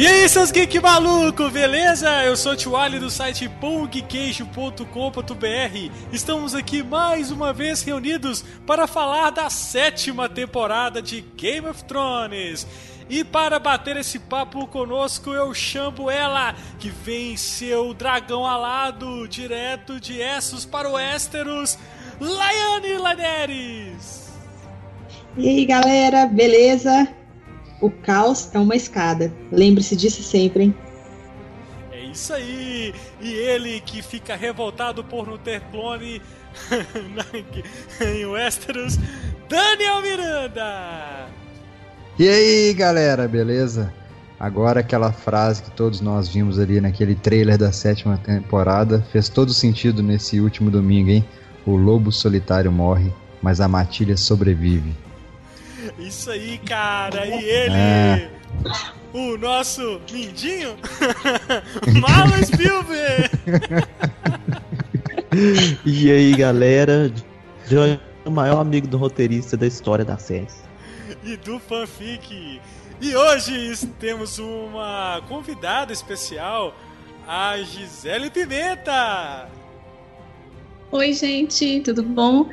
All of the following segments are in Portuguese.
E aí, seus geek maluco, beleza? Eu sou o Tio Ali do site bongqueixo.com.br. Estamos aqui mais uma vez reunidos para falar da sétima temporada de Game of Thrones. E para bater esse papo conosco, eu chamo ela, que vem seu dragão alado, direto de Essos para o Westeros, Laiane Laneres. E aí, galera, beleza? O caos é uma escada. Lembre-se disso sempre, hein? É isso aí! E ele que fica revoltado por não ter clone em Westeros, Daniel Miranda! E aí, galera, beleza? Agora aquela frase que todos nós vimos ali naquele trailer da sétima temporada fez todo sentido nesse último domingo, hein? O lobo solitário morre, mas a matilha sobrevive. Isso aí, cara. E ele, é. o nosso Mindinho, Marlon Spielberg. e aí, galera, John o maior amigo do roteirista da história da série. E do fanfic. E hoje temos uma convidada especial, a Gisele Pimenta. Oi, gente, tudo bom?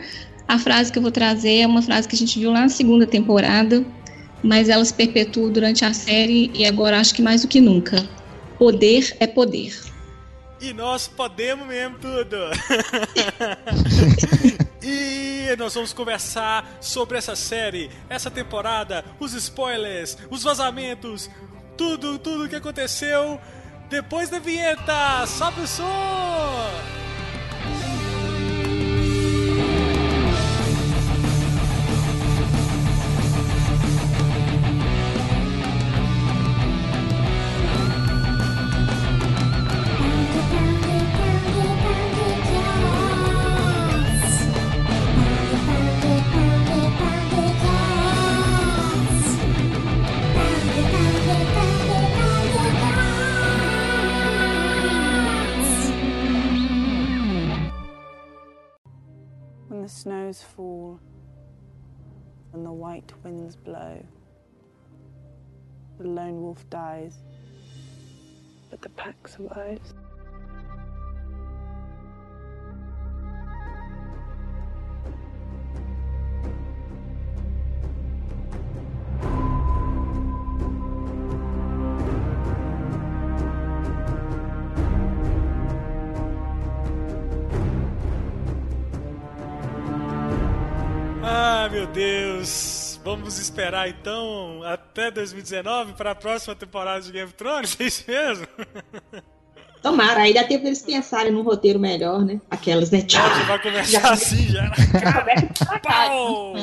A frase que eu vou trazer é uma frase que a gente viu lá na segunda temporada, mas ela se perpetua durante a série e agora acho que mais do que nunca. Poder é poder. E nós podemos mesmo tudo. e nós vamos conversar sobre essa série, essa temporada, os spoilers, os vazamentos, tudo, tudo o que aconteceu depois da vinheta. Sobe o som! Snows fall and the white winds blow. The lone wolf dies, but the pack survives. Meu Deus! Vamos esperar então até 2019 para a próxima temporada de Game of Thrones? É isso mesmo? Tomara, aí dá tempo deles pensarem num roteiro melhor, né? Aquelas, né? Tchau! Já vai começar já assim, já. Pau!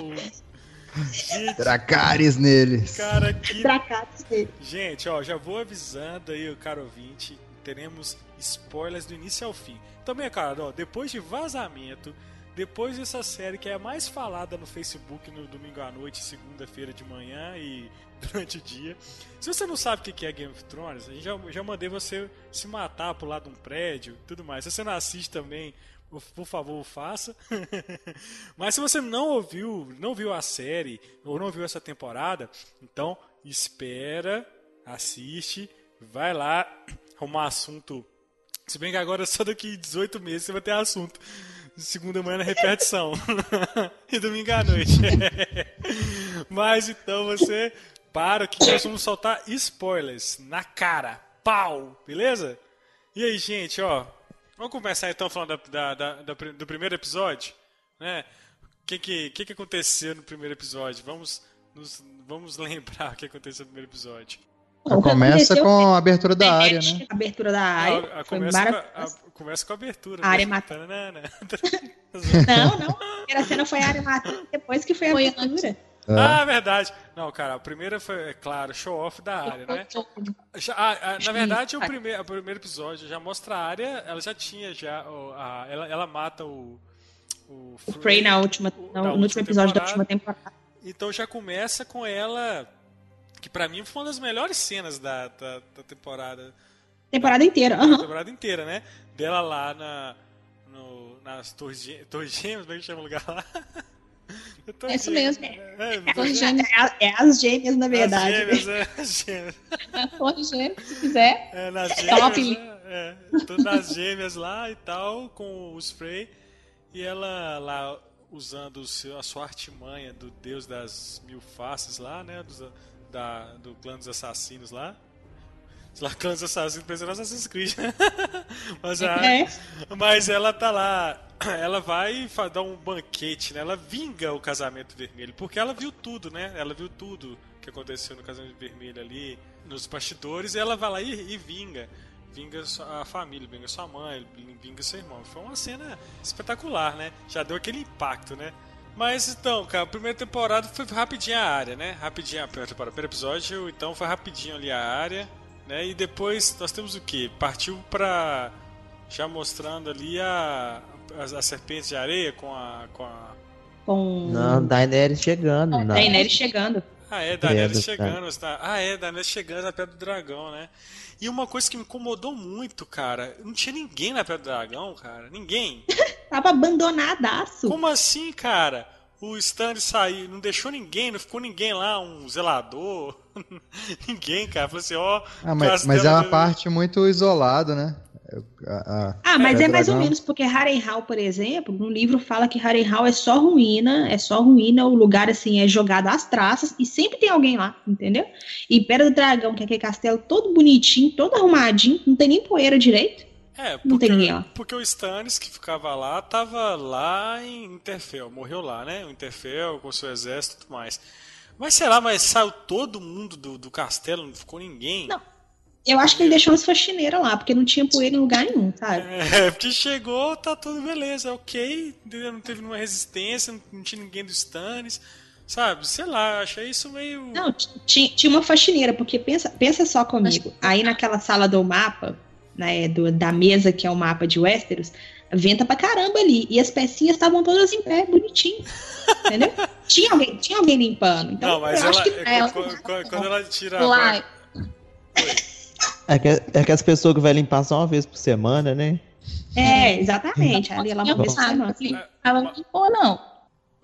Dracarys neles. Cara, que... Dracarys neles. Gente, ó, já vou avisando aí o caro ouvinte, teremos spoilers do início ao fim. Também, cara, ó, depois de vazamento, depois dessa série que é a mais falada no Facebook no domingo à noite, segunda-feira de manhã e durante o dia. Se você não sabe o que é Game of Thrones, a já, já mandei você se matar lá de um prédio tudo mais. Se você não assiste também, por favor, faça. Mas se você não ouviu, não viu a série ou não viu essa temporada, então espera, assiste, vai lá, arrumar assunto. Se bem que agora só daqui 18 meses você vai ter assunto segunda manhã na repetição. e domingo à noite. Mas então você para que nós vamos soltar spoilers na cara. Pau! Beleza? E aí, gente, ó. Vamos começar então falando da, da, da, do primeiro episódio, né? O que que, que que aconteceu no primeiro episódio? Vamos, nos, vamos lembrar o que aconteceu no primeiro episódio. Começa com a abertura da área, né? A abertura da área. A, a, começa, com a, começa com a abertura. A área matando. não, não. A primeira cena foi a área matando, depois que foi a foi abertura. É. Ah, verdade. Não, cara, a primeira foi, é claro, show off da área, né? Já, a, a, na verdade, o primeiro, o primeiro episódio já mostra a área, ela já tinha já. A, ela, ela mata o. O, o Frey na última, no, no último episódio da última temporada. Então já começa com ela que para mim foi uma das melhores cenas da, da, da temporada. Temporada da, inteira, uhum. temporada inteira, né? Dela lá na, no, nas Torres, Torres Gêmeas, como é que chama o lugar lá? É isso mesmo. É, Torre Gêmeas, É, a- é as gêmeas, na verdade. As gêmeas, é, as gêmeas. Torre Gêmeas, se quiser. É, nas um gêmeas. apelido. É, é, tô nas gêmeas lá e tal, com o spray. E ela lá usando o seu, a sua artimanha do deus das mil faces lá, né? Dos, da, do clã dos assassinos lá. Sei lá, clã dos assassinos, pensando Assassin's Creed. Mas, a, É. mas ela tá lá, ela vai dar um banquete, né? Ela vinga o casamento vermelho, porque ela viu tudo, né? Ela viu tudo que aconteceu no casamento vermelho ali, nos bastidores, e ela vai lá e, e vinga. Vinga a família, vinga sua mãe, vinga seu irmão. Foi uma cena espetacular, né? Já deu aquele impacto, né? Mas então, cara, a primeira temporada foi rapidinho a área, né? Rapidinho a primeira temporada, o primeiro episódio, então foi rapidinho ali a área, né? E depois nós temos o que? Partiu pra. Já mostrando ali a. As, as serpentes de areia com a. Com a Com Não, Daenerys chegando. Não. Daenerys chegando. ah, é, Daenerys chegando. Tá. Ah, é, Daenerys chegando na Pedra do Dragão, né? E uma coisa que me incomodou muito, cara, não tinha ninguém na Pedra do Dragão, cara. Ninguém. Tava abandonadaço. Como assim, cara? O Stanley saiu, não deixou ninguém, não ficou ninguém lá, um zelador. ninguém, cara. Falou assim, ó. Ah, mas, mas é uma parte muito isolada, né? A- a- Ah, mas É, é mais ou menos, porque Harrenhal, por exemplo, no livro fala que Harrenhal é só ruína, é só ruína, o lugar assim é jogado às traças e sempre tem alguém lá, entendeu? E Pedra do Dragão, que é aquele castelo todo bonitinho, todo arrumadinho, não tem nem poeira direito. É, Não porque, tem ninguém lá. porque o Stannis que ficava lá, tava lá em Interfell, morreu lá, né? O Interfell com seu exército e tudo mais. Mas sei lá, mas saiu todo mundo do, do castelo, não ficou ninguém. Não. Eu acho que ele deixou umas faxineiras lá, porque não tinha poeira em lugar nenhum, sabe? É, porque chegou, tá tudo beleza, ok, entendeu? não teve nenhuma resistência, não, não tinha ninguém do Stannis, sabe? Sei lá, achei isso meio. Não, tinha uma faxineira, porque pensa, pensa só comigo. Aí naquela sala do mapa, né, do- da mesa que é o mapa de Westeros, venta pra caramba ali. E as pecinhas estavam todas em pé, bonitinho. Entendeu? tinha, alguém, tinha alguém limpando. Então, não, mas eu ela, acho que. é, ela- quando, quando- quando ela tira a Lá, É que, é que as pessoas que vai limpar só uma vez por semana, né? É, exatamente. Ali ela uma vez por semana. assim, ela não limpou, não.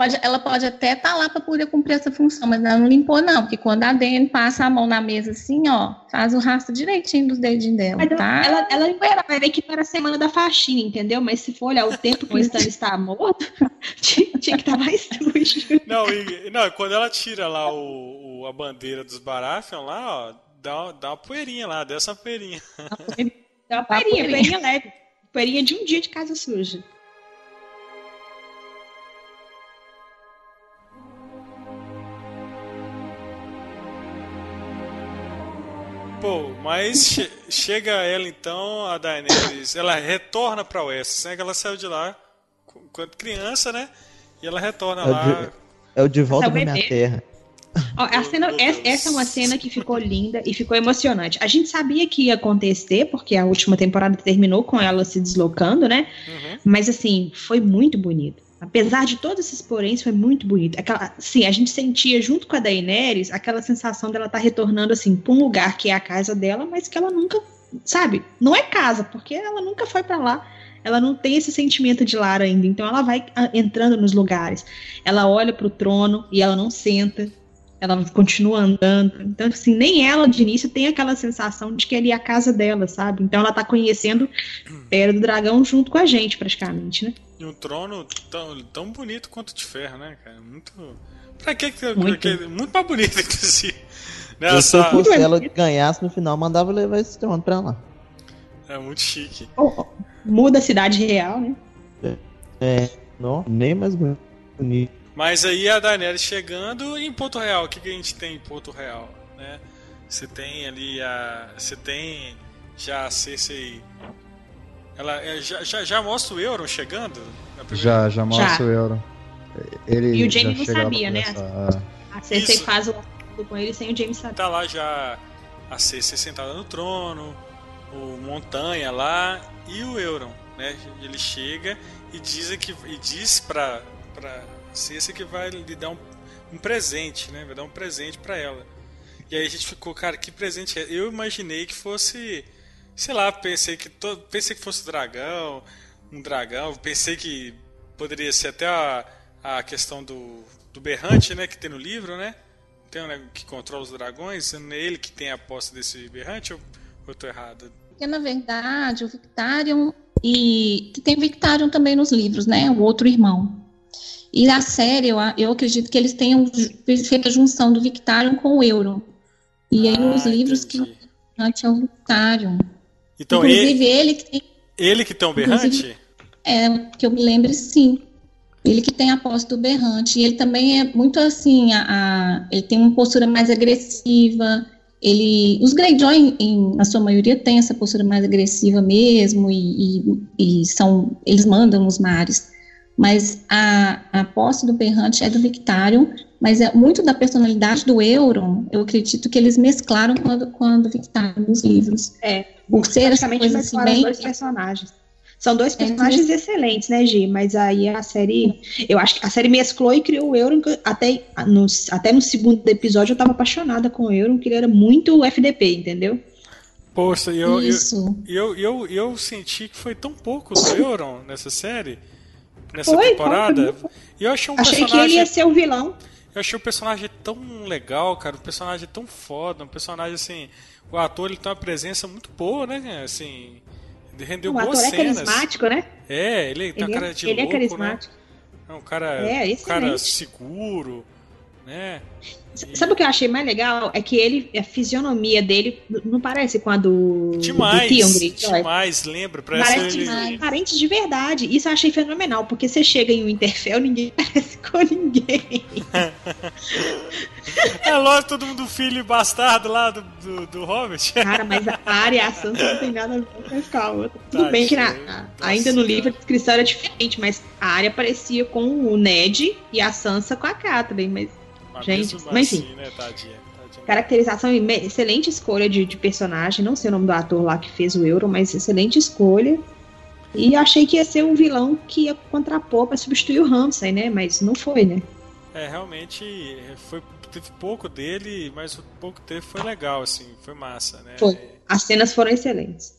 Pode, ela pode até estar lá para poder cumprir essa função, mas ela não limpou, não. Porque quando a Dani passa a mão na mesa assim, ó, faz o rastro direitinho dos dedinhos dela, Mas tá? ela, ela ela vai ver que não era a semana da faxina, entendeu? Mas se for olhar o tempo que o Stannis está morto, tinha, tinha que estar mais sujo. Não, e, não, quando ela tira lá o, o- a bandeira dos Baratheon lá, ó, dá, dá uma poeirinha lá, desce uma poeirinha. É uma poeirinha, poeirinha leve. Poeirinha de um dia de casa suja. Pô, mas che- chega ela então, a Daenerys, ela retorna pra Westeros, né? Que ela saiu de lá quando criança, né? E ela retorna É lá. de- É o de volta pra minha terra. Ó, a cena, essa, essa é uma cena que ficou linda e ficou emocionante. A gente sabia que ia acontecer, porque a última temporada terminou com ela se deslocando, né? Uhum. Mas assim, foi muito bonito. Apesar de todos esses poréns, foi muito bonito. Aquela, sim, a gente sentia junto com a Daenerys aquela sensação dela estar retornando assim para um lugar que é a casa dela, mas que ela nunca, sabe? Não é casa, porque ela nunca foi para lá. Ela não tem esse sentimento de lar ainda. Então ela vai ah, entrando nos lugares. Ela olha para o trono e ela não senta. Ela continua andando. Então, assim, nem ela de início tem aquela sensação de que ali é a casa dela, sabe? Então ela tá conhecendo Pedra do Dragão junto com a gente, praticamente, né? E um trono tão, tão bonito quanto de ferro, né, cara? Muito. Pra que que. Muito. que- muito mais bonito, inclusive. Né, Eu, se eu essa- fosse ela ganhasse no final, mandava levar esse trono pra lá. É muito chique. Oh, muda a cidade real, né? É, não, nem mais bonito. Mas aí a Daenerys chegando e em Porto Real, o que, que a gente tem em Porto Real, né? Você tem ali a. Você tem já a Cersei. Ela é, já, já, já mostra o Euron chegando? Já, já mostra o Euro. Ele E o Jaime já não sabia, né? conversar. A Cersei Isso. faz o acordo com ele sem o James saber. Tá lá já a Cersei sentada no trono, o Montanha lá e o Euron, né? Ele chega e diz que e diz pra, pra Cersei que vai lhe dar um, um presente, né? Vai dar um presente pra ela. E aí a gente ficou, cara, que presente é? Eu imaginei que fosse, sei lá, pensei que to, pensei que fosse dragão, um dragão, pensei que poderia ser até a, a questão do, do berrante, né, que tem no livro, né? Tem né, que controla os dragões, é ele que tem a posse desse berrante ou eu tô errado? Porque, na verdade, o Victarion e que tem Victarion também nos livros, né? O outro irmão. E na série, eu, eu acredito que eles tenham feito a junção do Victarion com o Euron. E aí, Ah, nos livros entendi. que o berrante é o Victarion. Então Inclusive, ele, ele que tem ele que tem um berrante? É, que eu me lembre, sim. Ele que tem a posse do berrante. E ele também é muito assim, a, a- ele tem uma postura mais agressiva. Ele, os Greyjoy, em, em- na sua maioria, têm essa postura mais agressiva mesmo, e, e- e são, eles mandam nos mares. Mas a, a posse do berrante é do Victarion, mas é muito da personalidade do Euron, eu acredito que eles mesclaram com a do, com a do Victarion nos livros. É, Por ser praticamente assim, bem... dois personagens. São dois É, personagens excelentes, né, Gi? Mas aí a série. Eu acho que a série mesclou e criou o Euron. Até no, até no segundo episódio eu tava apaixonada com o Euron, que ele era muito FDP, entendeu? Poxa, eu, eu, eu, eu senti que foi tão pouco do Euron nessa série, nessa Foi, temporada. E eu achei um Achei que ele personagem. ia ser o vilão. Eu achei o personagem tão legal, cara, um personagem tão foda, um personagem assim. O ator ele tem uma presença muito boa, né? Assim, ele rendeu O boas ator é cenas. carismático, né? É, ele tem uma cara é, de ele é louco, né? carismático. É um cara, É, um cara seguro, né? Sabe o que eu achei mais legal? É que ele, a fisionomia dele não parece com a do, Demais, do Theon Greyjoy. demais, lembra? Parece, Parece ele... demais. parente de verdade. Isso eu achei fenomenal, porque você chega em Winterfell, ninguém parece com ninguém. É lógico, todo mundo filho bastardo lá do, do, do Hobbit. Cara, mas a área e a Sansa não tem nada a ver com a outra. Tudo Tadinho, bem que na- nossa ainda no livro a descrição era diferente, mas a área parecia com o Ned e a Sansa com a Catelyn, Mas Gente, mas assim, né, tadinha, tadinha. caracterização, e me- excelente escolha de, de personagem, não sei o nome do ator lá que fez o Euro, mas excelente escolha. E achei que ia ser um vilão que ia contrapor pra substituir o Ramsay, né? Mas não foi, né? É, realmente foi, teve pouco dele, mas o pouco dele foi legal, assim, foi massa, né? Foi. As cenas foram excelentes.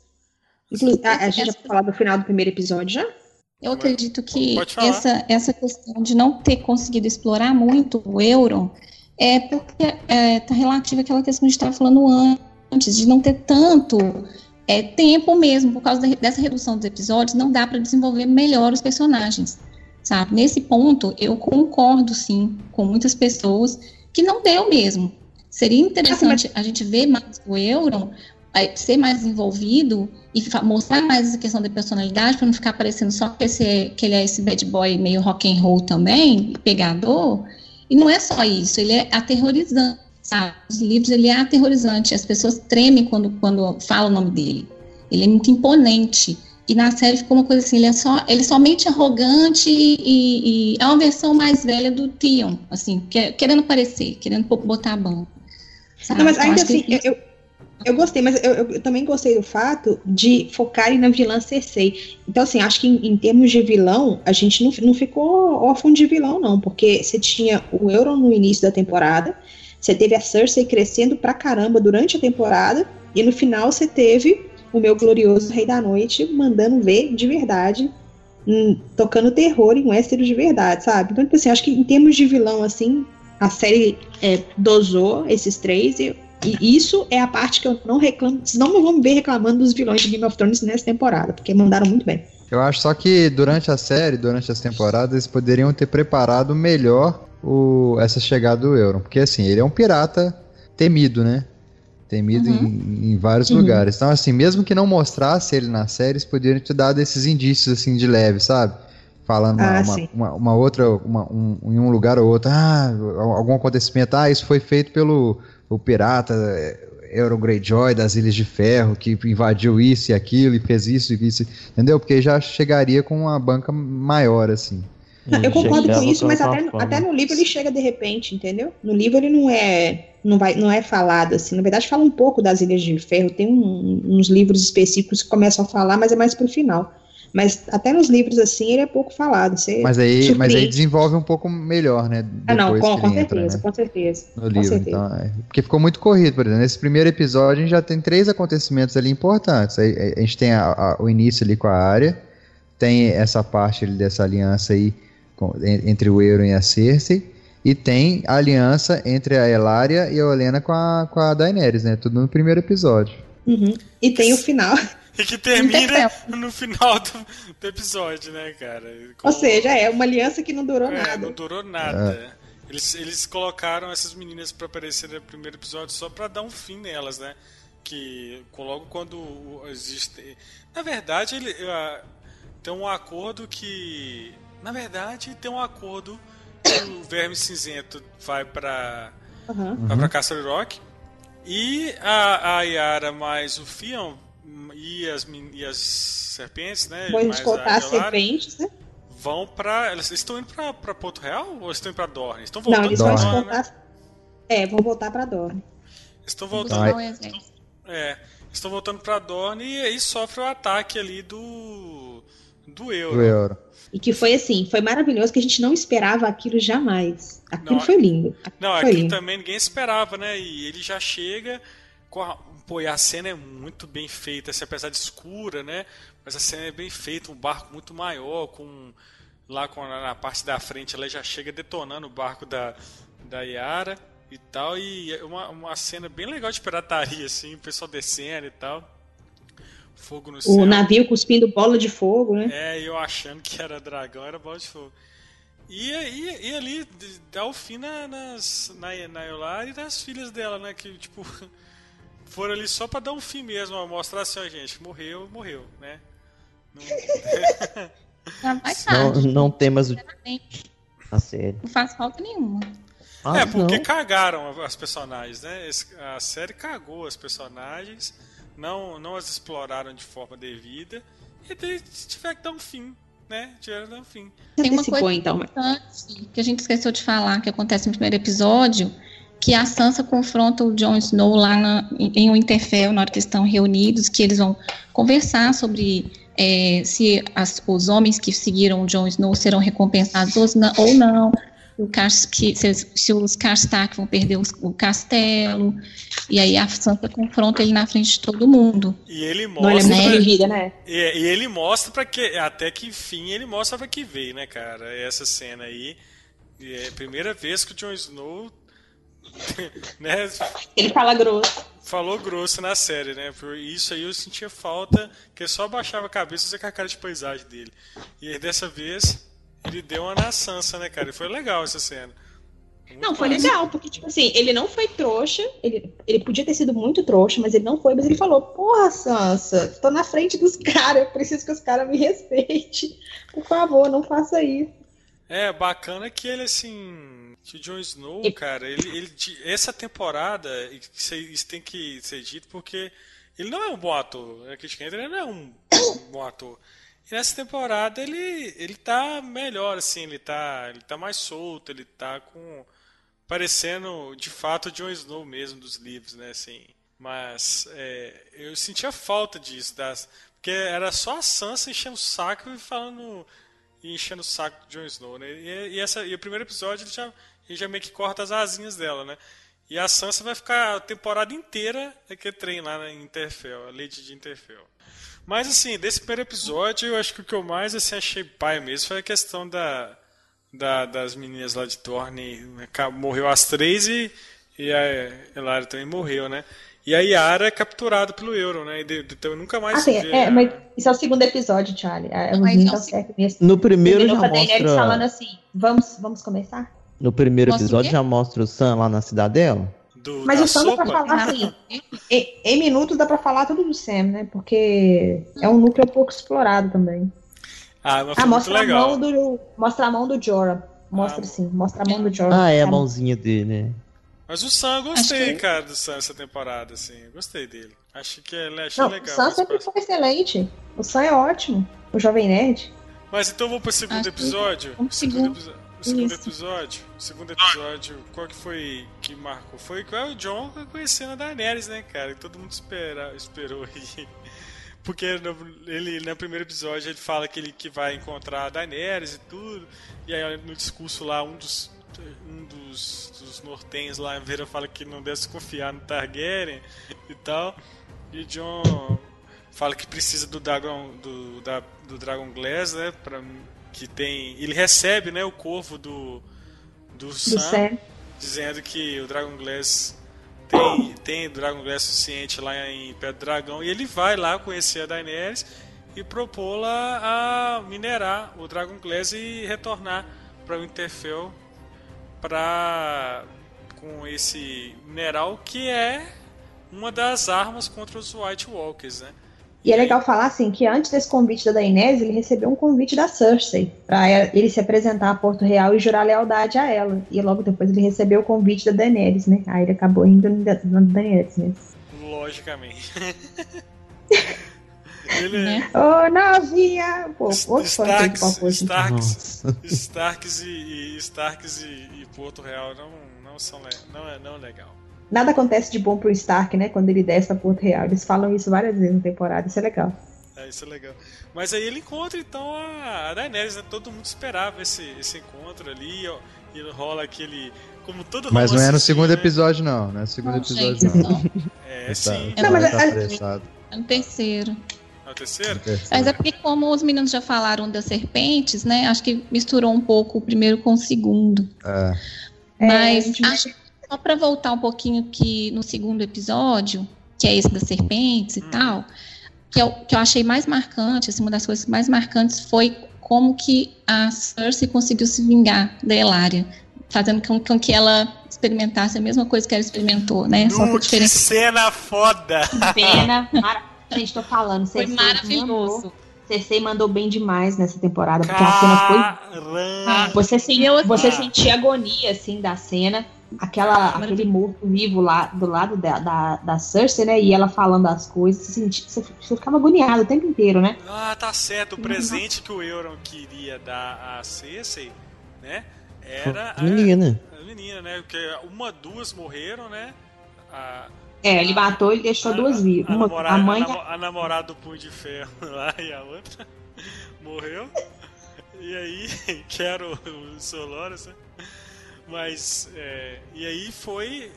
Inclusive, a, a gente já falar do final do primeiro episódio já? Eu acredito que essa, essa questão de não ter conseguido explorar muito o Euron é porque está relativa àquela questão que a gente estava falando antes, de não ter tanto é, tempo mesmo, por causa da- dessa redução dos episódios, não dá para desenvolver melhor os personagens, sabe? Nesse ponto, eu concordo, sim, com muitas pessoas que não deu mesmo. Seria interessante a gente ver mais o Euron, é, ser mais desenvolvido e mostrar mais essa questão da personalidade para não ficar parecendo só que, esse, que ele é esse bad boy meio rock and roll também, pegador. E não é só isso, ele é aterrorizante, sabe? Os livros ele é aterrorizante, as pessoas tremem quando, quando falam o nome dele. Ele é muito imponente. E na série ficou uma coisa assim, ele é, só, ele é somente arrogante e, e é uma versão mais velha do Theon, assim, que- querendo parecer, querendo botar a banca. sabe? Não, mas Eu ainda que assim, eu, eu, eu gostei, mas eu, eu- também gostei do fato de focarem na vilã Cersei. Então, assim, acho que em, em termos de vilão, a gente não, não ficou órfão de vilão, não, porque você tinha o Euron no início da temporada, você teve a Cersei crescendo pra caramba durante a temporada, e no final você teve o meu glorioso Rei da Noite mandando ver de verdade, hum, tocando terror em Westeros de verdade, sabe? Então, tipo assim, acho que em termos de vilão, assim, a série é, dosou esses três e, e isso é a parte que eu não reclamo. Vocês não vão me ver reclamando dos vilões de Game of Thrones nessa temporada, porque mandaram muito bem. Eu acho só que durante a série, durante as temporadas, eles poderiam ter preparado melhor o, essa chegada do Euron. Porque assim, ele é um pirata temido, né? Temido Uhum. em, em vários Uhum. lugares. Então, assim, mesmo que não mostrasse ele na série, eles poderiam ter dado esses indícios assim de leve, sabe? Falando uma, Ah, uma- uma- uma outra, uma- um- em um lugar ou outro, ah, algum acontecimento, ah, isso foi feito pelo o pirata é, Euron Greyjoy das Ilhas de Ferro, que invadiu isso e aquilo e fez isso e isso, entendeu? Porque já chegaria com uma banca maior, assim. Não, eu concordo com isso, mas até, forma. até no livro ele chega de repente, entendeu? No livro ele não é não vai não é falado assim. Na verdade fala um pouco das Ilhas de Ferro. Tem um- uns livros específicos que começam a falar, mas é mais pro final. Mas até nos livros assim ele é pouco falado. Mas aí, mas aí desenvolve um pouco melhor, né? Ah, não, com, com ele entra, certeza, né? com certeza. no Com livro. certeza. Então, é. Porque ficou muito corrido, por exemplo. Nesse primeiro episódio, a gente já tem três acontecimentos ali importantes. Aí, a, gente tem a- a- o início ali com a área, tem essa parte ali dessa aliança aí com- en- entre o Euron e a Cersei. E tem a aliança entre a Elaria e a Olenna com a, com a Daenerys, né? Tudo no primeiro episódio. Uhum. E tem o final. E que termina no final do, do episódio, né, cara? Com- Ou seja, é uma aliança que não durou É, nada. não durou nada. Eles, eles colocaram essas meninas pra aparecer no primeiro episódio só pra dar um fim nelas, né? Que logo quando existe. Na verdade, ele, ah, tem um acordo que. Na verdade, tem um acordo que o Verme Cinzento vai pra. Aham. vai pra Castle Rock. E a, a Yara mais o Fion e as, e as serpentes, né? Vou escoltar as serpentes, né? vão pra. Eles estão indo pra, pra Porto Real ou eles estão indo pra Dorne? Estão Não, voltando eles pra vão Dorne. Dorne, né? escoltar. É, vão voltar pra Dorne. Estão voltando. Ai. o exército. É, estão voltando pra Dorne e aí sofre o ataque ali do. do Euro. Do Euron. E que foi assim, foi maravilhoso, que a gente não esperava aquilo jamais. Aquilo Não, foi lindo. Não, Foi aqui lindo. também ninguém esperava, né? E ele já chega com a. Pô, e a cena é muito bem feita, assim, apesar de escura, né? Mas a cena é bem feita, um barco muito maior, com. Lá com, na parte da frente, ela já chega detonando o barco da, da Yara e tal. E é uma, uma cena bem legal de pirataria, assim, o pessoal descendo e tal. Fogo no céu. O navio cuspindo bola de fogo, né? É, eu achando que era dragão, era bola de fogo. E, e, e ali dá o fim na, nas, na, na Eolar e das filhas dela, né? Que, tipo, foram ali só pra dar um fim mesmo, ó, mostrar assim, ó, gente, morreu, morreu, né? Não, Não, não tem mais o. A série. Não faz falta nenhuma. Ah, é, porque não. cagaram as personagens, né? A série cagou as personagens, não, não as exploraram de forma devida, e daí tiver que dar um fim, né? Tiveram que dar um fim. Tem uma coisa então. importante que a gente esqueceu de falar, que acontece no primeiro episódio, que a Sansa confronta o Jon Snow lá na, em, Winterfell, na hora que eles estão reunidos, que eles vão conversar sobre é, se as- os homens que seguiram o Jon Snow serão recompensados ou não, o que, se, se os Karstark vão perder os- o castelo, e aí a Sansa confronta ele na frente de todo mundo. E ele Não, ele é mostra. vivida, né? E, e ele mostra pra que. Até que enfim ele mostra pra que veio, né, cara? Essa cena aí. E é a primeira vez que o Jon Snow. né, Ele fala grosso. falou grosso na série, né? Por isso aí eu sentia falta, que ele só abaixava a cabeça e fazia com a cara de paisagem dele. E aí dessa vez ele deu uma na Sansa, né, cara? E foi legal essa cena. Muito Não, foi massa. legal, porque, tipo assim, ele não foi trouxa, ele, ele podia ter sido muito trouxa, mas ele não foi, mas ele falou, porra, Sansa, tô na frente dos caras, eu preciso que os caras me respeitem. Por favor, não faça isso. É, bacana que ele, assim. Que o Jon Snow, E- cara, ele, ele. Essa temporada, isso, tem que ser dito porque ele não é um bom ator. A Kit Harington, ele não é um bom ator. E nessa temporada ele, ele tá melhor, assim, ele tá, ele tá mais solto, ele tá com. parecendo de fato o Jon Snow mesmo dos livros, né, assim. Mas é, eu sentia falta disso, das, porque era só a Sansa enchendo o saco e falando e enchendo o saco do Jon Snow, né? E, e essa, e o primeiro episódio ele já, ele já meio que corta as asinhas dela, né? E a Sansa vai ficar a temporada inteira aquele trem lá em Interfell, a Lady de Interfell. Mas assim, desse primeiro episódio, eu acho que o que eu mais assim, achei pai mesmo foi a questão da, da- das meninas lá de Dorne. né? Morreu as três e, e a Elara também morreu, né? E a Yara é capturada pelo Euron, né? E de- de- então nunca mais Assim, se vê é, a- mas isso é o segundo episódio, Charlie. É, Mas não é o tá segundo. certo mesmo. No primeiro já mostra. falando assim, vamos, vamos começar? No primeiro Mostra episódio já mostra o Sam lá na cidadela. do, Mas o Sam dá pra falar assim, em, em minutos dá pra falar tudo do Sam, né? Porque é um núcleo pouco explorado também. Ah, mas foi Ah, muito mostra a legal. mão do. Mostra a mão do Jorah. Mostra Ah, sim, mostra a mão do Jorah. Ah, é a Tá mãozinha dele, né? Mas o Sam eu gostei, que- cara, do Sam essa temporada, assim. Eu gostei dele. Acho que ele achei Não, legal. o Sam sempre passa- foi excelente. O Sam é ótimo. O Jovem Nerd. Mas então vamos pro segundo Acho que- episódio. vamos O segundo, segundo. episo- o segundo episódio. O segundo episódio, qual que foi que marcou? Foi que o John conhecendo a Daenerys, né, cara? Que todo mundo espera, esperou aí. Porque no, ele, no primeiro episódio ele fala que ele que vai encontrar a Daenerys e tudo. E aí no discurso lá, um dos um dos, dos nortens lá vira fala que não deve se confiar no Targaryen e tal. E John fala que precisa do Dragon do, da, do Dragon Glass, né, pra, que tem. Ele recebe, né, o corvo do. Do, Do Sam, Sam. dizendo que o Dragon Glass tem, tem Dragon Glass suficiente lá em Pedra do Dragão. E ele vai lá conhecer a Daenerys e propô-la a minerar o Dragon Glass e retornar para o Winterfell pra, com esse mineral que é uma das armas contra os White Walkers, né? E é legal falar assim que antes desse convite da Daenerys, ele recebeu um convite da Cersei para ele se apresentar a Porto Real e jurar lealdade a ela. E logo depois ele recebeu o convite da Daenerys, né? Aí ele acabou indo na Daenerys, né? Logicamente. Ele Né? Ô, novinha! Pô, Starks. Starks. Starks e, e Starks e, e Porto Real não, não são não é não é legal. Nada acontece de bom pro Stark, né? Quando ele desce pra Porto Real. Eles falam isso várias vezes na temporada, isso é legal. É, isso é legal. Mas aí ele encontra então a, Daenerys, né? Todo mundo esperava esse, esse encontro ali, ó, e rola aquele. Como todo Mas não é no segundo né? episódio, não. Não é no segundo Não, episódio, gente, não. não. É, Tá- sim. Não, mas tá. É no terceiro. É o terceiro? Mas é porque, como os meninos já falaram das serpentes, né? Acho que misturou um pouco o primeiro com o segundo. É. É, Mas gente- acho que só para voltar um pouquinho que no segundo episódio, que é esse das serpentes e Hum. tal, que eu, que eu achei mais marcante, assim, uma das coisas mais marcantes foi como que a Cersei conseguiu se vingar da Elária, fazendo com, com que ela experimentasse a mesma coisa que ela experimentou, né? Só que que cena foda! Pena. Mara... Gente, tô falando. Foi Cersei maravilhoso. Mandou, Cersei mandou bem demais nessa temporada, porque a cena foi Caramba! Você, sen- Eu- você sentia agonia, assim, da cena. Aquela, aquele morto-vivo lá do lado da, da, da Cersei, né? E ela falando as coisas. Você, sentia, você, você ficava agoniado o tempo inteiro, né? Ah, tá certo. O presente que o Euron queria dar a Cersei, né? Era a, Menina. a menina, né? Porque uma, duas morreram, né? A, É, ele matou e deixou a- duas vivas. A, Uma, namorada, a mãe. a, a namorada do Punho de Ferro lá e a outra morreu. E aí, quero o Soloras, né? Mas, é, e aí foi.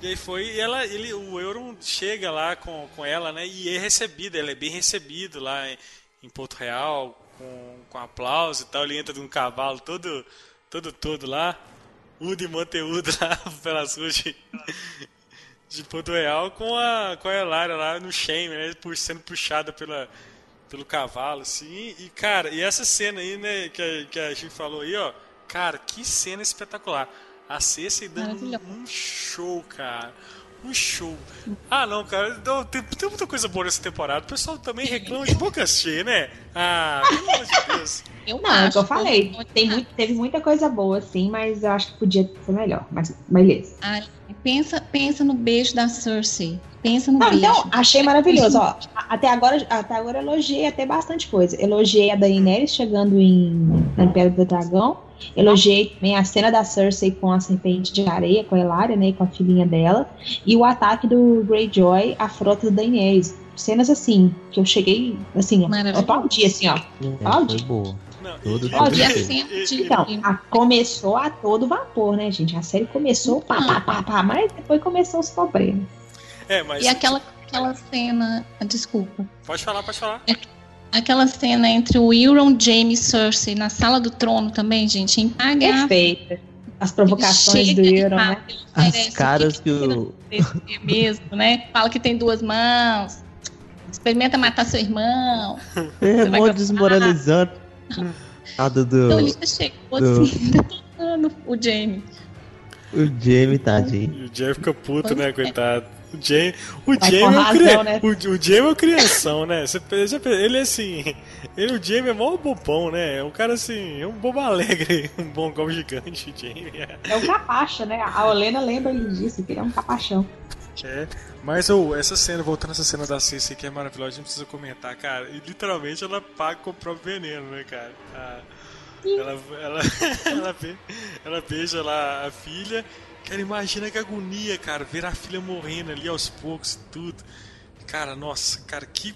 E aí foi, e ela, ele, o Euron chega lá com, com ela, né? E é recebido, ele é bem recebido lá em, em Porto Real, com, com aplauso e tal. Ele entra num cavalo todo, todo, todo lá, udo e manteúdo lá pelas ruas de, de Porto Real, com a, com a Elária lá no shame, né? pu- Sendo puxada pela, pelo cavalo, assim. E, cara, e essa cena aí, né, que a, que a gente falou aí, ó. Cara, que cena espetacular. A Cersei dando um show, cara. Um show. Ah, não, cara. não, tem, tem muita coisa boa nessa temporada. O pessoal também reclama de boca cheia, né? Ah, pelo amor de Deus. Eu Não, é o acho. que eu falei. Tem muito, teve muita coisa boa, sim, mas eu acho que podia ser melhor. Mas beleza. Ai, pensa, pensa no beijo da Cersei. Pensa no Não, beijo. então, achei maravilhoso. Ó, até, agora, até agora elogiei até bastante coisa. Elogiei a Daenerys chegando em, no Império do Dragão. Elogiei também a cena da Cersei com a serpente de areia, com a Elária, né, com a filhinha dela. E o ataque do Greyjoy à frota da Daenerys. Cenas assim, que eu cheguei, assim, eu aplaudi, assim, ó. É, Aplaudi. foi boa. Não, Todo- todo Então, a- começou a todo vapor, né, gente? A série começou pá, pá, pá, pá, mas depois começou os problemas. é, mas. E aquela, aquela cena. Desculpa. Pode falar, pode falar. Aquela cena entre o Euron, Jaime e Cersei na sala do trono também, gente, é impagável. Perfeita. As provocações do Euron, fala, né? As caras que o. é mesmo, né? Fala que tem duas mãos. Experimenta matar seu irmão. É, vai mó desmoralizando. Nada do. Então ele chegou do- assim, detonando o Jaime. O Jamie, tadinho. E o Jay fica puto, Pois né, é. coitado. O Jay, o Jay com é razão, cria... né? o, o Jay é o crianção, né? Você, já, ele é assim, ele o Jamie é mó bobão, né? É um cara assim, é um bobo alegre, um bom gol gigante, o Jamie. É. É o capacha, né? A Olena lembra ele disso, que ele é um capachão. É. Mas ô, essa cena, voltando a essa cena da Cersei que é maravilhosa, a gente precisa comentar, cara. E literalmente ela paga com o próprio veneno, né, cara? A- ela, ela, ela, be- ela beija lá a filha. Cara, imagina que agonia, cara, ver a filha morrendo ali aos poucos e tudo. Cara, nossa, cara, que.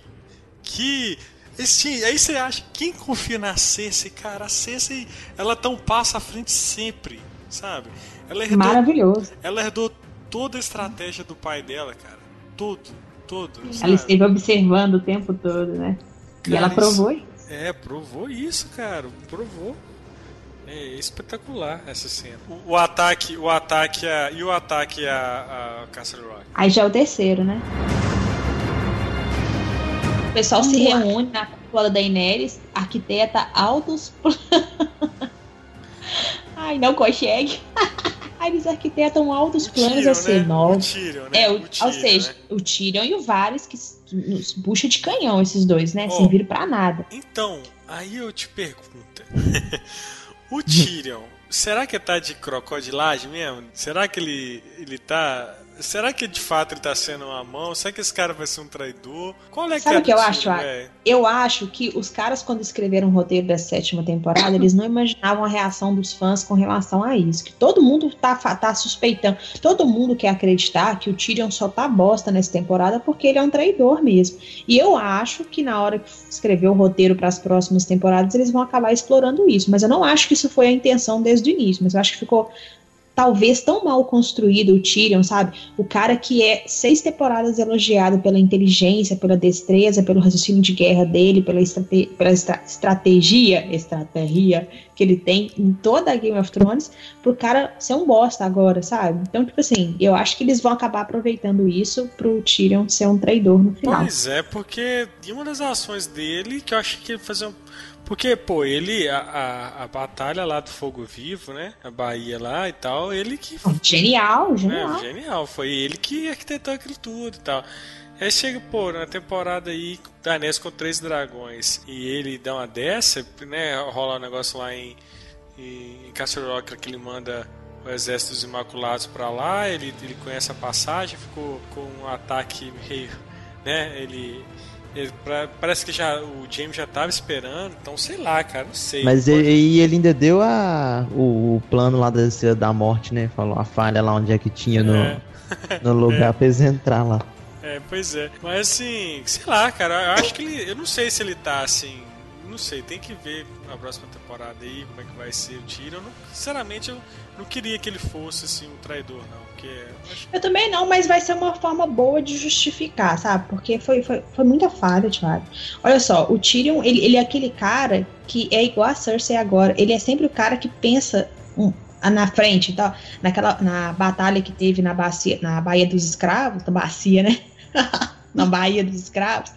Que. Esse, aí você acha, quem confia na Cersei, cara? A Cersei, ela tá um passo à frente sempre, sabe? Ela herdou Maravilhoso. ela herdou toda a estratégia do pai dela, cara. Todo, todo. Ela sabe? esteve observando o tempo todo, né? E Cara, ela isso- provou isso. É, provou isso, cara. Provou. É espetacular essa cena. O, o ataque, o ataque a, e o ataque a, a Castle Rock. Aí já é o terceiro, né? O pessoal se reúne na cúpula da Daenerys, arquiteta altos planos. Ai, não consegue. Aí eles arquitetam altos planos Tyrion, assim, né? nova. O Tyrion, né? É, o, O Tyrion, ou seja, né? o Tyrion e o Varys, que nos bucha de canhão, esses dois, né? Ó. Serviram pra nada. Então, aí eu te pergunto. o Tyrion, será que tá de crocodilagem mesmo? Será que ele, ele tá... Será que de fato ele tá sendo uma mão? Será que esse cara vai ser um traidor? Qual é Sabe é o que eu acho? Eu acho que os caras, quando escreveram o roteiro da sétima temporada, eles não imaginavam a reação dos fãs com relação a isso. Que todo mundo tá, tá suspeitando. Todo mundo quer acreditar que o Tyrion só tá bosta nessa temporada porque ele é um traidor mesmo. E eu acho que na hora que escrever o roteiro para as próximas temporadas, eles vão acabar explorando isso. Mas eu não acho que isso foi a intenção desde o início. Mas eu acho que ficou talvez tão mal construído o Tyrion, sabe? O cara que é seis temporadas elogiado pela inteligência, pela destreza, pelo raciocínio de guerra dele, pela, estrate pela estra estratégia, estratégia que ele tem em toda a Game of Thrones, pro cara ser um bosta agora, sabe? Então, tipo assim, eu acho que eles vão acabar aproveitando isso pro Tyrion ser um traidor no final. Pois é, porque uma das ações dele, que eu achei que ele fazia um... Porque, pô, ele, a, a, a batalha lá do Fogo Vivo, né? A Bahia lá e tal, ele que Genial, É, genial. genial. Foi ele que arquitetou aquilo tudo e tal. Aí chega, pô, na temporada aí, Daenerys com três dragões e ele dá uma dessa, né? Rola um negócio lá em, em, em Castle Rock que ele manda o exército dos Imaculados pra lá, ele, ele conhece a passagem, ficou com um ataque meio, né? Ele, ele pra- parece que já o James já tava esperando, então sei lá, cara, não sei. Mas Pode- ele, e ele ainda deu a, o, o plano lá da Estrela da Morte, né? Falou a falha lá onde é que tinha no, É. no lugar pra eles entrar lá. É, pois é. Mas assim, sei lá, cara, eu acho que ele. Eu não sei se ele tá assim. Não sei, tem que ver na próxima temporada aí como é que vai ser o tiro. Eu não- sinceramente, eu não queria que ele fosse assim um traidor, não. Porque eu também não, mas vai ser uma forma boa de justificar, sabe? Porque foi, foi, foi muita falha, Thiago. Olha só, o Tyrion, ele, ele é aquele cara que é igual a Cersei agora. Ele é sempre o cara que pensa um, na frente e tal. Naquela, na batalha que teve na, bacia, na Baía dos Escravos, na bacia, né? na Baía dos Escravos.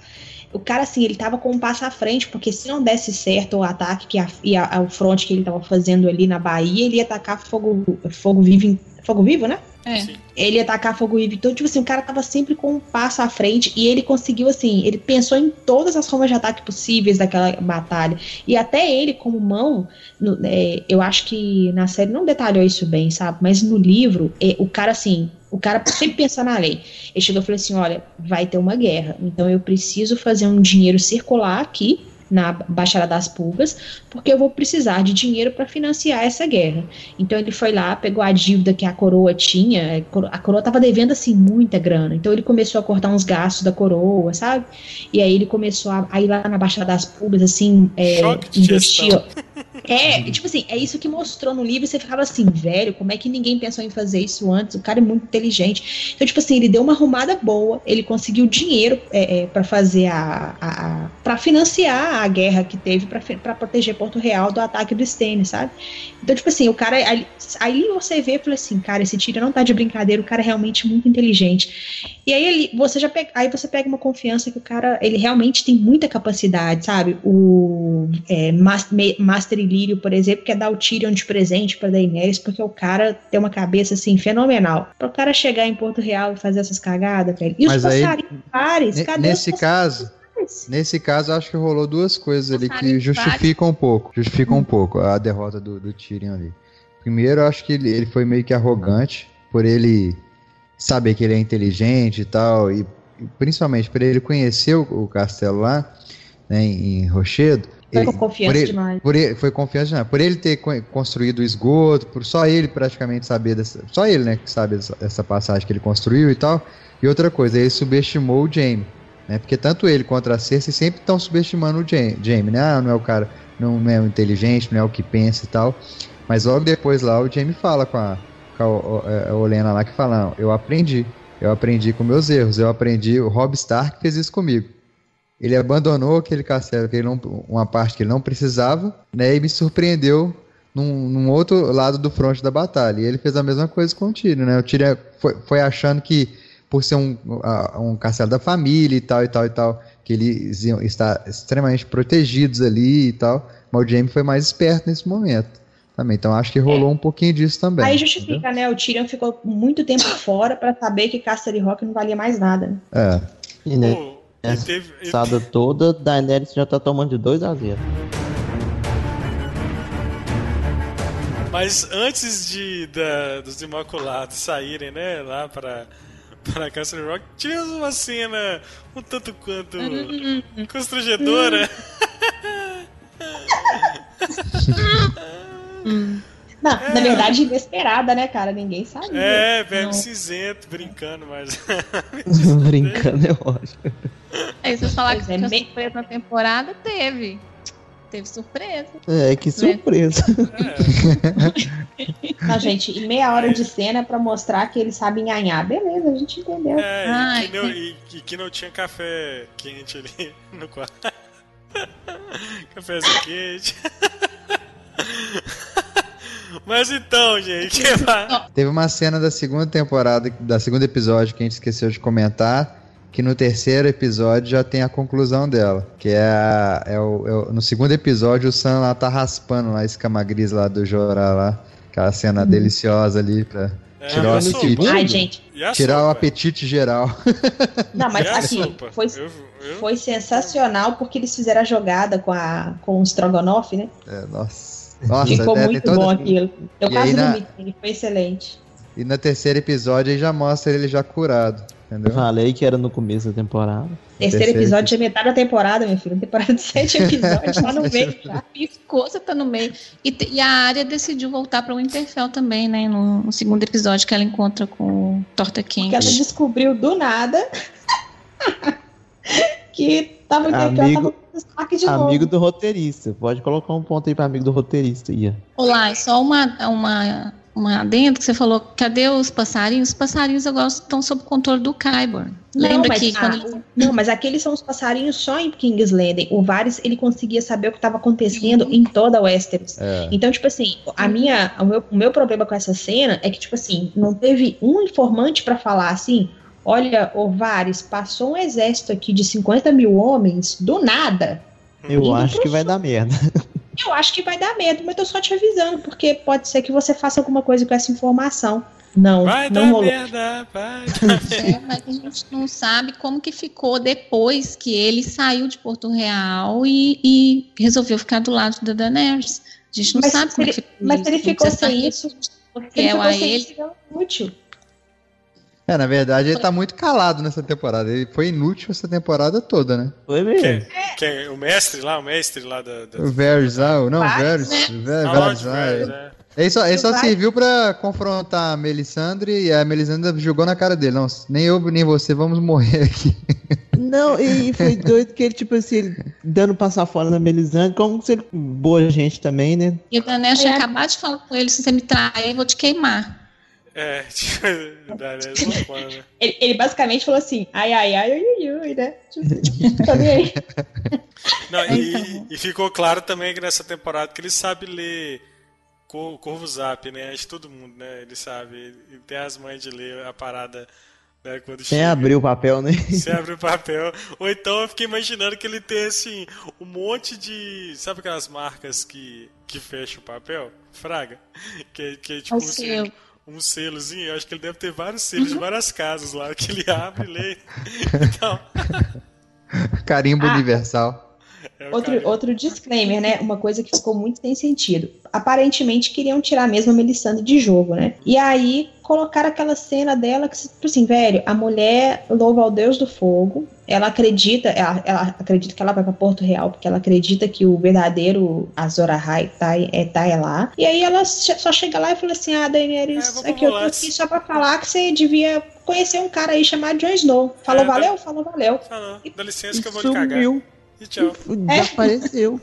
O cara, assim, ele tava com um passo à frente, porque se não desse certo o ataque que a, e a- o front que ele tava fazendo ali na Bahia, ele ia atacar fogo, fogo vivo, em- fogo vivo, né? É. Sim. ele ia atacar fogo vivo. Então, tipo assim, o cara tava sempre com um passo à frente e ele conseguiu, assim, ele pensou em todas as formas de ataque possíveis daquela batalha. E até ele, como mão, no- é, eu acho que na série não detalhou isso bem, sabe? Mas no livro, é, o cara, assim, o cara sempre pensa na lei. Ele chegou e falou assim: olha, vai ter uma guerra, então eu preciso fazer um dinheiro circular aqui. Na Baixada das Pulgas, porque eu vou precisar de dinheiro para financiar essa guerra. Então ele foi lá, pegou a dívida que a coroa tinha, a coro- a coroa tava devendo assim muita grana. Então ele começou a cortar uns gastos da coroa, sabe? E aí ele começou a, a ir lá na Baixada das Pulgas, assim, é, investir. É, e, tipo assim, é isso que mostrou no livro você ficava assim, velho, como é que ninguém pensou em fazer isso antes? O cara é muito inteligente. Então, tipo assim, ele deu uma arrumada boa, ele conseguiu dinheiro é, é, para fazer a, a, a para financiar a guerra que teve para proteger Porto Real do ataque do Stannis, sabe? Então, tipo assim, o cara. Aí, aí você vê e fala assim, cara, esse tiro não tá de brincadeira, o cara é realmente muito inteligente. E aí ele, você já pega, aí você pega uma confiança que o cara, ele realmente tem muita capacidade, sabe? O é, Mas- Me- Master Ilírio, por exemplo, quer dar o Tyrion de presente pra Daenerys, porque o cara tem uma cabeça, assim, fenomenal. Para o cara chegar em Porto Real e fazer essas cagadas, velho. E os Mas aí, passarinhos pares, cadê Nesse os caso, nesse caso, eu acho que rolou duas coisas ali que justificam um pouco. Justificam um pouco a derrota do, do Tyrion ali. Primeiro, eu acho que ele, ele foi meio que arrogante por ele saber que ele é inteligente e tal, e principalmente por ele conhecer o, o castelo lá, né, em Rochedo. Foi com confiança por ele- demais. ele, foi confiança demais. Por ele ter co- construído o esgoto, por só ele praticamente saber dessa. Só ele, né, que sabe dessa, dessa passagem que ele construiu e tal. E outra coisa, ele subestimou o Jaime. Né, porque tanto ele quanto a Cersei sempre estão subestimando o Jaime, Jaime, né? Ah, não é o cara, não, não é o inteligente, não é o que pensa e tal. Mas logo depois lá o Jaime fala com a, com a, é, a Olena lá que fala, não, eu aprendi. Eu aprendi com meus erros, eu aprendi, o Rob Stark fez isso comigo. Ele abandonou aquele castelo, que ele não, uma parte que ele não precisava, né? E me surpreendeu num, num outro lado do fronte da batalha. E ele fez a mesma coisa com o Tyrion, né? O Tyrion foi, foi achando que, por ser um, um castelo da família e tal, e tal, e tal, que eles iam estar extremamente protegidos ali e tal, mas o Jaime foi mais esperto nesse momento. Também, então acho que rolou um pouquinho disso também. Aí entendeu? justifica, né? O Tyrion ficou muito tempo fora pra saber que Castle Rock não valia mais nada. né? É. E né, essa teve, passada toda, Daenerys já tá tomando de 2 a 0 Mas antes de da- dos Imaculados saírem, né, lá para para Castle Rock, tivemos uma cena um tanto quanto constrangedora. Não, na verdade, inesperada, né, cara? Ninguém sabia. É, velho Não. cinzento brincando, mas Brincando, eu acho. Aí vocês falaram Pois que é, tinha surpresa na temporada, teve. Teve surpresa. É, que surpresa. Não, gente, e meia hora de cena pra mostrar que ele sabe enhanhar. Beleza, a gente entendeu. é, Ai, e, que não, e- e que não tinha café quente ali no quarto. Cafézinho quente. Mas então, gente, vai? Teve uma cena da segunda temporada, da segundo episódio que a gente esqueceu de comentar, que no terceiro episódio já tem a conclusão dela, que é, a- é o, é o- no segundo episódio o Sam lá tá raspando lá a escama gris lá do Jorah lá, aquela cena deliciosa ali pra É, Tirar e o apetite. Ai, gente. Tirar o sopa? apetite geral. Não, mas assim, foi, Eu- eu- foi sensacional porque eles fizeram a jogada com, a, com o Strogonoff, né? É, nossa. Nossa, Ficou é, muito toda- bom aquilo. Eu E quase na- dormi, foi excelente. E no terceiro episódio aí já mostra ele já curado, entendeu? Falei que era no começo da temporada. Terceiro terceiro episódio tinha metade da temporada, meu filho. Temporada de sete episódios, lá no meio já. Piscou, você tá no meio. E, e a área decidiu voltar pra Winterfell também, né? No, no segundo episódio que ela encontra com o Torta Porque ela Quente. descobriu do nada que tava que ela Amigo- tava amigo novo. do roteirista. Pode colocar um ponto aí pra amigo do roteirista, Ian. Olá, é só uma, uma, uma adendo que você falou, cadê os passarinhos? Os passarinhos agora estão sob controle do Kyborn. Lembra mas, que ah, quando ele- não, mas aqueles são os passarinhos só em King's Landing. O Varys, ele conseguia saber o que estava acontecendo em toda a Westeros. É. Então, tipo assim, a minha, o, meu, o meu problema com essa cena é que, tipo assim, não teve um informante pra falar assim: olha, ô Varys, passou um exército aqui de 50 mil homens do nada. Eu acho que vai dar merda. Eu acho que vai dar medo, mas tô só te avisando, porque pode ser que você faça alguma coisa com essa informação. Não, Vai não dar rolou. merda, vai dar merda. É, mas a gente não sabe como que ficou depois que ele saiu de Porto Real e, e resolveu ficar do lado da Daenerys. A gente não Mas sabe como ele- que ficou mas se ele isso. Não ficou sem isso, porque Ele ficou a sem ele. isso, é útil. É, na verdade ele tá muito calado nessa temporada. Ele foi inútil essa temporada toda, né? Foi mesmo. Quem, quem- o mestre lá, o mestre lá da. da... O o- não, Varys, Varys. né? Varys, Varys, ah, é. é. Ele só, ele só serviu pra confrontar a Melisandre e a Melisandre jogou na cara dele. Não, nem eu nem você vamos morrer aqui. Não, e foi doido que ele, tipo assim, ele dando passar fora na Melisandre, como se ele. Boa gente também, né? E Daenerys tinha É. acabado de falar com ele, se você me trair, eu vou te queimar. É, tipo, da né, né? Ele, ele basicamente falou assim, ai, ai, ai, ui, ui, ui, né? Tipo, tá aí. Não, e, Então. e ficou claro também que nessa temporada que ele sabe ler Cor- Corvo Zap, né? Acho todo mundo, né? Ele sabe. Ele tem as mães de ler a parada, né? Quando Sem chega. abrir o papel, né? Você abre o papel. Ou então eu fiquei imaginando que ele tem assim, um monte de. Sabe aquelas marcas que, que fecham o papel? Fraga? Que, que é tipo selo, um selozinho. Eu acho que ele deve ter vários selos de várias casas lá que ele abre e lê. Então. Carimbo Ah. universal. É Outro, outro disclaimer, né? Uma coisa que ficou muito sem sentido. Aparentemente queriam tirar mesmo a Melisandre de jogo, né? E aí colocaram aquela cena dela que, tipo assim, velho, a mulher louva ao Deus do fogo. Ela acredita, ela, ela acredita que ela vai pra Porto Real, porque ela acredita que o verdadeiro Azor Ahai tá, é, tá é lá. E aí ela só chega lá e fala assim: Ah, É, Daenerys, pro aqui eu tô aqui só pra falar que você devia conhecer um cara aí chamado Jon Snow. Falou, É, valeu? Falou, valeu. Falou, dá licença E que eu vou te cagar. sumiu. E tchau. Desapareceu.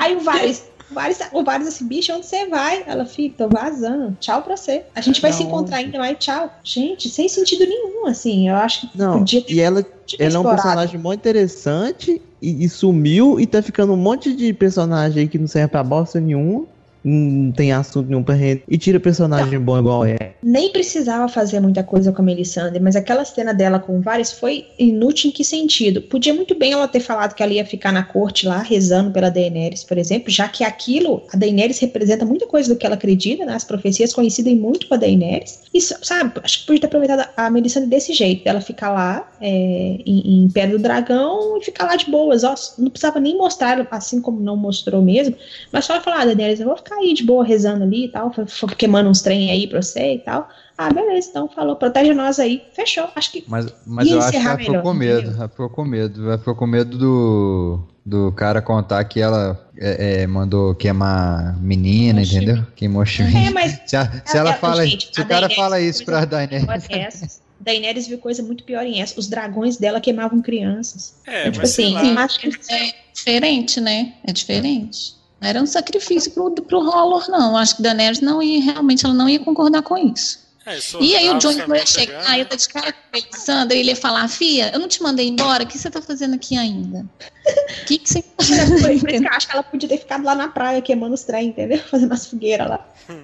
Aí o Varys, O Varys, o Varys assim, bicho, onde você vai? Ela, filho, tô vazando. Tchau pra você. A gente vai se encontrar onde? ainda, mas tchau. Gente, sem sentido nenhum, assim. Eu acho que Não, podia ter e ela, ela é um personagem muito interessante e, e sumiu e tá ficando um monte de personagem aí que não serve pra bosta nenhuma. Não tem assunto nenhum pra render. E tira personagem bom igual é. Nem precisava fazer muita coisa com a Melisandre, mas aquela cena dela com o Varys foi inútil em que sentido? Podia muito bem ela ter falado que ela ia ficar na corte lá, rezando pela Daenerys, por exemplo, já que aquilo, a Daenerys representa muita coisa do que ela acredita, né? As profecias coincidem muito com a Daenerys. E, sabe, acho que podia ter aproveitado a Melisandre desse jeito, dela ficar lá é, em, em Pedra do Dragão e ficar lá de boas, ó, não precisava nem mostrar, assim como não mostrou mesmo, mas só falar, ah, Daenerys, eu vou ficar aí de boa rezando ali e tal, queimando uns trem aí pra você e tal. Ah, beleza, então falou, protege nós aí. Fechou. Acho que Mas, mas Ia eu acho que encerrar ela ficou com medo. entendeu? Ela ficou com medo. Ela ficou com medo do, do cara contar que ela é, é, mandou queimar menina, Oxi. entendeu? Queimou é, Chimene. mas Se, a- se ela É, fala, gente, se o cara Daenerys fala isso pra Daenerys. Daenerys viu coisa muito pior em essa. Os dragões dela queimavam crianças. É, tipo mas sei assim, lá. acho que É diferente, né? É diferente. Não era um sacrifício pro, pro Hollor, não. Acho que Daenerys não ia, realmente, ela não ia concordar com isso. É, E aí o também ia chegar, chegando. ia estar de cara com a Alessandra, e ele ia falar, Fia, eu não te mandei embora, o que você tá fazendo aqui ainda? O que, que você Por isso por isso que eu acho que ela podia ter ficado lá na praia queimando os trem, entendeu? Fazendo as fogueiras lá.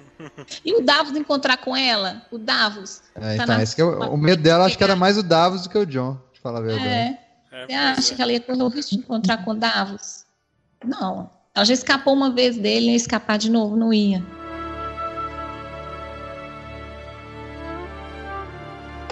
E o Davos encontrar com ela? O Davos? É, Tá então, na- que é o, medo dela, acho que era mais o Davos do que o John, de falar a verdade. É. É, Você acha é. que ela ia correr o risco de encontrar com o Davos? Não. Ela já escapou uma vez dele, ia escapar de novo, não ia.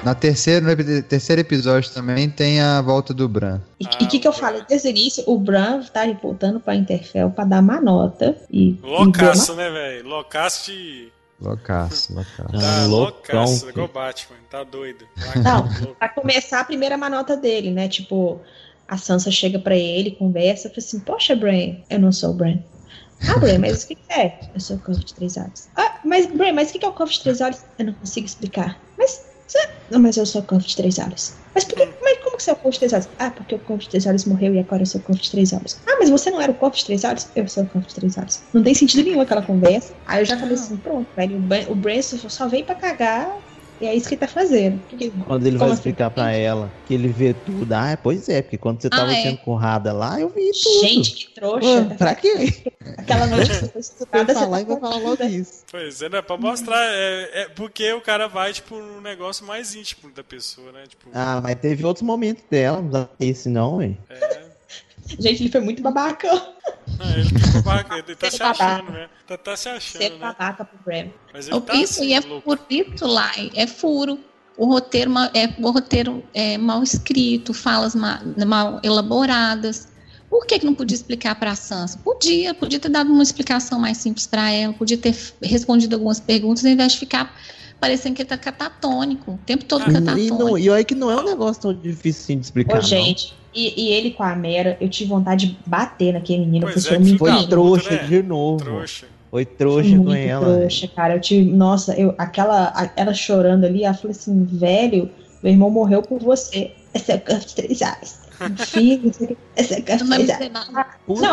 Na terceira, no terceiro episódio também tem a volta do Bran. E o Ah, que, que eu falei desde o início? O Bran tá voltando pra Interfell pra dar uma nota. E, Loucaço, né, velho? Loucaço de. Loucaço, loucaço. Tá Ah, loucão, loucaço, igual Batman, tá doido. Não. Louco. Pra começar, a primeira manota dele, né? Tipo, a Sansa chega pra ele, conversa, fala assim: Poxa, Bran, eu não sou o Bran. Ah, Bran, mas o que que é? Eu sou o Corvo de Três Olhos. Ah, mas, Bran, mas o que que é o Corvo de Três Olhos? Eu não consigo explicar. Mas, você- não, mas eu sou o Corvo de Três Olhos. Mas, por que, mas como que você é o Corvo de Três Olhos? Ah, porque o Corvo de Três Olhos morreu e agora eu sou o Corvo de Três Olhos. Ah, mas você não era o Corvo de Três Olhos? Eu sou o Corvo de Três Olhos. Não tem sentido nenhum aquela conversa. Aí eu já falei assim: pronto, velho, o Bran- só veio pra cagar e é isso que ele tá fazendo. Porque- Quando ele vai assim? explicar pra ela que ele vê tudo. Ah, pois é, porque quando você tava Ah, é. sendo currada lá, eu vi tudo. Gente, que trouxa. Ué, pra quê? Aquela noite que você foi Vai estudada, você falar tá e vai falar logo isso. Pois é, né? Pra mostrar. É, é porque o cara vai, tipo, num negócio mais íntimo da pessoa, né? Tipo, Ah, mas teve outros momentos dela, não dá esse não, hein? é. Gente, ele foi muito babaca. Ah, ele, tá babaca, ele tá Ser se achando, né? Tá, tá se Ser achando, né? babaca pro Bram. Mas ele tá isso assim, e é louco. lá, é furo. O roteiro, é, o roteiro é mal escrito, falas ma- mal elaboradas. Por que, que não podia explicar para a Sansa? Podia, podia ter dado uma explicação mais simples para ela, podia ter respondido algumas perguntas, ao invés de ficar parecendo que ele tá catatônico, o tempo todo Ah, E, catatônico. não, e olha que não é um negócio tão difícil assim de explicar. Ô, não. gente, e, e ele com a Mera, eu tive vontade de bater naquele menino, Pois porque é, me Foi Puta, trouxa né? de novo. Trouxa. Foi trouxa muito com ela. trouxa, cara. Eu tive, nossa, eu, aquela, a- ela chorando ali, ela falou assim, velho, meu irmão morreu por você. Esse é o campo de três ares. É Não dizer nada. Por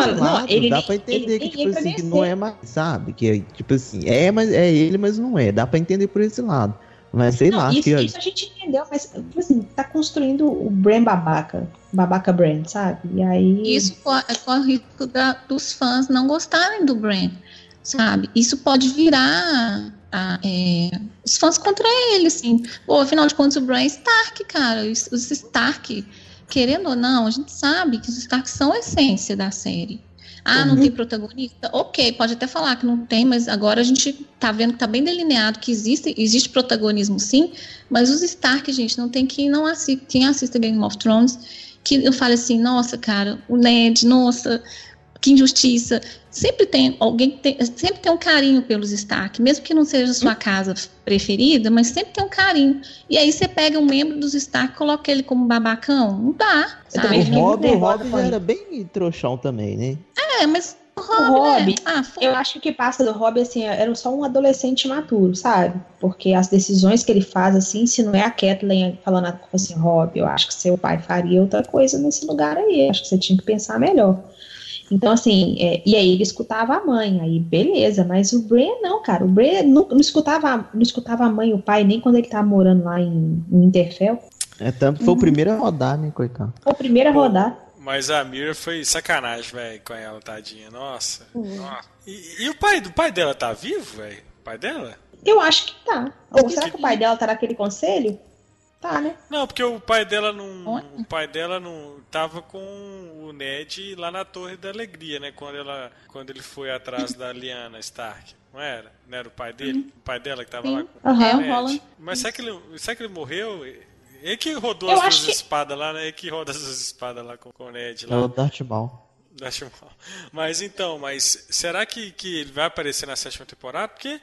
ele dá pra entender ele que, tipo assim, que não é mais, sabe? Que, tipo assim, é, mas é ele, mas não é. Dá pra entender por esse lado. Mas sei Não, lá, isso, que isso a gente entendeu, mas tipo assim, tá construindo o Bram babaca. Babaca Bram, sabe? E aí. Isso co- corre o risco da- dos fãs não gostarem do Bran, sabe? Isso pode virar ah, é, os fãs contra ele, assim. Pô, afinal de contas, o Bran é Stark, cara. Os, os Stark, querendo ou não, a gente sabe que os Stark são a essência da série. Ah, não Uhum. tem protagonista? Ok, pode até falar que não tem, mas agora a gente tá vendo que tá bem delineado que existe, existe protagonismo sim, mas os Stark, gente, não tem quem não assista, quem assista Game of Thrones, que eu falo assim, nossa, cara, o Ned, nossa, que injustiça. Sempre tem alguém que tem, sempre tem um carinho pelos Stark, mesmo que não seja a sua casa preferida, mas sempre tem um carinho. E aí você pega um membro dos Stark e coloca ele como babacão? Não dá. Também o Rob, o Rob já era bem trouxão também, né? É, mas o Rob, Robb, né? Ah, foi. Eu acho que o que passa do Rob, assim, era só um adolescente maturo, sabe? Porque as decisões que ele faz, assim, se não é a Kathleen falando assim, Rob, eu acho que seu pai faria outra coisa nesse lugar aí. Acho que você tinha que pensar melhor. Então, assim, é, e aí ele escutava a mãe, aí beleza, mas o Bran não, cara. O Bran não, não escutava, não escutava a mãe e o pai nem quando ele tava morando lá em, em Interfell. É tanto foi o primeiro a rodar, né, coitado. Foi o primeiro a rodar. Mas a Mira foi sacanagem, velho, com ela, tadinha. Nossa. Nossa. E, e o pai, do pai dela tá vivo, velho? O pai dela? Eu acho que tá. Ou será que o pai dela tá naquele conselho? Tá, né? Não, porque o pai dela não. Olha. O pai dela não tava com o Ned lá na Torre da Alegria, né? Quando, ela, quando ele foi atrás da Lyanna Stark. Não era? Não era o pai dele? O pai dela que tava lá com. É, o Ned. Roland. Mas será que, ele, será que ele morreu? Ele que rodou Eu as duas que- espadas lá, né? Ele que roda as duas espadas lá com, com o Ned É o lá. Darth Maul. Da Shumal. Mas então, mas será que, que ele vai aparecer na sétima temporada? Porque,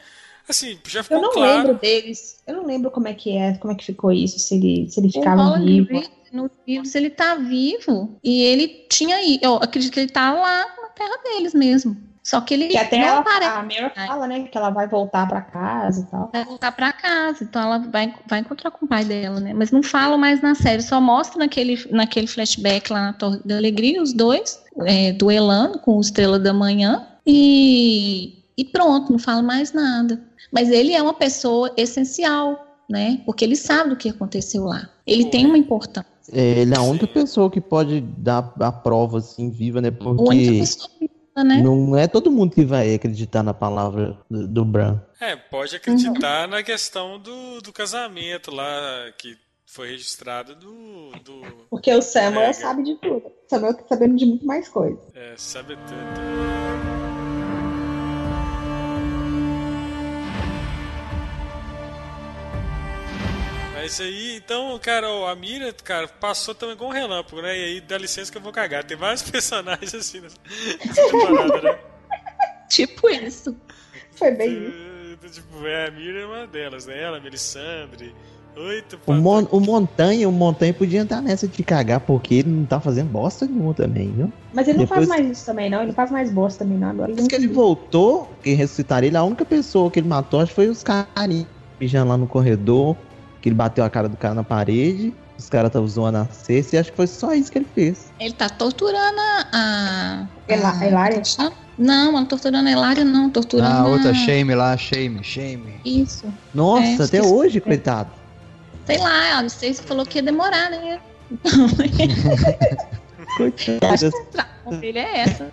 assim, já ficou Eu não claro. lembro deles. Eu não lembro como é que é, como é que ficou isso, se ele, se ele ficava vivo. Reed, nos livros ele tá vivo e ele tinha ido. Eu acredito que ele tá lá na terra deles mesmo. Só que ele Que até não ela, aparece. a Mary fala, né, que ela vai voltar pra casa e tal. vai voltar pra casa, então ela vai, vai encontrar com o pai dela, né? Mas não fala mais na série, só mostra naquele, naquele flashback lá na Torre da Alegria, os dois, é, duelando com o Estrela da Manhã, e, e pronto, não fala mais nada. Mas ele é uma pessoa essencial, né? Porque ele sabe do que aconteceu lá. Ele tem uma importância. É, ele é a única pessoa que pode dar a prova assim viva, né? A única Porque pessoa viva, né? não é todo mundo que vai acreditar na palavra do, do Bran. É, pode acreditar na questão do, do casamento lá, que foi registrado do. do Porque o Samuel É, sabe de tudo. O Samuel tá sabendo de muito mais coisa. é, sabe tudo. Mas aí, então, cara, ó, a Mira, cara, passou também com um relâmpago, né? E aí, dá licença que eu vou cagar. Tem vários personagens assim nessa temporada, né? Tipo isso. Foi bem isso. Eh, Tipo, é, a Mira é uma delas, né? Ela, a Melisandre. Oito, O, Mon, o Montanha, o Montanha podia entrar nessa de cagar, porque ele não tá fazendo bosta nenhuma também, viu? Mas ele não Depois- faz mais isso também, não. Ele não faz mais bosta também, não. Agora ele que ele voltou, que ressuscitaram ele, a única pessoa que ele matou acho que foi os carinhos mijando lá no corredor, que ele bateu a cara do cara na parede, os caras estavam zoando a cesta, e acho que foi só isso que ele fez. Ele tá torturando a. a, Ela- a- Elária? como chama? Não, não torturando a Elária, não. Torturando Ah, outra a... shame lá, shame, shame. Isso. Nossa, É, até hoje, coitado. Sei lá, a Alice falou que ia demorar, né? Coitado. A dele é essa.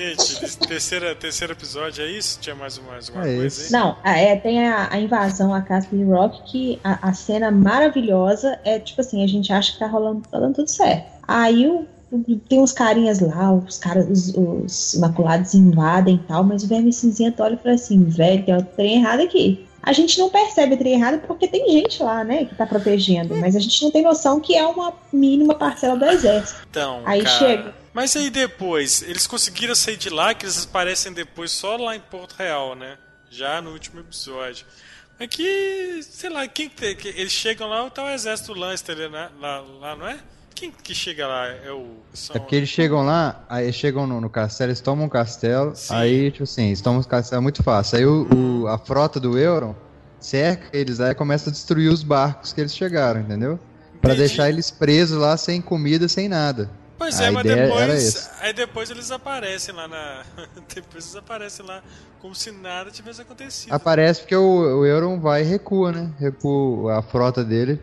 Gente, terceira, terceiro episódio é isso? Tinha mais, mais alguma É coisa aí? Não, a- é, tem a, a invasão à casa de Rock, que a, a cena maravilhosa é tipo assim, a gente acha que tá rolando, tá dando tudo certo. Aí o- o- tem uns carinhas lá, os caras, os, os imaculados invadem e tal, mas o verme cinzento olha e fala assim, velho, tem um trem errado aqui. A gente não percebe o trem errado porque tem gente lá, né, que tá protegendo, mas a gente não tem noção que é uma mínima parcela do exército. Então, Aí cara, chega. Mas aí depois, eles conseguiram sair de lá, que eles aparecem depois só lá em Porto Real, né? Já no último episódio. É que, sei lá, quem que, que- eles chegam lá, tá o exército Lannister né? lá, lá, não é? Quem que chega lá? É o. São... É porque eles chegam lá, aí eles chegam no, no castelo, eles tomam o castelo, Sim. aí, tipo assim, eles tomam o castelo muito fácil. Aí o, o- a frota do Euron cerca eles, aí começa a destruir os barcos que eles chegaram, entendeu? Pra Entendi. deixar eles presos lá sem comida, sem nada. Pois A é, mas depois. Aí depois eles aparecem lá na. depois eles aparecem lá como se nada tivesse acontecido. Aparece porque o, o Euron vai e recua, né? Recua a frota dele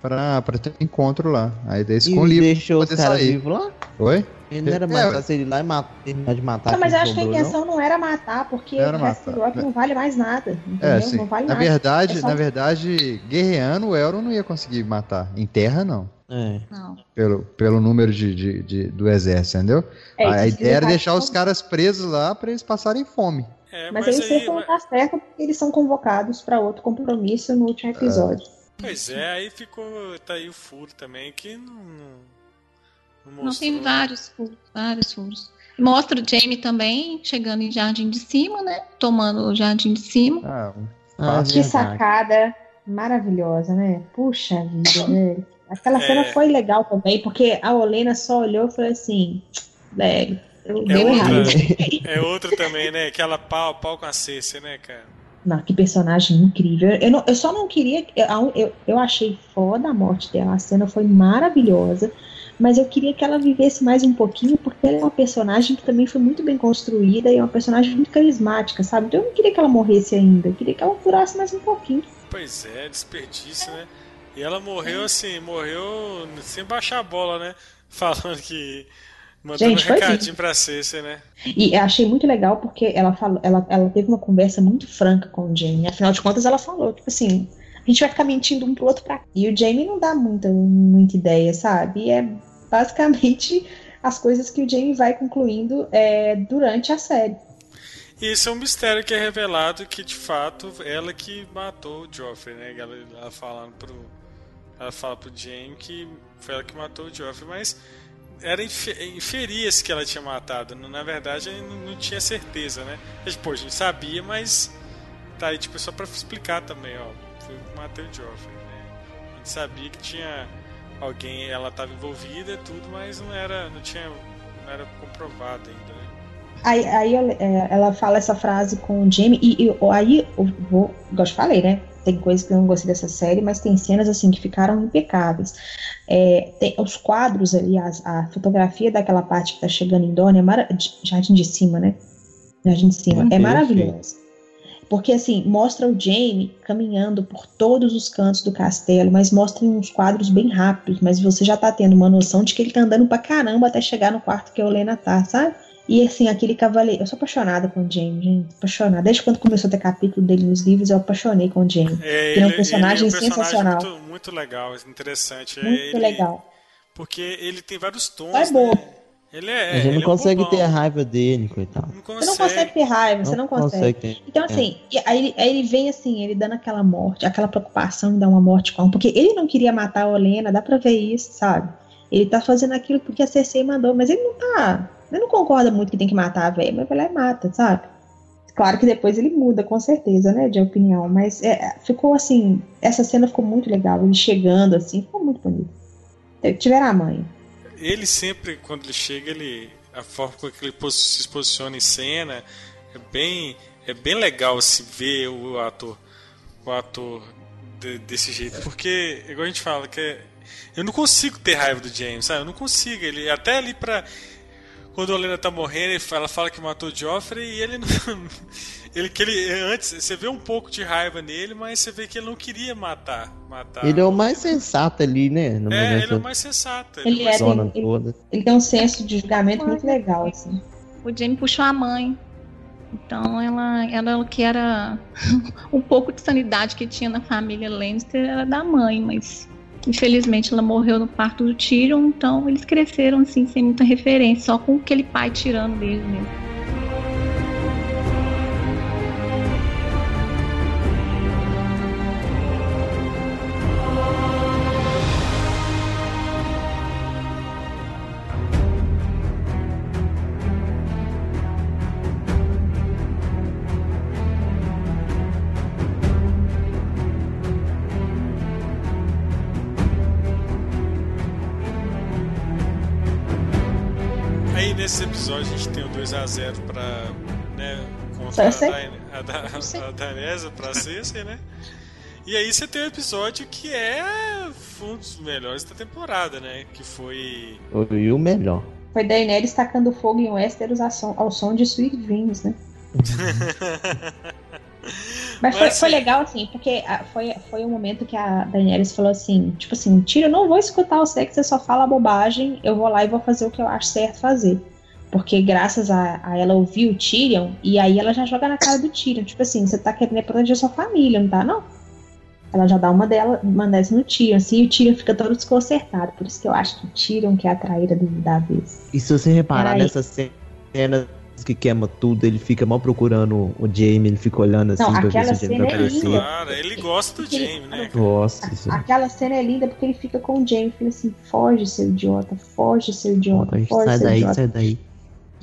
pra, pra ter um encontro lá. Aí E com livro deixou os poder caras sair. vivos lá? Oi? Ele não era É, mais ué. fácil ele ir lá e matar, terminar de matar Não, mas eu acho que a sobrou, não? intenção não era matar, porque Era o resto do matar. Rock não vale mais nada, entendeu? É, sim. Não vale Na nada. verdade, É só- na verdade, guerreando, o Euron não ia conseguir matar. Em terra, não. É. Não. Pelo, pelo número de, de- de- do exército, entendeu? É, a ideia era deixar os caras presos lá pra eles passarem fome. É, Mas, mas, aí você não tá certo porque eles são convocados para outro compromisso no último episódio. Pois é, aí ficou. Tá aí o furo também, que não. Não, não tem mostrou. vários furos, vários furos. Mostra o Jamie também chegando em Jardim de Cima, né? Tomando o Jardim de Cima. Ah, Ah. Que verdade. sacada maravilhosa, né? Puxa vida, velho. Aquela É. cena foi legal também, porque a Olena só olhou e falou assim: velho, eu- deu outra. errado. É outro também, né? Aquela pau, pau com a Cersei, né, cara? Não, que personagem incrível. Eu, não- eu só não queria. Eu, eu, eu achei foda a morte dela. A cena foi maravilhosa. Mas eu queria que ela vivesse mais um pouquinho, porque ela é uma personagem que também foi muito bem construída e é uma personagem muito carismática, sabe? Então eu não queria que ela morresse ainda, eu queria que ela durasse mais um pouquinho. Pois é, desperdício, né? E ela morreu assim, morreu sem baixar a bola, né? Falando que. Mandando Gente, um recadinho pra Cersei, né? E eu achei muito legal porque ela falou, ela, ela teve uma conversa muito franca com o Jamie. Afinal de contas, ela falou, tipo assim, a gente vai ficar mentindo um pro outro pra. E o Jamie não dá muita, muita ideia, sabe? E é basicamente as coisas que o Jamie vai concluindo é, durante a série. Esse é um mistério que é revelado que de fato ela que matou o Joffrey, né? Ela, ela falando pro. Ela fala pro Jaime que foi ela que matou o Joffrey, mas era infe- inferia-se que ela tinha matado. Na verdade, não, não tinha certeza, né? Mas, pô, a gente sabia, mas tá aí tipo só pra explicar também, ó. Joffrey, né? A gente sabia que tinha alguém, ela tava envolvida e tudo, mas não era, não tinha, não era comprovado ainda, né? Aí, aí ela, é, fala essa frase com o Jamie, e, e aí eu vou, igual eu te falei, né? Tem coisas que eu não gostei dessa série, mas tem cenas assim que ficaram impecáveis. É, tem os quadros ali, as- a fotografia daquela parte que tá chegando em Dorne, é Jardim de Cima, né? Jardim de Cima, é perfeito. maravilhosa. Porque assim, mostra o Jamie caminhando por todos os cantos do castelo, mas mostra em uns quadros bem rápidos, mas você já tá tendo uma noção de que ele tá andando pra caramba até chegar no quarto que a Olena tá, sabe? E assim, aquele cavaleiro. Eu sou apaixonada com o Jamie, gente. Apaixonada. Desde quando começou a ter capítulo dele nos livros, eu apaixonei com o Jamie. É, Ele é um personagem sensacional. muito, muito legal, interessante. É, Muito ele- legal. Porque ele tem vários tons, Vai né? Ele é. a gente ele não é um consegue bobão. ter raiva dele, coitado. Não Você não consegue ter raiva, você não consegue. ter. Então, assim, e aí, ele- aí ele vem assim, ele dando aquela morte, aquela preocupação em dar uma morte com porque ele não queria matar a Olena, dá pra ver isso, sabe? Ele tá fazendo aquilo porque a Cersei mandou, mas ele não tá. Ele não concorda muito que tem que matar a velha, mas vai lá e mata, sabe? Claro que depois ele muda, com certeza, né, de opinião, mas é, ficou assim, essa cena ficou muito legal, ele chegando assim, ficou muito bonito. Tiveram a mãe. Ele sempre, quando ele chega, ele. A forma com que ele se posiciona em cena é bem. É bem legal se ver o ator. O ator de- desse jeito. Porque, igual a gente fala, que é- eu não consigo ter raiva do James, sabe? Eu não consigo. Ele até ali pra. Quando a Olena tá morrendo, ela fala que matou o Joffrey e ele não. Ele que ele antes você vê um pouco de raiva nele, mas você vê que ele não queria matar, matar. Ele é o mais sensato ali, né? No É, ele é o mais sensato. Ele é o mais é, zona ele- toda. Ele tem um senso de julgamento muito legal, assim. O Jamie puxou a mãe. Então ela, ela que era um pouco de sanidade que tinha na família Lannister era da mãe, mas infelizmente ela morreu no parto do Tyrion, então eles cresceram assim sem muita referência, só com aquele pai tirando deles mesmo. Contra a, Cersei? Dain- a, da, a Daenerys pra Cersei, né? E aí você tem o episódio que é um dos melhores da temporada, né? Que foi. E o melhor. Foi Daenerys tacando fogo em Westeros ao som, ao som de Sweet Dreams, né? Mas, foi, Mas, foi assim- legal, assim, porque ah, foi, foi um momento que a Daenerys falou assim, tipo assim, Tira, eu não vou escutar você que você só fala bobagem, eu vou lá e vou fazer o que eu acho certo fazer. Porque graças a, a ela ouvir o Tyrion, e aí ela já joga na cara do Tyrion, tipo assim, você tá querendo proteger sua família, não tá, não? Ela já dá uma dela, uma dessas no Tyrion, assim, e o Tyrion fica todo desconcertado. Por isso que eu acho que o Tyrion que é a traíra do, da vez. E se você reparar Peraí. nessas cenas que queima tudo, ele fica mal procurando o Jamie, ele fica olhando assim Não, pra ver se o Jamie vai cena é. Claro, ele gosta do Jaime, né? Nossa, isso. Aquela cena é linda porque ele fica com o Jaime e fala assim: foge, seu idiota, foge, seu idiota, Sai foge, seu daí, idiota. sai daí.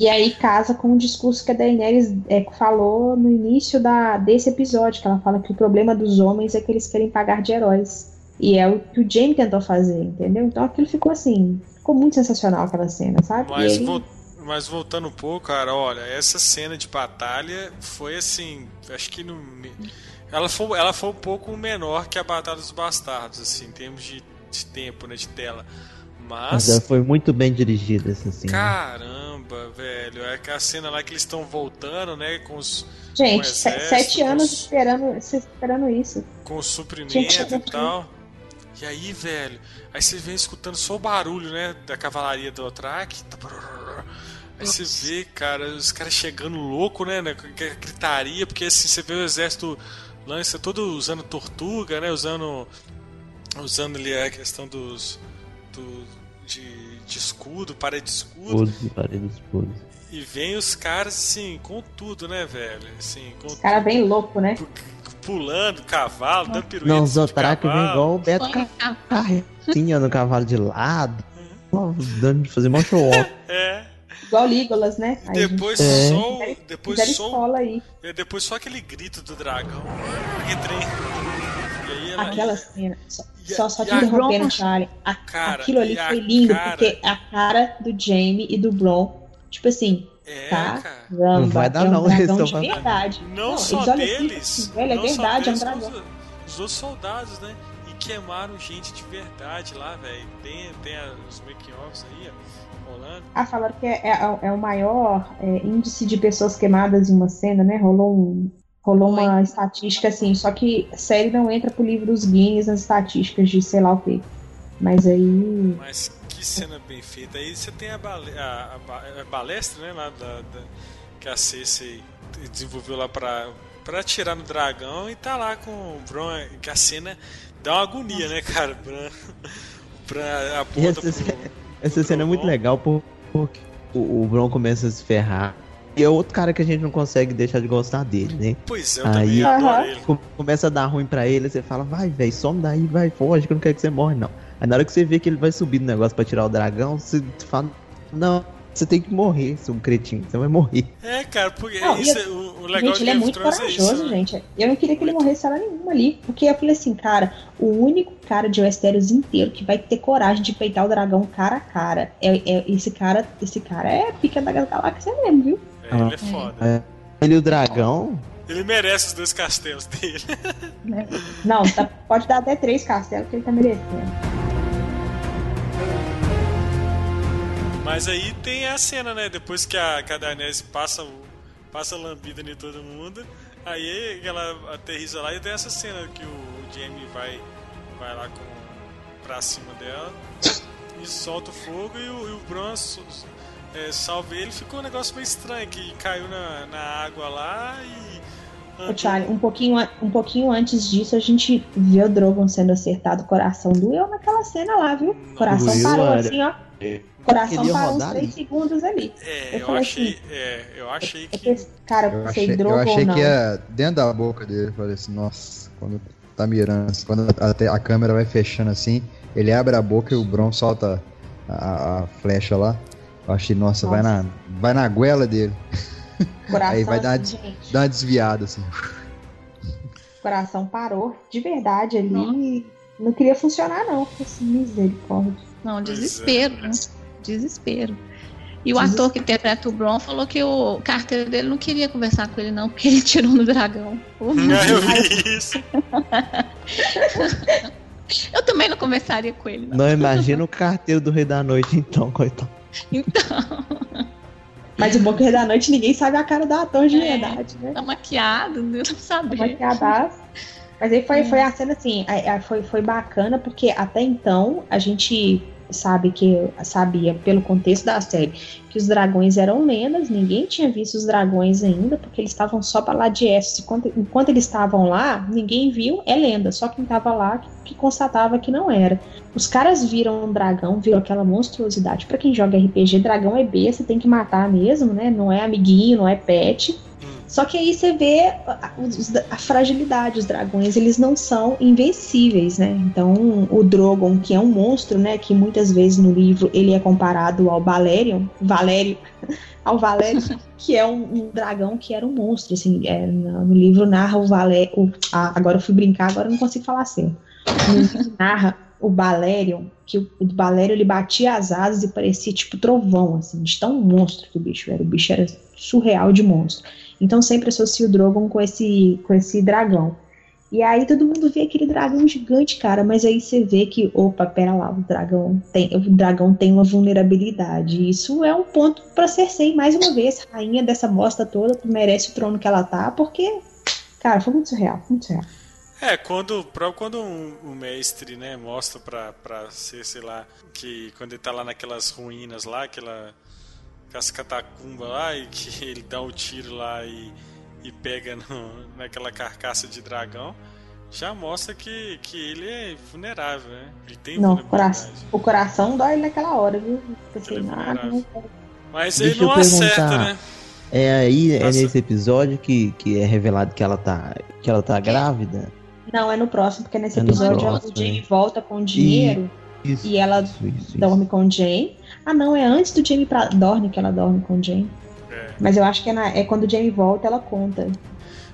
E aí casa com o discurso que a Daenerys é, falou no início da, desse episódio, que ela fala que o problema dos homens é que eles querem pagar de heróis. E é o que o Jaime tentou fazer, entendeu? Então aquilo ficou assim, ficou muito sensacional aquela cena, sabe? Mas, ele- vol- mas voltando um pouco, cara, olha, essa cena de batalha foi assim, acho que no, ela foi, ela foi um pouco menor que a Batalha dos Bastardos, assim, em termos de, de tempo, né, de tela. Mas Mas, ela foi muito bem dirigida essa cena. caramba, velho. É aquela cena lá que eles estão voltando, né? Com os, Gente, Com exército, sete anos com- esperando, esperando isso. com o suprimento e chegar tal. E aí, velho, aí você vem escutando só o barulho, né? Da cavalaria do Otrak. Aí você vê, cara, os caras chegando louco, né? né, gritaria, porque assim, você vê o exército lança todo usando tortuga, né? Usando. Usando ali a questão dos. Do, de, de escudo, parede de escudo. Escudos, paredes escuros. E vem os caras assim, com tudo, né, velho? Assim, com Os caras bem louco, né? pulando, cavalo, dando pirueta. Não, os de Otrak vem igual o Beto Carretinha no cavalo de lado. ó, Dando de fazer mó show. É. Igual Legolas, né? Aí, depois É. só o- Fizeram- depois Fizeram só aí. é, depois só aquele grito do dragão. Trem. E aí ela Aquela cena. Só, E só, só te a- interrompendo, Charlie. A- Cara, aquilo ali foi lindo, cara- porque a cara do Jamie e do Bron, tipo assim, é, Tá. cara. caramba, Não vai dar é um não, dragão eles de verdade. Não, só eles olham assim, deles. assim, velho, é não só verdade, é um deles, dragão. Os, os outros soldados, né? E queimaram gente de verdade lá, velho. Tem, tem os making-offs aí, ó, rolando. Ah, falaram que é, é- é o maior é, índice de pessoas queimadas em uma cena, né? Rolou um. Rolou uma estatística assim, só que a série não entra pro livro dos Guinness nas estatísticas de sei lá o quê. Mas aí. Mas que cena bem feita. Aí você tem a, bale, a, a a balestra, né? Lá da, da- que a Cersei desenvolveu lá pra, pra atirar no dragão e tá lá com o Bron. Que a cena dá uma agonia, né, cara? Bran, Bran aponta essa pro- cena- Essa cena é muito legal por- porque o, o Bron começa a se ferrar. E é outro cara que a gente não consegue deixar de gostar dele, né? Pois é, eu Aí- também ele. Com- Começa a dar ruim pra ele, você fala, vai, velho, some daí, vai, foge, que eu não quero que você morre, não. Aí na hora que você vê que ele vai subir no negócio pra tirar o dragão, você fala, não, você tem que morrer, seu cretino, você vai morrer. É, cara, porque Não, isso e é, o, o legal Gente, ele é muito é corajoso, isso. né? gente. Eu não queria que ele morresse hora nenhuma ali. Porque eu falei assim, cara, o único cara de Westeros inteiro que vai ter coragem de peitar o dragão cara a cara. É, é- esse cara, esse cara é pica da galáxia mesmo, viu? É, ele é foda. É. Ele e o dragão, Ele merece os dois castelos dele. Não, tá- pode dar até três castelos que ele tá merecendo. Mas aí tem a cena, né? Depois que a, que a Daenerys passa, o- passa a lambida em todo mundo, aí ela aterriza lá e tem essa cena que o, o Jaime vai, vai lá com, pra cima dela e solta o fogo e o, e o Bron é, salva ele. Ficou um negócio meio estranho, que caiu na, na água lá e... Ô, Charlie, um pouquinho, um pouquinho antes disso, a gente viu o Drogon sendo acertado, o coração doeu naquela cena lá, viu? O coração Doeu, parou assim, ó. O coração parou uns rodar três ali. segundos ali. É, Eu eu, falei achei, assim, é, eu achei Eu que... cara, eu Eu pensei achei, eu Drogon achei não. que ia dentro da boca dele. Eu falei assim, nossa, quando tá mirando, quando até a câmera vai fechando assim, ele abre a boca e o Bron solta a, a- a flecha lá. Eu achei, nossa, Vai, Nossa. na, vai na goela dele. Coração, Aí vai dar assim, gente, Dá uma desviada assim. o coração parou de verdade ali. Não queria funcionar, não. Falei assim, misericórdia. Não, é. desespero, né? Desespero. E o ator que interpreta o Bron falou que o carteiro dele não queria conversar com ele, não, porque ele tirou no dragão. Meu Ah, eu vi isso. Eu também não conversaria com ele, não. não imagina o carteiro do Rei da Noite, então, coitado. Então, Mas o Boca da Noite ninguém sabe a cara do ator de É. verdade, né? tá maquiado, eu não Tá sabia. maquiadaço. Mas aí foi, É. foi a cena assim, a- a- foi, foi bacana, porque até então a gente sabe que sabia, pelo contexto da série, que os dragões eram lendas, ninguém tinha visto os dragões ainda, porque eles estavam só para lá de Essos. Enquanto, enquanto eles estavam lá, ninguém viu, é lenda, só quem tava lá que, que constatava que não era. Os caras viram um dragão, viram aquela monstruosidade. Pra quem joga RPG, dragão é besta, tem que matar mesmo, né? Não é amiguinho, não é pet. Só que aí você vê a, os- a fragilidade dos dragões, eles não são invencíveis, né? Então, o Drogon, que é um monstro, né? Que muitas vezes no livro ele é comparado ao Valerion, Valério, ao Valério, que é um, um dragão que era um monstro, assim, é, no, livro narra o Valério, agora eu fui brincar, agora eu não consigo falar assim. Narra o Balerion, que o, o Balerion ele batia as asas e parecia tipo trovão, assim, de tão monstro que o bicho era. O bicho era surreal de monstro. Então sempre associo o Drogon com esse, com esse dragão. E aí todo mundo vê aquele dragão gigante, cara, mas aí você vê que, opa, pera lá, o dragão tem, o dragão tem uma vulnerabilidade. Isso é um ponto pra Cersei, mais uma vez, rainha dessa bosta toda, merece o trono que ela tá, porque, cara, foi muito surreal, muito surreal. É, quando, quando um, um mestre, né, mostra pra, pra ser, sei lá, que quando ele tá lá naquelas ruínas lá, aquela, aquelas catacumbas lá, e que ele dá o tiro lá e, e pega no- naquela carcaça de dragão, já mostra que, que ele é vulnerável, né? Ele tem Não, o vulnerabilidade. coração, o coração dói naquela hora, viu? Pensei, Ele é vulnerável. não, Mas ele Deixa não acerta, né? É aí, é Nossa. nesse episódio que, que é revelado que ela tá, que ela tá grávida? não, é no próximo, porque nesse É episódio próximo, o Jamie né? volta com dinheiro Isso. e ela Isso, isso, isso. dorme com o Jamie. Ah, não, é antes do Jamie pra... dorme que ela dorme com o Jamie. É. Mas eu acho que é, na- é quando o Jamie volta, ela conta.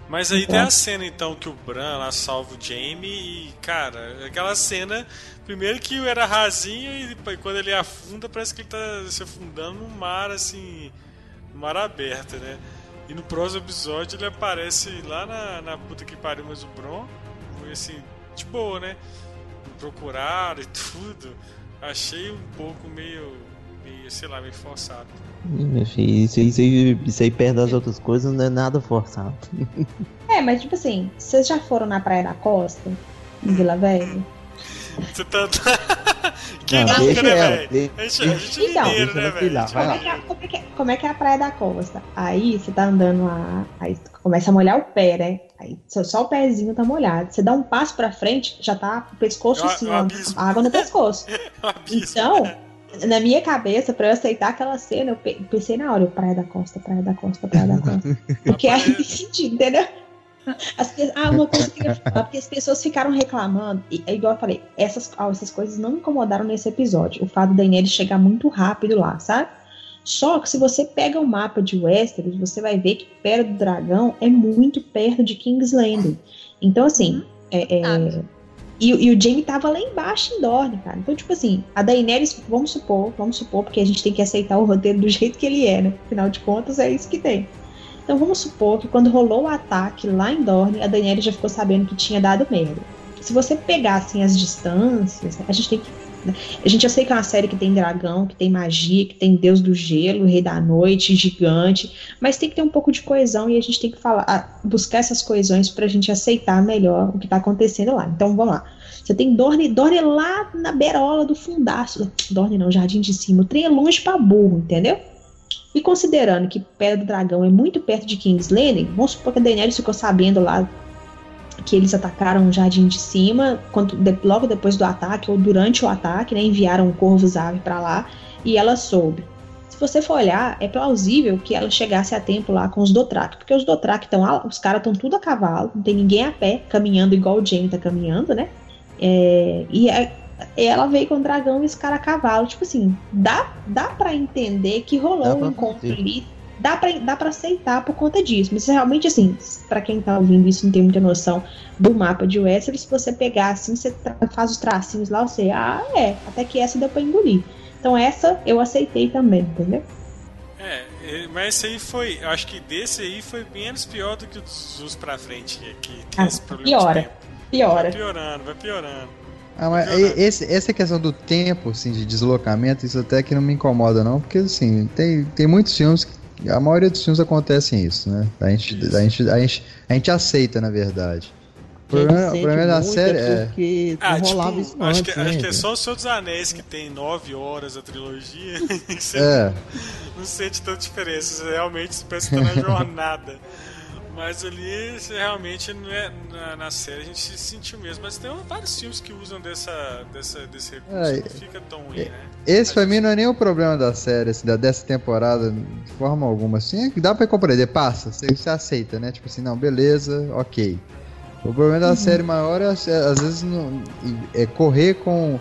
Mas aí Então. tem a cena então que o Bran lá salva o Jamie e, cara, aquela cena. Primeiro que era rasinho e depois, quando ele afunda, parece que ele tá se afundando no mar, assim. No mar aberto, né? E no próximo episódio ele aparece lá na, na puta que pariu, mas o Bron, assim, de boa, né? Procuraram e tudo. Achei um pouco meio. Meio, sei lá, meio forçado. Ih, meu filho, isso, isso, aí- isso aí perto das outras coisas não é nada forçado. É, mas tipo assim, vocês já foram na Praia da Costa, em Vila Velha? Você tá. Quem Não, nunca, deixa né, ela, velho? de- A gente, a gente é Então, mineiro, deixa né, velho? A Como é, que é, como, é que é, como é que é a Praia da Costa? Aí você tá andando lá, aí começa a molhar o pé, né? Aí só, só o pezinho tá molhado. Você dá um passo pra frente, já tá o pescoço É assim, ó, abismo. água no pescoço. Então, né? Na minha cabeça, pra eu aceitar aquela cena, eu pe- pensei na hora, eu, Praia da Costa, Praia da Costa, Praia da Costa. Porque aí sentido, entendeu? As ah, uma coisa que eu queria falar, porque as pessoas ficaram reclamando, e é igual eu falei, essas, ah, essas coisas não me incomodaram nesse episódio. O fato da Daenerys chegar muito rápido lá, sabe? Só que se você pega o mapa de Westeros, você vai ver que perto do dragão é muito perto de King's Landing. Então, assim, é, é, Ah. E, e o Jaime tava lá embaixo em Dorne, cara. Então, tipo assim, a Daenerys, vamos supor, vamos supor, porque a gente tem que aceitar o roteiro do jeito que ele é, né? Afinal de contas, é isso que tem. Então, vamos supor que quando rolou o ataque lá em Dorne, a Daenerys já ficou sabendo que tinha dado merda. Se você pegar, assim, as distâncias, a gente tem que. Né? A gente, eu sei que é uma série que tem dragão, que tem magia, que tem deus do gelo, rei da noite, gigante, mas tem que ter um pouco de coesão e a gente tem que falar, buscar essas coesões pra gente aceitar melhor o que tá acontecendo lá. Então, vamos lá. Você tem Dorne, Dorne lá na beirola do fundaço. Dorne não, Jardim de Cima. O trem é longe pra burro, entendeu? E considerando que Pedra do Dragão é muito perto de King's Landing, vamos supor que a Daenerys ficou sabendo lá que eles atacaram o Jardim de Cima, quando, de- logo depois do ataque, ou durante o ataque, né, enviaram corvos ave pra lá, e ela soube. Se você for olhar, é plausível que ela chegasse a tempo lá com os Dothraki, porque os Dothraki estão lá, os caras estão tudo a cavalo, não tem ninguém a pé, caminhando igual o Jaime tá caminhando, né? É, e é- ela veio com o dragão e esse cara a cavalo. Tipo assim, dá, dá para entender que Dá rolou pra um encontro ali. Dá pra, dá pra aceitar por conta disso. Mas realmente, assim, pra quem tá ouvindo isso não tem muita noção do mapa de Westeros, se você pegar assim, você faz os tracinhos lá, você, ah, é, até que essa deu pra engolir. Então essa eu aceitei também, entendeu? É, mas esse aí foi. Eu acho que desse aí foi menos pior do que o dos dos pra frente, que, tem Ah, esse problema. piora. Piora. Vai piorando, vai piorando. Ah, mas esse, essa questão do tempo, assim, de deslocamento, isso até que não me incomoda, não, porque, assim, tem, tem muitos filmes, que, a maioria dos filmes acontecem isso, né? A gente, Isso. a gente, a gente, a gente aceita, na verdade. O problema, o problema da muito série é... Ah, tipo, isso acho, antes, que, né, acho que é só o Senhor dos Anéis que tem nove horas a trilogia. que você É, não sente tanta diferença. Você realmente parece que tá na jornada. Mas ali realmente não é, na, na série a gente se sentiu mesmo. Mas tem vários filmes que usam dessa, dessa, desse recurso. É, não fica tão ruim, né? esse pra mim não é nem o problema da série, assim, da, dessa temporada, de forma alguma, assim, é que dá pra compreender, passa, você, você aceita, né? Tipo assim, não, beleza, ok. O problema da série maior é, é, às vezes, não- é correr com,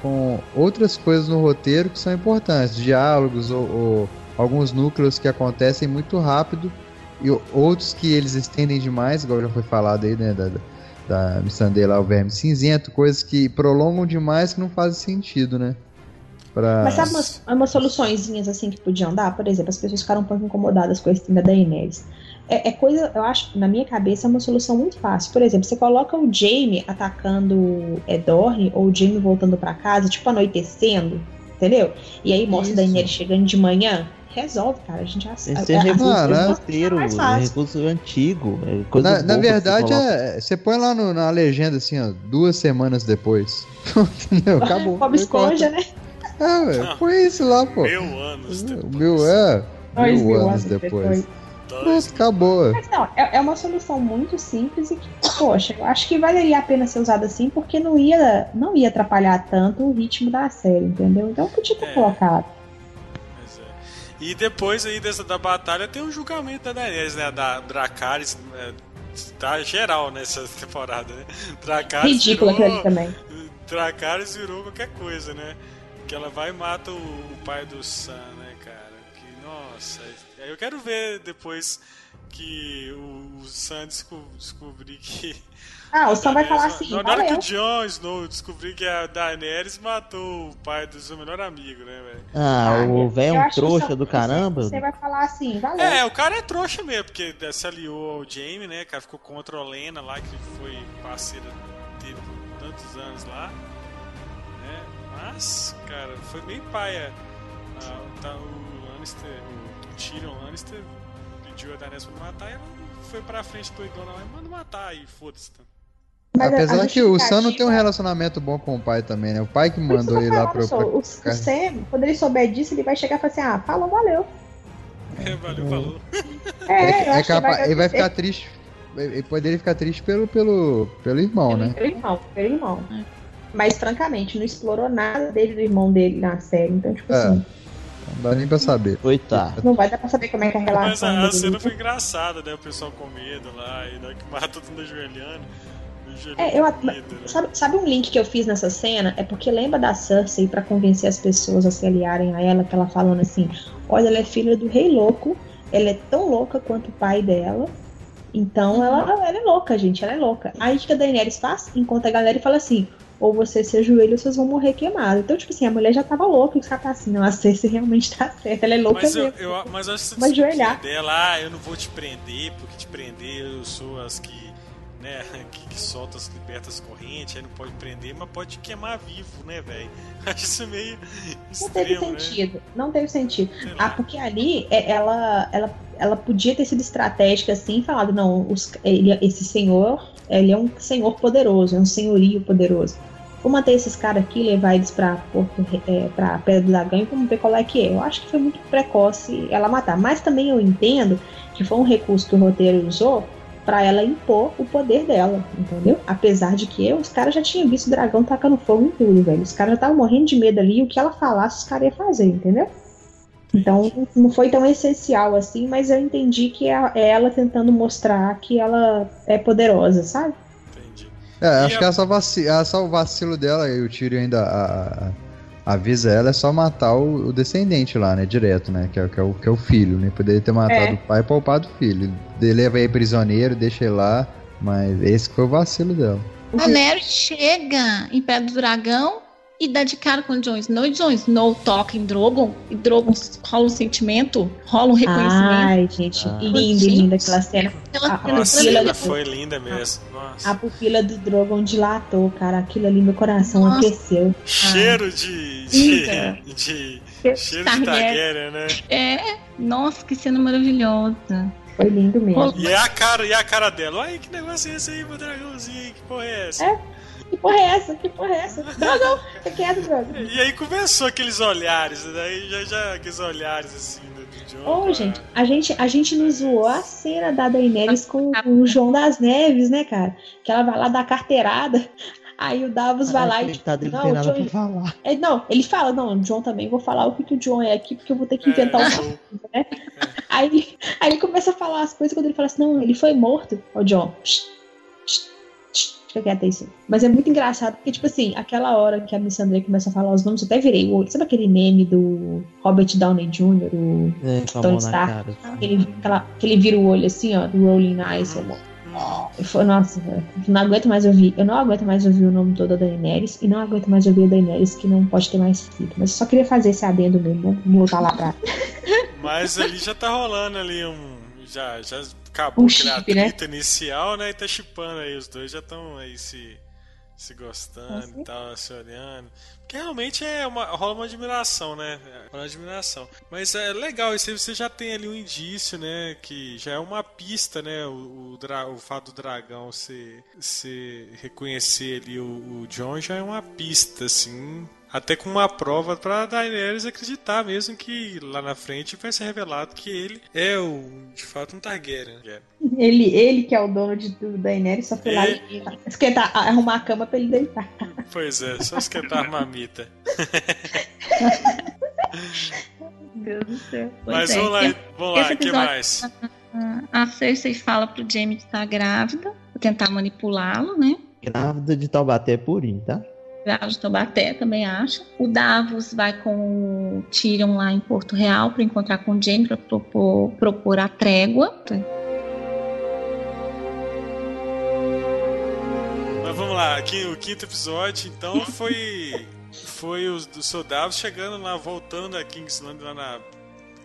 com outras coisas no roteiro que são importantes, diálogos ou, ou alguns núcleos que acontecem muito rápido e outros que eles estendem demais, igual já foi falado aí, né, da, da Missandei lá, o Verme Cinzento, coisas que prolongam demais que não fazem sentido, né? Pra... Mas sabe umas, umas soluçõezinhas assim que podiam dar? Por exemplo, as pessoas ficaram um pouco incomodadas com esse tema da Inês. é, é coisa, eu acho, na minha cabeça, é uma solução muito fácil. Por exemplo, você coloca o Jamie atacando é, Dorne, ou o Jamie voltando pra casa, tipo, anoitecendo, entendeu? E aí mostra Isso. a Daenerys chegando de manhã. Resolve, cara. A gente já Esse é a- recurso Ah, né? roteiro, mais é recurso antigo. É coisa Na, na você verdade, coloca. é, você põe lá no- na legenda assim, ó, duas semanas depois. Entendeu? Acabou. Bob Esponja, né? É, ué, põe isso lá, pô. Mil anos O depois. meu é. Dois Mil mil anos anos depois. depois. Pronto, acabou. Mas não, é, é uma solução muito simples e que, poxa, eu acho que valeria a pena ser usada assim, porque não ia, não ia atrapalhar tanto o ritmo da série, entendeu? Então podia ter É. colocado. E depois aí dessa da batalha tem o julgamento da Daenerys, né? Da Dracarys. É, tá geral nessa temporada, né? Dracarys Ridículo virou, aquilo também. Dracarys virou qualquer coisa, né? Que ela vai e mata o, o pai do Sam, né, cara? Que, nossa. Eu quero ver depois que o, o Sam desco- descobrir que. Ah, o Sam vai falar assim, Na hora que valeu. o Jon Snow descobrir que a Daenerys matou o pai do seu melhor amigo, né, velho? Ah, Ah, o velho é um trouxa do caramba. Você vai falar assim, valeu. É, o cara é trouxa mesmo, porque se aliou ao Jamie, né, cara? Ficou contra a Lena lá, que foi parceira dele por tantos anos lá. Né? Mas, cara, foi meio paia. Ah, tá, o Lannister, o Tyrion Lannister pediu a Daenerys pra matar e ela foi pra frente doidona lá e manda matar e foda-se. Tá? Mas a- Apesar a que o Sam não tem um relacionamento bom com o pai também, né? O pai que mandou ele lá pra. falando, pra... o, o Sam, quando ele souber disso, ele vai chegar e falar assim, ah, falou, valeu. Valeu, falou. É, É, é capaz, ele vai ficar triste. Ele poderia ficar triste pelo, pelo, pelo irmão, né? Pelo irmão, pelo irmão. Mas, francamente, não explorou nada dele do irmão dele na série. Então, tipo É. assim, Não dá nem pra saber. Coitado. não vai dar pra saber como é que é a Mas relação a, a dele. cena foi engraçada, né? O pessoal com medo lá, e hora que mata todo mundo ajoelhando. É, eu, né? sabe, sabe um link que eu fiz nessa cena? É porque lembra da Cersei pra convencer as pessoas a se aliarem a ela, que ela falando assim: olha, ela é filha do rei louco, ela é tão louca quanto o pai dela. Então ela, ela é louca, gente, ela é louca. Aí o que a Daenerys faz? Encontra a galera e fala assim: ou você se ajoelha ou vocês vão morrer queimados. Então, tipo assim, a mulher já tava louca e os caras tá assim: não, a Cersei realmente tá certa, ela é louca Mas eu, mesmo. eu, mas eu acho que ajoelhar. dela, ah, eu não vou te prender, porque te prender eu sou as que, né, que, que soltam as libertas correntes, aí não pode prender, mas pode queimar vivo, né, velho? Acho isso meio Não teve extremo, né? sentido, não teve sentido. Ah, porque ali é, ela, ela, ela podia ter sido estratégica assim, falado, não, os- ele- esse senhor, ele é um senhor poderoso, é um senhorio poderoso. Vou manter esses caras aqui, levar eles pra, Porto, é, pra Pedra do Dragão e vamos ver qual é que é. Eu acho que foi muito precoce ela matar. Mas também eu entendo que foi um recurso que o roteiro usou pra ela impor o poder dela, entendeu? Apesar de que os caras já tinham visto o dragão tacando fogo em tudo, velho. Os caras já estavam morrendo de medo ali, e o que ela falasse, os caras iam fazer, entendeu? Então não foi tão essencial assim, mas eu entendi que é é ela tentando mostrar que ela é poderosa, sabe? Entendi. É, acho que é só, vaci... é só o vacilo dela e o Tyrion ainda a- a- avisa ela é só matar o, o descendente lá, né? Direto, né? Que é, que é o, que é o filho, né? Poderia ter matado É. o pai e poupado o filho. Ele leva ele prisioneiro, deixa ele lá, mas esse que foi o vacilo dela. A Mary chega em pé do dragão e dá de cara com o Jon Snow. E Jon Snow toca em Drogon. E Drogon rola um sentimento, rola um reconhecimento. Ai, gente, Ah. lindo, Gente. linda aquela cena. Aquela cena Nossa, Fila ela do- foi linda mesmo. Nossa. A pupila do Drogon dilatou, cara. Aquilo ali, meu coração Nossa. aqueceu. Cheiro de. Linda. de, de cheiro de Targaryen. Né? É, nossa, que cena maravilhosa. Foi lindo mesmo. E é a cara, e a cara dela. Olha que negócio é esse aí, meu dragãozinho? Que porra é essa? É. Que porra é essa? Que porra é essa? Dragão! Fica quieto, Dragão. E aí começou aqueles olhares, daí já, já aqueles olhares assim do, do John. Ô, pra- gente, a gente, a gente não zoou a cena da Daenerys com o João das Neves, né, cara? Que ela vai lá dar carteirada, aí o Davos vai lá e. Ele não não, o pra falar. É, não, ele fala, não, o John também, vou falar o que, que o John é aqui, porque eu vou ter que É, inventar um show. Aí, aí ele começa a falar as coisas quando ele fala assim, não, ele foi morto. Ô, John, psh, psh, fica quieto aí, sim. Mas é muito engraçado, porque, tipo assim, aquela hora que a Miss André começa a falar os nomes, eu até virei o olho. Sabe aquele meme do Robert Downey Jr., o, É, Tony Stark. cara. que, ele, aquela, que ele vira o olho assim, ó, do Rolling Eyes. Uhum. Eu falo, nossa, velho, não aguento mais ouvir. Eu não aguento mais ouvir o nome todo da Daenerys e não aguento mais ouvir a Daenerys que não pode ter mais filho. Mas eu só queria fazer esse adendo mesmo, voltar lá pra. Mas ali já tá rolando ali um. Já, já acabou Um aquele chip, né? inicial, né? E tá chipando aí. Os dois já estão aí se, se gostando e tal, se olhando. Porque realmente é uma, rola uma admiração, né? Rola uma admiração. Mas é legal, isso aí você já tem ali um indício, né? Que já é uma pista, né? O, o, o fato do dragão se, se reconhecer ali o, o John já é uma pista, assim. Até com uma prova pra Daenerys acreditar mesmo que lá na frente vai ser revelado que ele é o, de fato um Targaryen. né? Ele, ele que é o dono de tudo da Daenerys só foi lá É. e esquentar, arrumar a cama pra ele deitar. Pois é, só esquentar a mamita. Meu Deus do céu. Pois Mas é. vamos lá, vamos lá, o que mais? A Cersei fala pro Jaime que tá grávida, pra tentar manipulá-lo, né? Grávida de Taubaté purinho, tá? De Taubaté também acha. O Davos vai com o Tyrion lá em Porto Real para encontrar com o Jaime para propor, propor a trégua. Mas vamos lá, aqui o quinto episódio, então foi foi os dos soldados chegando lá, voltando a Kingsland lá na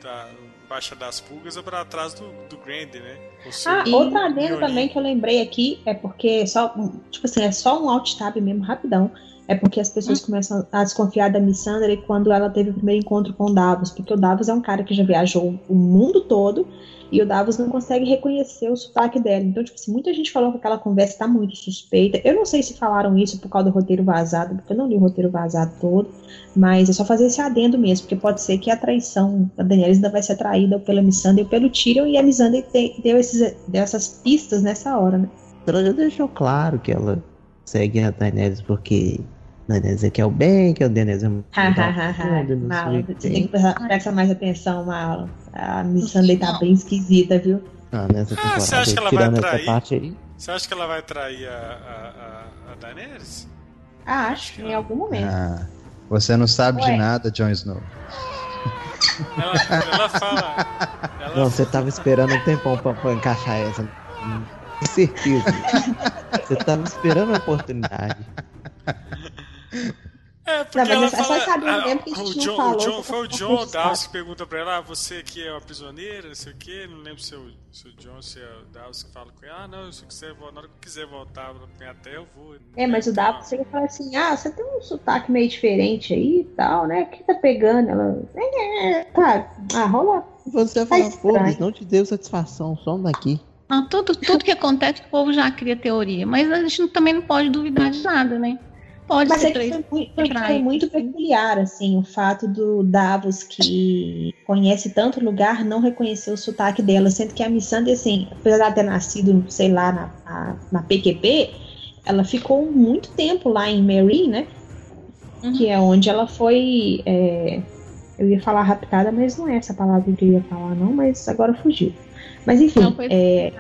da Baixa das Pulgas para trás do, do Grand, né? O seu- Ah, outra adendo também que eu lembrei aqui é porque só, tipo assim, é só um alt tab mesmo, rapidão. É porque as pessoas começam a desconfiar da Missandra quando ela teve o primeiro encontro com o Davos, porque o Davos é um cara que já viajou o mundo todo e o Davos não consegue reconhecer o sotaque dela. Então, tipo assim, muita gente falou que aquela conversa tá muito suspeita. Eu não sei se falaram isso por causa do roteiro vazado, porque eu não li o roteiro vazado todo, mas é só fazer esse adendo mesmo, porque pode ser que a traição da Daenerys ainda vai ser atraída pela Missandei ou pelo Tyrion e a Missandei deu esses, deu essas pistas nessa hora, né? Ela já deixou claro que ela segue a Daenerys porque a Daenerys quer o bem, que é muito tudo, não sei Mala, o quê. você tem que prestar mais atenção, Mala. A Missandei tá bem esquisita, viu? Ah, nessa Ah, você acha que ela vai trair? parte aí. Você acha que ela vai trair a, a, a, Daenerys? Ah, acho que em algum momento. Ah, você não sabe Ué. de nada, Jon Snow. Ela, ela fala. Ela Não, você tava esperando um tempão pra, pra encaixar essa. Com certeza. você tava esperando a oportunidade. É, porque Não, ela é só fala. saber ah, mesmo que a gente o John, falou, o John- foi o John. Davos que pergunta pra ela: ah, você que é uma prisioneira, não sei o quê. Não lembro se é o, se o John, se é o Davos que fala com ele. Ah, não, se eu quiser, na hora que eu quiser voltar pra minha terra, eu vou. É, mas o Davos chega e fala assim: ah, você tem um sotaque meio diferente aí e tal, né? O que tá pegando? Ela. É, tá, ah, rola. Você Tá fala, pô, estranho. não te deu satisfação, some daqui. Ah, tudo, tudo que acontece, o povo já cria teoria. Mas a gente também não pode duvidar de nada, né? Pode Mas ser é que três. foi muito, foi muito peculiar, assim, o fato do Davos, que conhece tanto lugar, não reconhecer o sotaque dela, sendo que a Missandei, assim, apesar de ter nascido, sei lá, na, na, na PQP, ela ficou muito tempo lá em Mary, né? Uhum. Que é onde ela foi. é, eu ia falar raptada, mas não é essa palavra que eu ia falar, não, mas agora fugiu. Mas enfim, Não, foi- é,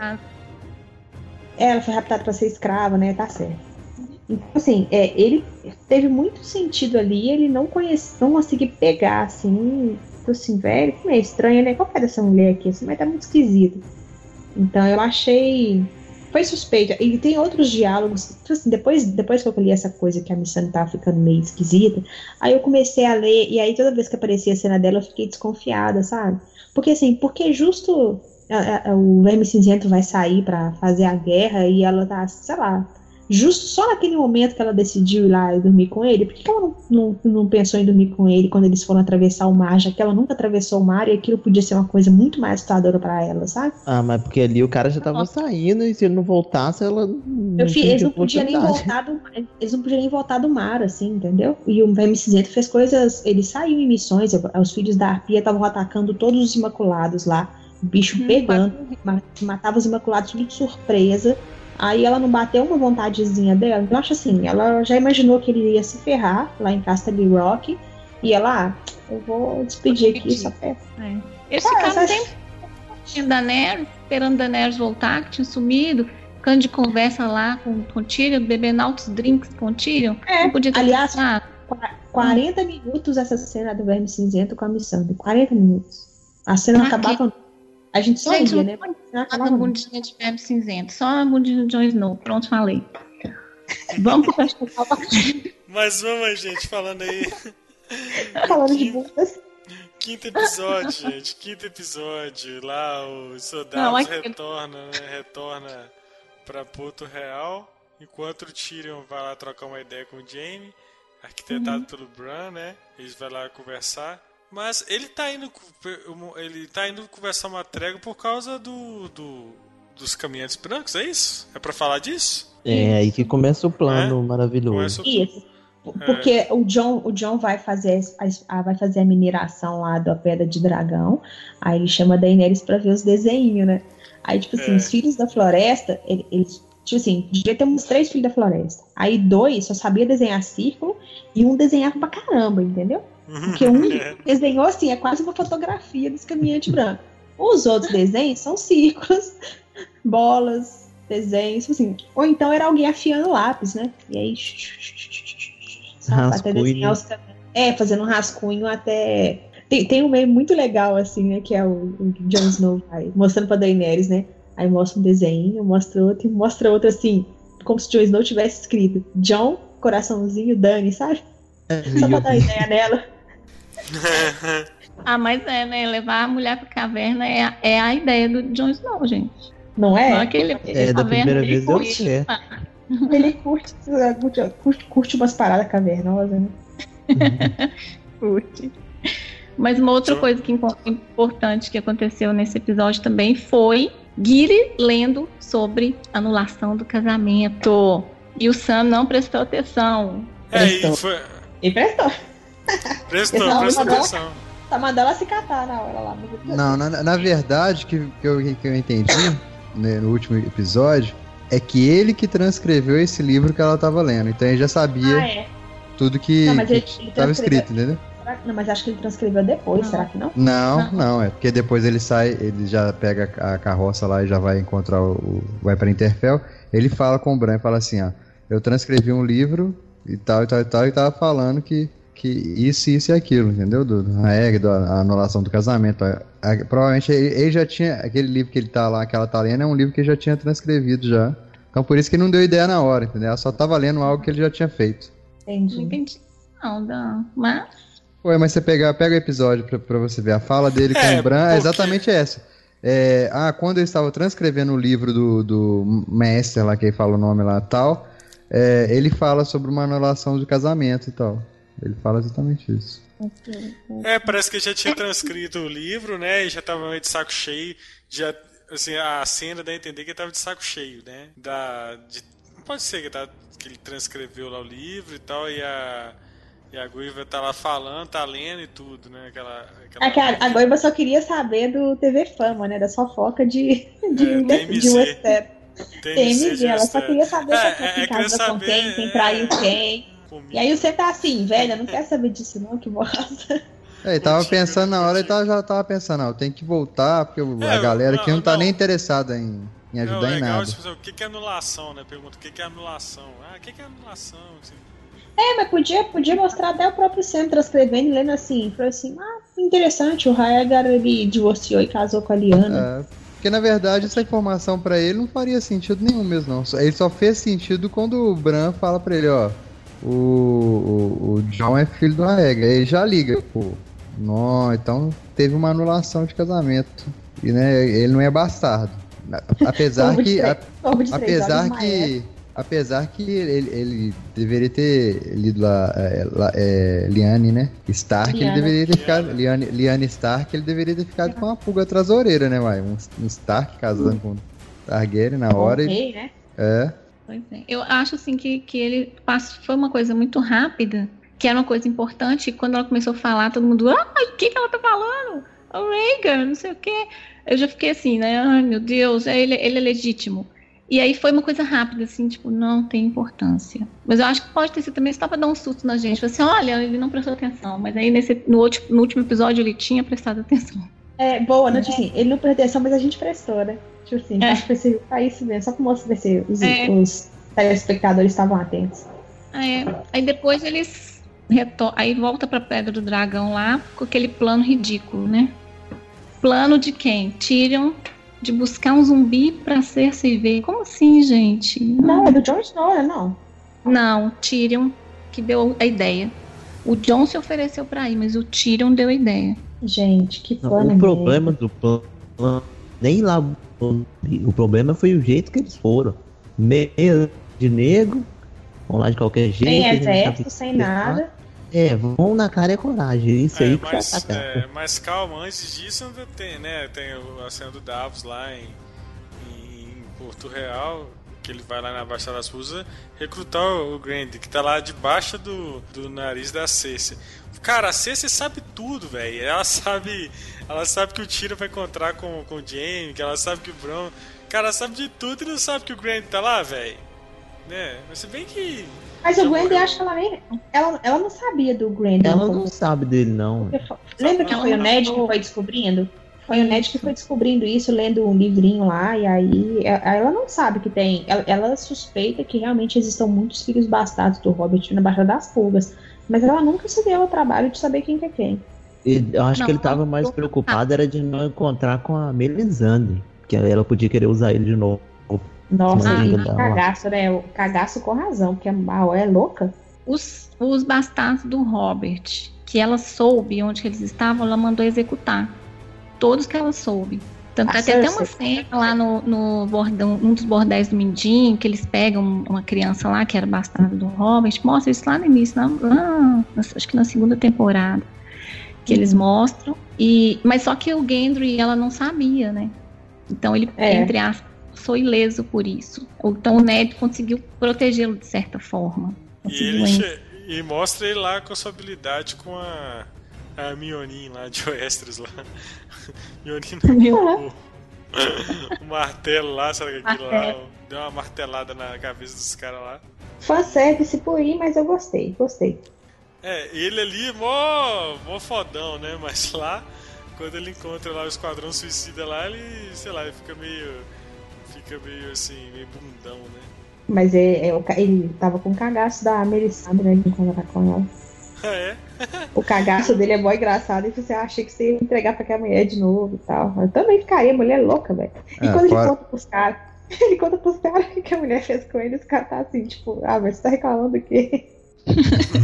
ela foi raptada para ser escrava, né? Tá certo. Então, assim, é, ele teve muito sentido ali, ele não conhece, não conseguir pegar, assim, tipo assim, velho, como é estranho, né? Qual é dessa mulher aqui? Assim, mas tá muito esquisito. Então eu achei. Foi suspeito. E tem outros diálogos. Tipo assim, depois, depois que eu li essa coisa que a Missandei tava ficando meio esquisita, aí eu comecei a ler, e aí toda vez que aparecia a cena dela, eu fiquei desconfiada, sabe? Porque assim, porque justo a- a- o Verme Cinzento vai sair pra fazer a guerra e ela tá, sei lá, justo só naquele momento que ela decidiu ir lá e dormir com ele, por que que ela não, não, não pensou em dormir com ele quando eles foram atravessar o mar, já que ela nunca atravessou o mar e aquilo podia ser uma coisa muito mais assustadora pra ela, sabe? Ah, mas porque ali o cara já tava Nossa. saindo e se ele não voltasse, ela. Não Eu eles não podiam nem voltar do, eles não podiam nem voltar do mar, assim, entendeu? E o Verme Cinzento fez coisas, ele saiu em missões, os filhos da Arpia estavam atacando todos os Imaculados lá, o bicho Hum, pegando, ma- matava os Imaculados tudo de surpresa. Aí ela não bateu uma vontadezinha dela. Eu acho assim, ela já imaginou que ele ia se ferrar lá em Castle Rock. E ela, ah, eu vou despedir aqui só pra... Eles Ah, ficaram essa- tempo tinha Daenerys, esperando Daenerys voltar, que tinha sumido, ficando de conversa lá com, com o Tyrion, bebendo altos drinks com o Tyrion. É, não podia ter aliás, pensado. 40 minutos essa cena do Verme Cinzento com a Missandei. 40 minutos. A cena Pra quê? acabava. A gente só Gente, ia, né? acabava não. bundinha de verme cinzento, só a bundinha do Jon Snow. Pronto, falei. Vamos pro festival. Mas vamos, gente, falando aí. Falando de bundas. Quinto episódio, gente. Quinto episódio. Lá os soldados Não, retornam, né? Retorna pra Porto Real. Enquanto o Tyrion vai lá trocar uma ideia com o Jaime, arquitetado pelo Bran, né? Eles vão lá conversar. Mas ele tá indo. Ele tá indo conversar uma trégua por causa do. do dos caminhantes brancos, é isso? É pra falar disso? É aí que começa o plano maravilhoso. Começa o- Isso. Porque o John, o John vai fazer a, vai fazer a mineração lá da pedra de dragão. Aí ele chama a Daenerys pra ver os desenhos, né? Aí, tipo assim, É. os filhos da floresta, ele- eles, tipo assim, devia ter uns três filhos da floresta. Aí dois só sabia desenhar círculo e um desenhava pra caramba, entendeu? Porque um É. desenhou assim, é quase uma fotografia dos caminhantes brancos. Os outros desenhos são círculos, bolas, desenhos, assim. Ou então era alguém afiando lápis, né? E aí. sabe, até Rascunho. desenhar os caminhos. É, fazendo um rascunho até. Tem, tem um meio muito legal, assim, né? Que é o, o Jon Snow vai mostrando pra Daenerys, né? Aí mostra um desenho, mostra outro, e mostra outro assim, como se Jon Snow tivesse escrito John, coraçãozinho, Dani, sabe? Só pra dar ideia nela. Ah, mas é, né? Levar a mulher pra caverna é, a- é a ideia do Jon Snow, gente. Não é? Não é que ele, É, da primeira vez deu curte. certo. Ele curte, curte, curte, curte umas paradas cavernosas, né? Curte. Mas uma outra coisa que impo- importante que aconteceu nesse episódio também foi Giri lendo sobre anulação do casamento. E o Sam não prestou atenção. É, e Prestou. foi. E prestou. Prestou, Não, prestou atenção. Tá mandando ela se catar na hora lá. Não, na, na verdade, que, que, eu, que eu entendi né, no último episódio é que ele que transcreveu esse livro que ela tava lendo. Então ele já sabia Ah, é. tudo que, Não, mas ele- que ele tava escrito, entendeu? Que- Não, mas acho que ele transcreveu depois, Não. será que não? Não, Não. não, é porque depois ele sai, ele já pega a carroça lá e já vai encontrar o. o- vai pra Interfell. Ele fala com o Bran e fala assim: ó, eu transcrevi um livro e tal, e tal, e tal, e tava falando que, que isso, isso e aquilo, entendeu? Do, a regra, da anulação do casamento. A- a- provavelmente ele, ele já tinha. Aquele livro que ele tá lá, que ela tá lendo, é um livro que ele já tinha transcrevido já. Então por isso que ele não deu ideia na hora, entendeu? Ela só tava lendo algo que ele já tinha feito. Não Entendi. entendi. Não, Dan. Mas Ué, mas você pega, pega o episódio pra, pra você ver. A fala dele com É, o Bran é porque- exatamente essa. É, ah, quando eu estava transcrevendo o livro do, do Master lá, que ele fala o nome lá tal, é, ele fala sobre uma anulação do casamento e tal. Ele fala exatamente isso. É, parece que já tinha transcrito o livro, né? E já tava meio de saco cheio. Já, assim, a cena dá a entender que ele tava de saco cheio, né? Da, de, pode ser que, tá, que ele transcreveu lá o livro e tal, e a, e a Guiva tá lá falando, tá lendo e tudo, né? Aquela, aquela... É que a, a Goiba só queria saber do TV Fama, né? Da fofoca de, de, É, de, TMZ. Westeros. TMZ TMZ, ela só queria saber É, se é, queria saber, quem, quem é. traiu quem. Comigo. E aí você tá assim, velho, eu não quero saber disso não, que bosta. É, ele tava pensando na hora, ele tava, já tava pensando, ó, tem que voltar, porque É, a galera aqui não tá não. nem interessada em, em Não, ajudar em legal, nada. tipo, o que que é anulação, né? Pergunta, o que que é anulação? Ah, o que que é anulação? Assim, É, mas podia, podia mostrar até o próprio Sam transcrevendo e lendo assim. Falou assim, ah, interessante, o Raegar ele divorciou e casou com a Liana. É, porque na verdade essa informação pra ele não faria sentido nenhum mesmo, não. Ele só fez sentido quando o Bran fala pra ele, ó. O, o, o John é filho do Aega. Ele já liga, pô. Não, então teve uma anulação de casamento. E né, ele não é bastardo. Apesar que. três Apesar que. Apesar que ele, ele deveria ter lido lá, é, lá, é, Liane, né? Stark, Liana. ele deveria ter ficado. Liane, Liane Stark, ele deveria ter ficado com uma pulga atrás da orelha, né, vai? Um, um Stark casando com Targaryen na hora. e- Ok, né? É. Pois é. Eu acho assim que, que ele passou, foi uma coisa muito rápida, que era uma coisa importante, e quando ela começou a falar, todo mundo, ah, o que, que ela tá falando? O Rhaegar, não sei o quê. Eu já fiquei assim, né? Ai, meu Deus, é, ele, ele é legítimo. E aí foi uma coisa rápida, assim, tipo, não tem importância. Mas eu acho que pode ter sido também só pra dar um susto na gente. Falei assim, olha, ele não prestou atenção. Mas aí nesse, no, último, no último episódio ele tinha prestado atenção. É, boa, né? Tipo assim, ele não prestou atenção, mas a gente prestou, né? Tipo assim, É. acho que foi ser- pra isso mesmo, só pra mostrar se os, É. os telespectadores estavam atentos. É, aí depois eles reto- aí volta pra Pedra do Dragão lá com aquele plano ridículo, né? Plano de quem? Tyrion de buscar um zumbi pra Cersei ver. Como assim, gente? Não, é do Jon Snow, né? Não. Não, Tyrion que deu a ideia. O Jon se ofereceu pra ir, mas o Tyrion deu a ideia. Gente, que Não, plano. o problema do plano nem lá o problema foi o jeito que eles foram. Meio de negro, vão lá de qualquer jeito. Sem exército, sem nada. É, vão na cara e coragem. Isso É, aí que mas, tá é, mas calma, antes disso ainda tem, né? Tem a cena do Davos lá em, em Porto Real, que ele vai lá na Baixa das Rusas recrutar o o Grand, que tá lá debaixo do, do nariz da Cersei. Cara, a Cersei sabe tudo, velho. Ela sabe. Ela sabe que o Tira vai encontrar com, com o Jaime, que ela sabe que o Bron. Cara, ela sabe de tudo e não sabe que o Grand tá lá, velho. Né? Mas se bem que. Mas o Grandy, morreu. acho que ela nem. Ela, ela não sabia do Grandy. Ela no não sabe dele, não. começo. Lembra que Ela foi o Ned que foi descobrindo? Foi o Ned que foi descobrindo isso, lendo um livrinho lá, e aí é- ela não sabe que tem. Ela, ela suspeita que realmente existam muitos filhos bastardos do Hobbit na Baixa das Pulgas. Mas ela nunca se deu ao trabalho de saber quem que é quem. Ele- eu acho Não, que ele tava mais não. preocupado era de não encontrar com a Melisandre. Que ela podia querer usar ele de novo. Nossa, Ah, e cagaço, né? O cagaço com razão, porque a Mal é louca. Os, os bastardos do Robert, que ela soube onde que eles estavam, ela mandou executar. Todos que ela soube. Tanto A é que tem até uma cena lá no, no bordão, um dos bordéis do Mindinho, que eles pegam uma criança lá, que era bastardo do Robert, mostra isso lá no início, na, lá, na- acho que na segunda temporada. Que eles mostram. E, mas só que o Gendry, ela não sabia, né? Então ele, É. entre aspas, sou ileso por isso. Então o Ned conseguiu protegê-lo de certa forma. E, ele e mostra ele lá com a sua habilidade com a, a Mionin lá de Oestros lá. Mionin Meu o, martelo lá, sabe aquilo lá? Deu uma martelada na cabeça dos caras lá. Fanservice por aí, mas eu gostei, gostei. É, ele ali é mó, mó fodão, né? Mas lá, quando ele encontra lá o Esquadrão Suicida lá, ele, sei lá, ele fica meio. Fica meio assim, meio bundão, né? Mas é, é ca- ele tava com o cagaço da Melisandre, né? De encontrar com ela. Ah, é? O cagaço dele é mó engraçado. E você acha que você ia entregar pra aquela mulher de novo e tal. Eu também ficaria, mulher louca, velho. E É, quando ele fora- conta pros caras, ele conta pros caras o que a mulher fez com ele, os caras tá assim, tipo, ah, mas você tá reclamando do quê?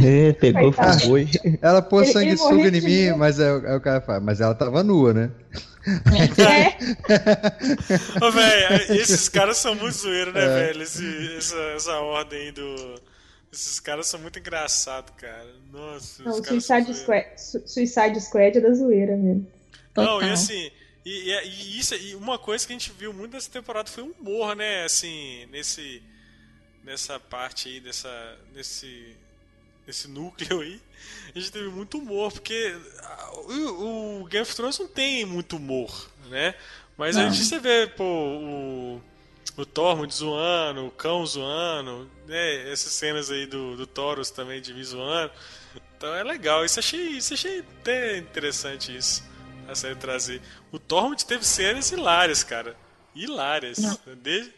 É, pegou, Coitado. foi. Ela pôs Ele- ele sanguessuga em mim, medo. mas é, é o cara fala, mas ela tava nua, né? É, Ô, velho, esses caras são muito zoeiros, né, É. velho? Esse- essa, essa ordem aí do. Esses caras são muito engraçados, cara. Nossa, não, Suicide. Squad, Su- Suicide Squad é da zoeira mesmo. Não, e Total. assim, e, e- e isso, e uma coisa que a gente viu muito nessa temporada foi o humor, né? Assim, nesse, nessa parte aí, dessa, nesse, nesse núcleo aí, a gente teve muito humor, porque o, o Game of Thrones não tem muito humor, né? Mas a Não. gente você vê, pô, o, o Tormund zoando, o cão zoando, né? Essas cenas aí do, do Taurus também de me zoando. Então é legal, isso achei, isso achei até interessante isso a série trazer. O Tormund teve cenas hilárias, cara. Hilárias. Desde,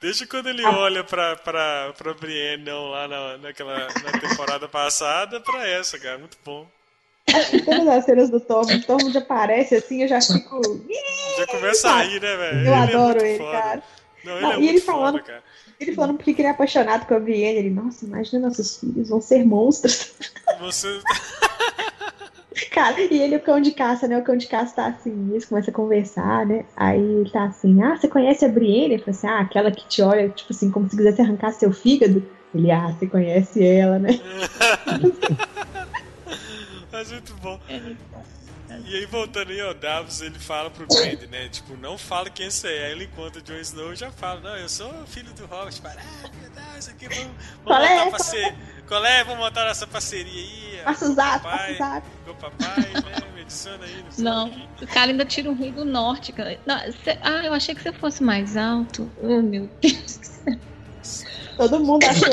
desde quando ele olha pra, pra, pra Brienne não, lá na, naquela, na temporada passada pra essa, cara. Muito bom. Todas as cenas do Tom, o Tom já aparece assim, eu já fico. Já começa a rir, né, velho? Eu é adoro muito ele, foda. cara. Não, ele Não, é e ele foda, falando- cara. Ele falando porque ele é apaixonado com a Brienne. Ele, nossa, imagina nossos filhos vão ser monstros. Você. Cara, e ele, o cão de caça, né? O cão de caça tá assim, eles começam a conversar, né? Aí ele tá assim, ah, você conhece a Brienne? Ele fala assim, ah, aquela que te olha, tipo assim, como se quisesse arrancar seu fígado. Ele, ah, você conhece ela, né? Mas muito bom. E aí, voltando aí ao Davos, ele fala pro Grand, né? Tipo, não fala quem você é. Aí ele encontra o Jon Snow e já fala, não, eu sou filho do Robert. Para, ah, meu Deus, aqui vamos, Qual vamos é? montar parceria. Qual é? Vamos montar nossa parceria aí. Passa o zap, passa papai, o zap. Meu papai, né? Me adiciona aí. sei Não, o o cara ainda tira um rei do norte. cara. Não, cê- ah, eu achei que você fosse mais alto. Oh, meu Deus. Todo mundo achou,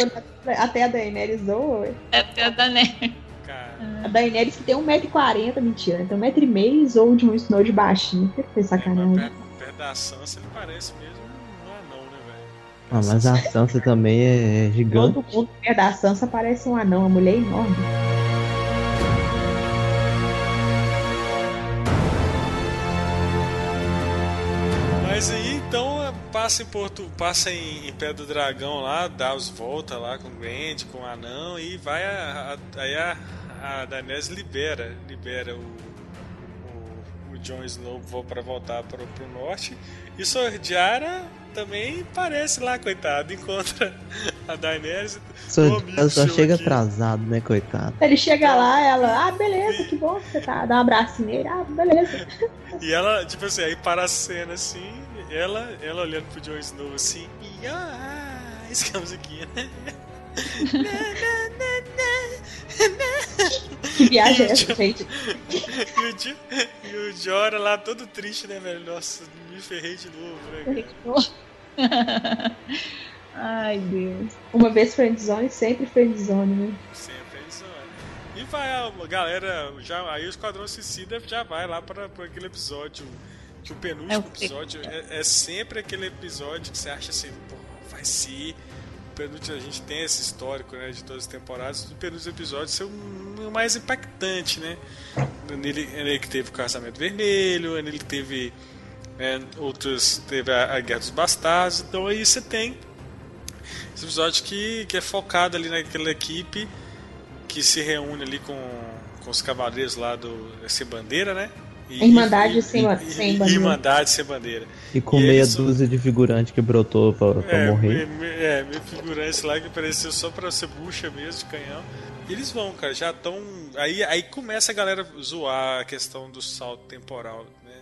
até a Daenerys zoa, ué. É até da neve. A Daenerys que tem 1,40m, mentira? Tem 1,5m e zoa o Jon Snow de baixinho. Que foi sacanagem. perto, perto da Sansa ele parece mesmo um anão, né, velho? Ah, mas a Sansa também é gigante. Todo mundo perto da Sansa parece um anão, uma mulher enorme. Mas aí então passa em Porto, passa em, em Pé do Dragão lá, dá os volta lá com o Grand, com o Anão e vai a, a- aí a, a Daenerys libera, libera o Jon Snow para voltar para o norte. E Sor Diara também parece lá, coitado, encontra a Daenerys. Só, "Ô, amigo ela só chega aqui." atrasado, né, coitado? Ele chega lá, ela, ah, beleza, que bom que você tá. Dá um abraço nele, ah, beleza. E ela, tipo assim, aí para a cena assim, ela, ela olhando pro Jon Snow assim, e ah, isso que é a musiquinha, né? Que viagem é essa, gente? E o, Jo- o Jora lá todo triste, né, velho? Nossa, me ferrei de novo, né? Ai, Deus. Uma vez friendzone, sempre friendzone, né? Sempre né? E vai a galera, já, aí o Esquadrão Suicida já vai lá para aquele episódio, que o penúltimo É o episódio é, é sempre aquele episódio que você acha assim, pô, vai ser. Penúltimo, a gente tem esse histórico né, de todas as temporadas, o penúltimo episódio ser o mais impactante, né? Nele, nele que teve o Casamento Vermelho, nele que teve é, outros, teve a, a Guerra dos Bastardos, então aí você tem esse episódio que, que é focado ali naquela equipe que se reúne ali com, com os cavaleiros lá do Sem Bandeira, né? E, Irmandade e- sem- e- sem e- bandeira. Irmandade sem bandeira. E com E meia eles- dúzia de figurante que brotou pra, pra É, morrer. me- me- é, meio figurante lá que apareceu só pra ser bucha mesmo, de canhão. E eles vão, cara, já estão. Aí, aí começa a galera zoar a questão do salto temporal, né?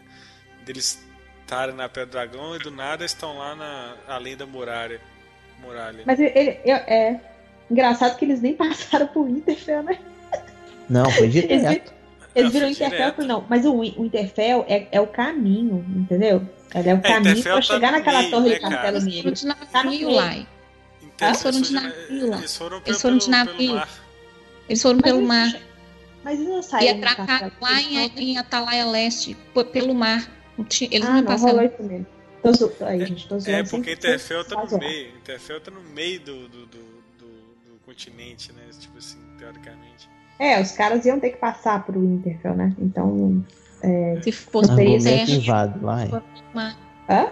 Deles estarem na Pedra do Dragão e do nada estão lá na, além da muralha. muralha. Mas ele, ele- eu- é engraçado que eles nem passaram por Winterfell, né? Não, foi direto. Eles viram Interfell, não, mas o, o Interfell é, é o caminho, entendeu? Ele é o caminho Interfell pra tá chegar naquela meio, torre né, de Castelo? Negro. Tá no navio meio. lá. Eles foram de navio lá. Eles foram, Eles pelo, foram de navio. Eles foram pelo mar. Mas eles não E saíram do atracaram lá em, em Atalaia Leste, pelo mar. Eles ah, não não, passaram. rolou isso mesmo. Tô zo... Aí, gente, tô zoando É, porque Interfell tá no meio. Interfell tá no meio do, do, do, do- do continente, né? Tipo assim, teoricamente. É, os caras iam ter que passar pro Winterfell, né? Então. Se fosse terra, invade lá, é. mar. Hã?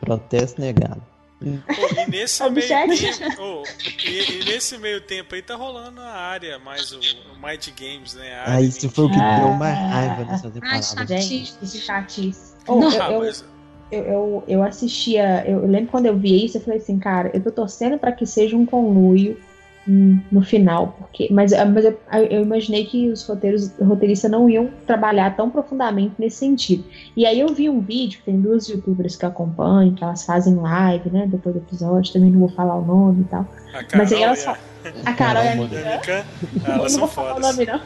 Protesto negado. Pô, e nesse meio Objeto. tempo. ô, e, e nesse meio tempo aí tá rolando a área, mais o, o Mind Games, né? Ah, isso foi o que Ah. deu mais raiva nessa Ai, temporada. isso é chatice. Oh, Não. eu, Ah, eu, mas- eu, eu, eu assistia, eu, eu lembro quando eu vi isso, eu falei assim, cara, eu tô torcendo pra que seja um conluio no final, porque, mas, ah, mas eu, eu imaginei que os roteiros, roteiristas não iam trabalhar tão profundamente nesse sentido. E aí eu vi um vídeo, tem duas youtubers que eu acompanho, que elas fazem live, né, depois do episódio, também não vou falar o nome e tal. a Mas aí elas a- falam, a Carol e a Carol amiga, e a Mika, eu elas não são vou falar o nome, não.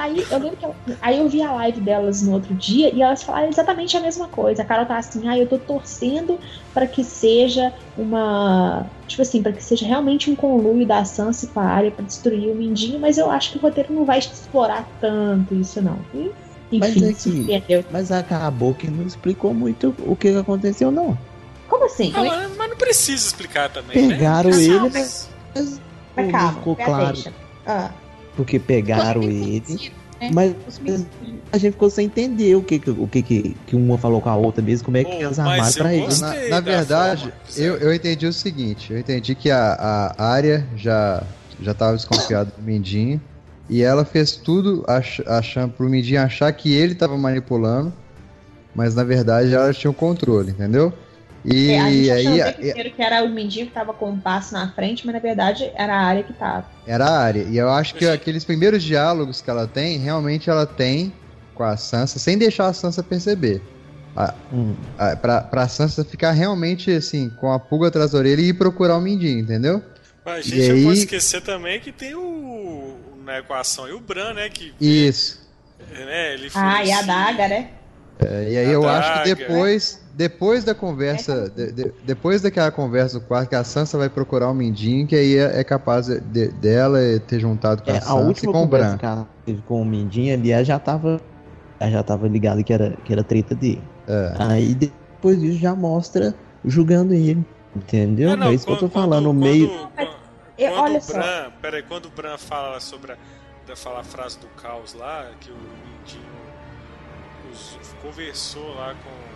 Aí eu lembro que ela- aí eu vi a live delas no outro dia e elas falaram exatamente a mesma coisa. A Carol tá assim, ah, eu tô torcendo para que seja uma. Tipo assim, para que seja realmente um conluio da Sansa com a área pra destruir o Mindinho, mas eu acho que o roteiro não vai explorar tanto isso, não. E, Mas enfim, é que-. Mas acabou que não explicou muito o que aconteceu, não. Como assim? Ah, mas, mas não precisa explicar também, Pegaram né? ele, Não, mas- Mas não calma, ficou claro. Ah, Porque pegaram ele. né? Mas a gente ficou sem entender o que, o que, que, que uma falou com a outra mesmo, como é que Pô, elas armaram pra ele. gostei. Na, na verdade, eu, eu entendi o seguinte: eu entendi que a, a área já já estava desconfiada do Mindinho e ela fez tudo ach, achando pro Mindinho achar que ele estava manipulando, mas na verdade ela tinha o controle, entendeu? E É, a gente aí o tempo inteiro que era o Mindinho que tava com um passo na frente, mas na verdade era a área que tava. era a área. E eu acho que aqueles primeiros diálogos que ela tem, realmente ela tem com a Sansa, sem deixar a Sansa perceber. Hum. Ah, pra, pra Sansa ficar realmente assim, com a pulga atrás da orelha e ir procurar o Mindinho, entendeu? Mas a E gente não pode aí- esquecer também que tem o. Na equação e o Bran, né? Que, Isso. né, ele Ah, e a daga, né? É, e aí A eu acho daga. que depois, depois da conversa, de- de- depois daquela conversa do quarto, que a Sansa vai procurar o Mindinho, que aí é, é capaz de- dela ter juntado com a É, a Sansa e última com o conversa Bran. que ela teve com o Mindinho ali, ela já tava. Ela já tava ligada que era, que era treta dele. É. Aí depois disso já mostra julgando ele. Entendeu? Ah, não, é isso que eu tô quando- falando. No quando- meio. Quando, Eu- quando olha o só. Bran. Peraí, quando o Bran fala sobre a, da, fala a frase do caos lá, que o Mindinho os- conversou lá com,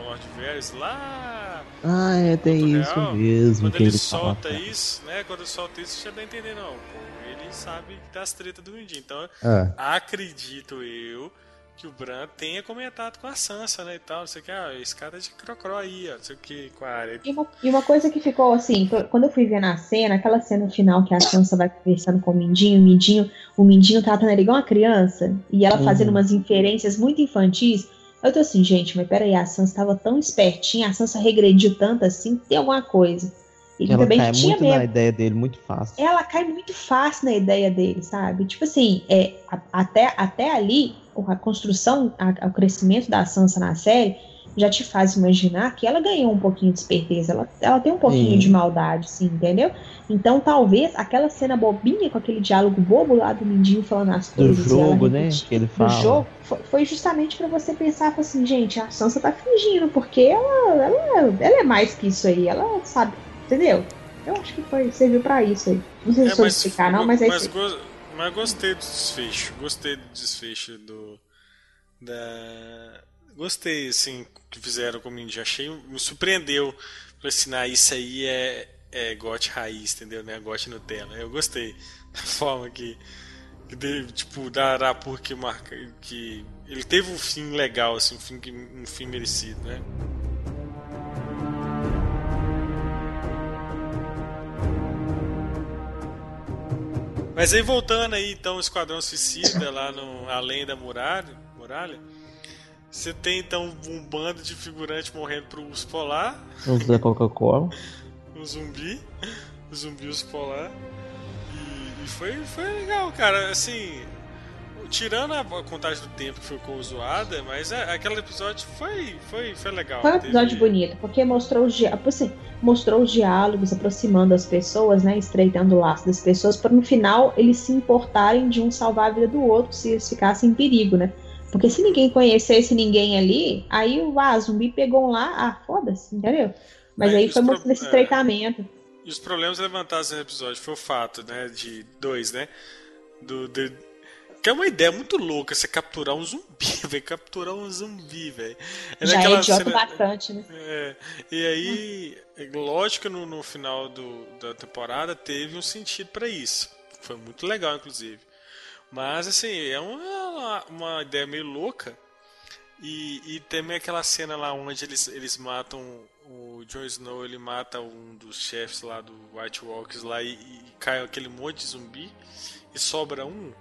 com o Lord Varys lá. Ah, é, tem isso real, mesmo. Quando que ele ele solta fala. isso, né? Quando ele solta isso, já dá a entender, não. Pô, ele sabe das tretas do Mindinho. Então, É. acredito eu que o Bran tenha comentado com a Sansa, né, e tal, não sei o que, ah, esse cara é de crocró aí, ó, não sei o que, com a área. E uma, e uma coisa que ficou assim, quando eu fui ver na cena, aquela cena final que a Sansa vai conversando com o Mindinho, o Mindinho, o Mindinho tratando ele igual uma criança, e ela Uhum. fazendo umas inferências muito infantis, eu tô assim, gente, mas peraí, a Sansa tava tão espertinha, a Sansa regrediu tanto assim, tem alguma coisa. Ele Ela também cai tinha muito mesmo na ideia dele, muito fácil. ela cai muito fácil na ideia dele, sabe? Tipo assim, é, a- até, até ali, a construção, a- o crescimento da Sansa na série já te faz imaginar que ela ganhou um pouquinho de esperteza, ela, ela tem um pouquinho Sim. de maldade, sim, entendeu? Então talvez aquela cena bobinha com aquele diálogo bobo lá do Mindinho falando as Do coisas. ela jogo, né? Que ele do fala. jogo foi, foi justamente pra você pensar assim, gente, a Sansa tá fingindo, porque ela, ela, ela é mais que isso aí, ela sabe, entendeu? Eu acho que foi, serviu pra isso aí. Não sei se É, soube explicar, não, mas é mas, go- mas gostei do desfecho. Gostei do desfecho do. Da. Gostei, assim, que fizeram com o Mindy. Achei. Me surpreendeu. Falei assim, ah, isso aí é. É gote raiz, entendeu? Não é gote Nutella. Eu gostei da forma que. que tipo, da Arapur que marca. Que ele teve um fim legal, assim, um fim, um fim merecido, né? Mas aí voltando aí então o Esquadrão Suicida lá no Além da Muralha, muralha você tem então um bando de figurantes morrendo pro urso polar, Os da Coca-Cola. o zumbi, o zumbi urso polar. E, e foi, foi legal, cara. Assim, tirando a contagem do tempo que ficou zoada, mas é, aquele episódio foi, foi, foi legal. Foi um episódio Teve- bonito, porque mostrou os, dia- assim, mostrou os diálogos, aproximando as pessoas, né, estreitando o laço das pessoas, para no final eles se importarem de um salvar a vida do outro se eles ficassem em perigo, né? Porque se ninguém conhecesse ninguém ali, aí o ah, zumbi pegou um lá, ah, foda-se, entendeu? Mas É, aí foi mostrando esse é. estreitamento. E os problemas levantados nesse episódio foi o fato, né, de dois, né, do, de- que é uma ideia muito louca você capturar um zumbi, velho, capturar um zumbi, velho. É Já é idiota cena- bastante, né? É, e aí, é lógico que no, no final do, da temporada teve um sentido pra isso. Foi muito legal, inclusive. Mas, assim, é uma, uma ideia meio louca. E, e também aquela cena lá onde eles, eles matam o Jon Snow, ele mata um dos chefes lá do White Walkers lá e, e cai aquele monte de zumbi e sobra um.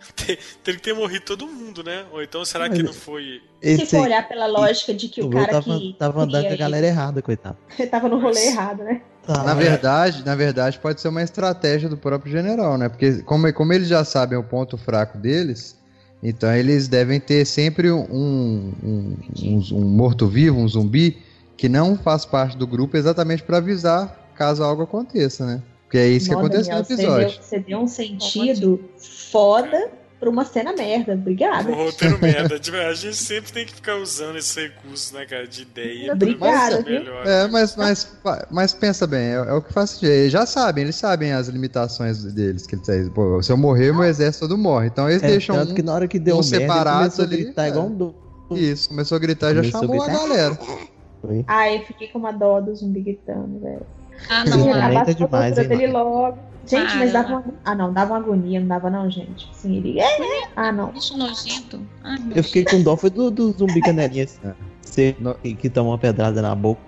Tem, tem que ter morrido todo mundo, né? Ou então será que não foi. Se for olhar pela lógica de que o o cara tava, que tava andando com a galera errada, coitado. ir, tava no rolê Mas- errado, né? Tá, Na verdade, na verdade, pode ser uma estratégia do próprio general, né? Porque como, como eles já sabem o ponto fraco deles, então eles devem ter sempre um, um, um- um morto-vivo, um zumbi, que não faz parte do grupo exatamente para avisar caso algo aconteça, né? Porque é isso que Nossa, aconteceu no Daniel, episódio. Você deu, você deu um sentido foda pra uma cena merda. Obrigada. O roteiro merda. Tipo, A gente sempre tem que ficar usando esses recursos, né, cara, de ideia. Obrigada, pra ver melhor. É, mas, mas, mas pensa bem, é, é o que faz. Eles já sabem, eles sabem as limitações deles. Que eles pô, se eu morrer, meu exército todo morre. Então eles É, deixam tanto um, que na hora que deu um merda, ele a ali, é. igual um doido. Isso, começou a gritar e já a chamou a, gritar. galera. Foi. Ai, eu fiquei com uma dó do zumbi gritando, velho. Ah, não, tá com a demais, dele logo. Gente, mas dava uma... Ah, não, dava uma agonia, não dava não, gente. Assim, ele... É, é. Ah, não. Bicho nojento. Ai, Eu fiquei com dó, foi do, do zumbi canelinha É. No- que, que toma uma pedrada na boca.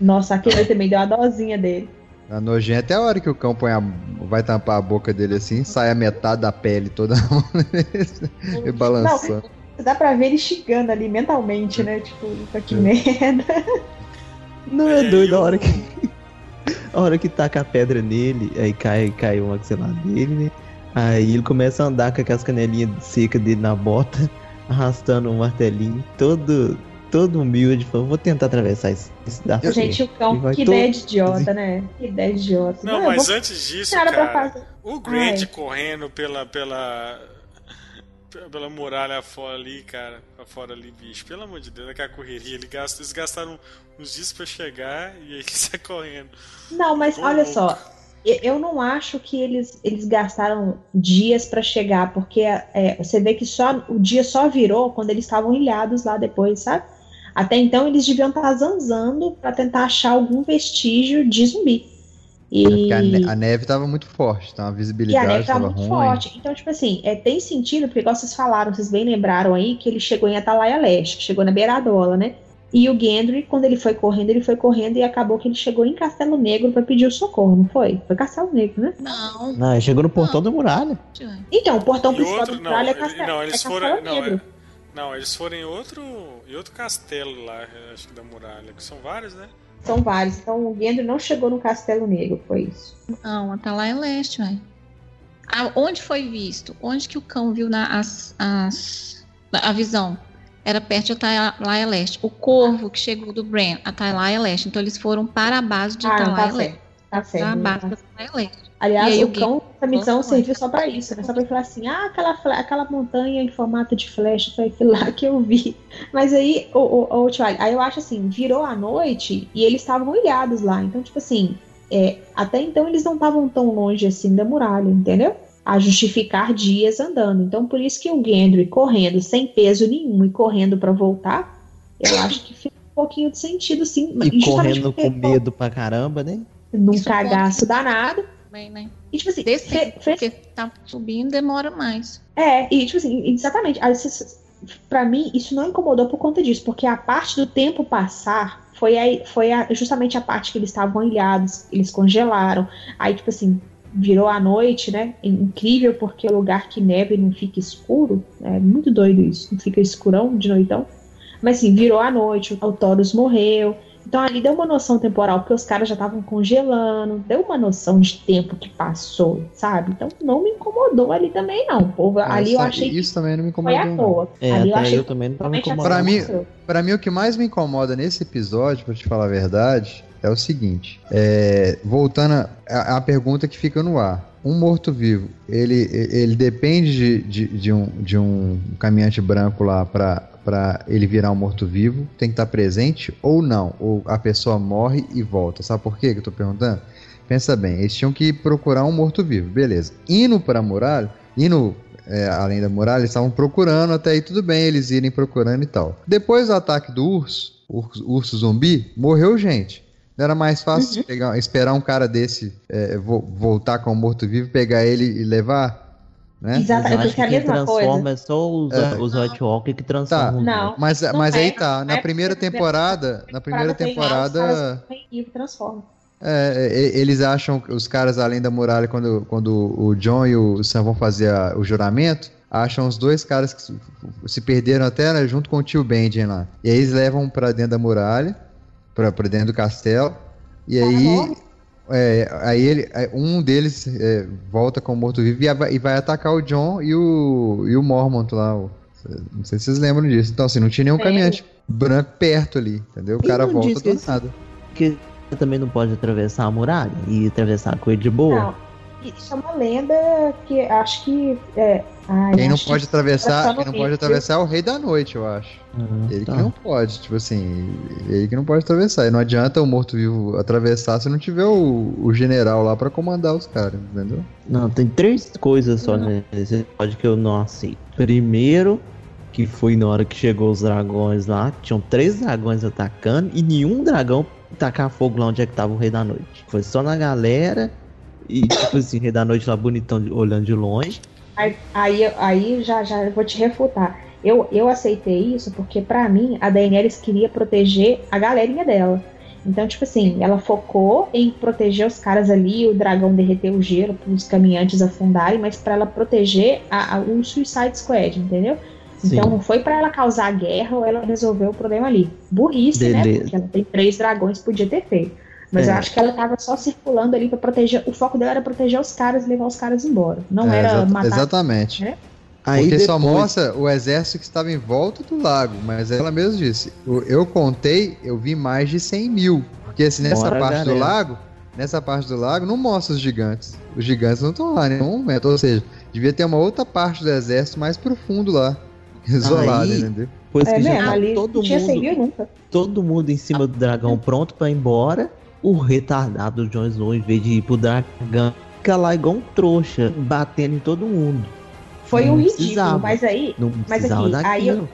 Nossa, aquele também deu uma dozinha dele. A nojenta até a hora que o cão põe a, vai tampar a boca dele assim, sai a metade da pele toda e balançando. Dá pra ver ele xingando ali mentalmente, né? Tipo, que merda. Não é É, doido a hora que. A hora que taca a pedra nele, aí cai, cai o maxilar dele, né? Aí ele começa a andar com aquelas canelinhas secas dele na bota, arrastando um martelinho, todo, todo humilde, falou, vou tentar atravessar isso. isso dá certo." Gente, o cão, vai que ideia de idiota, né? Que ideia de idiota. Não, eu mas vou- antes disso, cara, fazer. o Grant Ai. correndo pela, pela, pela muralha fora ali, cara, fora ali, bicho, pelo amor de Deus, aquela correria, ele gasta, eles gastaram uns dias pra chegar e aí ele sai correndo. Não, mas olha só, eu não acho que eles, eles gastaram dias pra chegar, porque é, você vê que só o dia só virou quando eles estavam ilhados lá depois, sabe? Até então eles deviam estar zanzando pra tentar achar algum vestígio de zumbi. E, Porque a, ne- a neve tava muito forte, então a e a visibilidade neve tava tava muito ruim. forte. Então, tipo assim, é, tem sentido, porque igual vocês falaram, vocês bem lembraram aí, que ele chegou em Atalaia Leste, que chegou na beiradola, né? E o Gendry, quando ele foi correndo, ele foi correndo e acabou que ele chegou em Castelo Negro pra pedir o socorro, não foi? Foi Castelo Negro, né? Não, Não, ele chegou no portão da muralha. Então, o portão E principal outro, do não, muralha é ele- Castelo, não, é eles Castelo foram, não, Negro. é- não, eles foram em outro, em outro castelo lá, acho que da muralha, que são vários, né? São vários. Então, o Gendry não chegou no Castelo Negro, foi isso. Não, Atalaia Leste, ué. Ah, onde foi visto? Onde que o cão viu na, as, as- a visão? Era perto de Atalaia Leste. O corvo que chegou do Bran, Atalaia Leste. Então eles foram para a base de Ah, Atalaia tá Leste. certo. Tá Para a certo. base de Atalaia Leste. Aliás, E aí o cão, essa missão Nossa, serviu só pra isso, né? Só pra ele falar assim, ah, aquela, aquela montanha em formato de flecha, foi aquilo lá que eu vi. Mas aí, o, o, o Charlie, aí eu acho assim, virou a noite e eles estavam ilhados lá. Então, tipo assim, é, até então eles não estavam tão longe assim da muralha, entendeu? A justificar dias andando. Então, por isso que o Gendry correndo sem peso nenhum e correndo pra voltar, eu acho que fez um pouquinho de sentido, sim. E correndo com medo pra caramba, né? Num Isso cagaço danado. Bem, né? E, tipo assim, fe- fez porque tá subindo demora mais. É, e tipo assim, exatamente. Pra mim, isso não incomodou por conta disso, porque a parte do tempo passar foi, aí, foi a- justamente a parte que eles estavam ilhados, eles congelaram. Aí, tipo assim, virou a noite, né? É Incrível, porque o lugar que neve não fica escuro. É muito doido isso, não fica escurão de noitão. Mas assim, virou a noite, o Taurus morreu. Então ali deu uma noção temporal, porque os caras já estavam congelando, deu uma noção de tempo que passou, sabe? Então não me incomodou ali também, não. Povo, ali eu achei que Isso também não me foi incomodou. à não. toa. É, ali eu achei eu também não tava totalmente incomodado. Pra mim-. Pra mim, o que mais me incomoda nesse episódio, pra te falar a verdade, é o seguinte. é, voltando à à pergunta que fica no ar. Um morto-vivo, ele, ele depende de, de, de um, de um caminhante branco lá pra, pra ele virar um morto-vivo? Tem que estar presente ou não? Ou a pessoa morre e volta? Sabe por quê que eu tô perguntando? Pensa bem, eles tinham que procurar um morto-vivo, beleza. Indo pra muralha, indo é, além da muralha, eles estavam procurando, até aí tudo bem eles irem procurando e tal. Depois do ataque do urso, urso, urso zumbi, morreu gente. Não era mais fácil pegar- esperar um cara desse é, vo- voltar com o morto-vivo, pegar ele e levar? Né? Exato. Mas eu eu acho que a quem transforma coisa. é só os, É. os White Walker que transformam. Não. outros. Mas, Não mas é, aí tá, não na é primeira temporada, na primeira temporada, e transformam. é, é, eles acham que os caras além da muralha, quando, quando o John e o Sam vão fazer a- o juramento, acham os dois caras que se- se perderam até né, junto com o tio Benjen lá. E aí eles levam pra dentro da muralha, pra, pra dentro do castelo, e Cara, aí. É, aí ele, aí um deles é, volta com o morto-vivo e, vai- e vai atacar o John e o, e o Mormont lá. o- não sei se vocês lembram disso. Então, assim, não tinha nenhum caminhante branco perto ali, entendeu? O cara volta que do esse- nada. Porque você também não pode atravessar a muralha e atravessar com ele de boa. Não, isso é uma lenda que acho que. É, ai, Quem não pode atravessar, quem não pode atravessar é o rei da noite, eu acho. Ah, Ele tá. que não pode, tipo assim, ele que não pode atravessar. E não adianta o morto-vivo atravessar se não tiver o, o general lá pra comandar os caras, entendeu? Não, tem três coisas só nesse episódio que eu não aceito. Primeiro, que foi na hora que chegou os dragões lá, tinham três dragões atacando e nenhum dragão tacar fogo lá onde é que tava o Rei da Noite. Foi só na galera e, tipo assim, Rei da Noite lá bonitão olhando de longe. Aí, aí, aí já, já vou te refutar. Eu, eu aceitei isso porque, pra mim, a Daenerys queria proteger a galerinha dela. Então, tipo assim, ela focou em proteger os caras ali, o dragão derreter o gelo para os caminhantes afundarem, mas pra ela proteger a, a, o Suicide Squad, entendeu? Sim. Então não foi pra ela causar guerra ou ela resolver o problema ali. Burrice, né? Porque ela tem três dragões, podia ter feito. Mas É. eu acho que ela tava só circulando ali pra proteger. O foco dela era proteger os caras e levar os caras embora. Não É, era exata- matar. Exatamente. né? Aí Porque depois, só mostra o exército que estava em volta do lago, mas ela mesma disse. Eu, eu contei, eu vi mais de 100 mil. Porque assim, nessa Bora, parte do lago, nessa parte do lago não mostra os gigantes. Os gigantes não estão lá em nenhum momento. Ou seja, devia ter uma outra parte do exército mais profundo lá. Isolada, Aí- entendeu? depois É que já mesmo, tá ali todo não tinha 100 mundo, nunca. todo mundo em cima do dragão pronto pra ir embora, o retardado do Jon Snow, em vez de ir pro dragão, fica lá igual um trouxa, batendo em todo mundo. Foi Não um ridículo, mas aí Não Mas aqui, aí daquilo.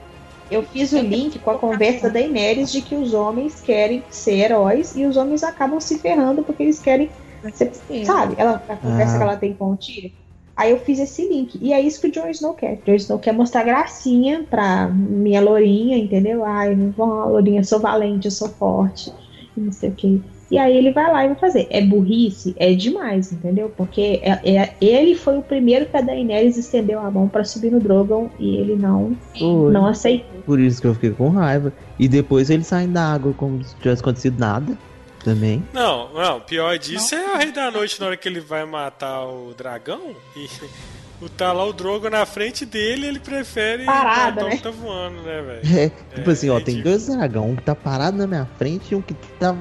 eu fiz o link com a conversa da Daenerys de que os homens querem ser heróis e os homens acabam se ferrando porque eles querem Você sabe, ela, a conversa Ah. que ela tem com o Tyrion. Aí eu fiz esse link. E é isso que o Jon Snow quer. O Jon Snow quer mostrar gracinha pra minha lourinha, entendeu? Ai, vão, lourinha, eu sou valente, eu sou forte, não sei o que. E aí ele vai lá e vai fazer. É burrice? É demais, entendeu? Porque é- é- ele foi o primeiro que a Daenerys estendeu a mão pra subir no Drogon e ele não, Foi. não aceitou. Por isso que eu fiquei com raiva. E depois eles saem da água como se tivesse acontecido nada. Também. Não, não, pior disso é o Rei da Noite na hora que ele vai matar o dragão e o tá lá o Drogo na frente dele ele prefere Parado, matar o né? que tá voando, né, velho? É, tipo É, assim, ó, tem ridículo. dois dragão, um que tá parado na minha frente e um que tá.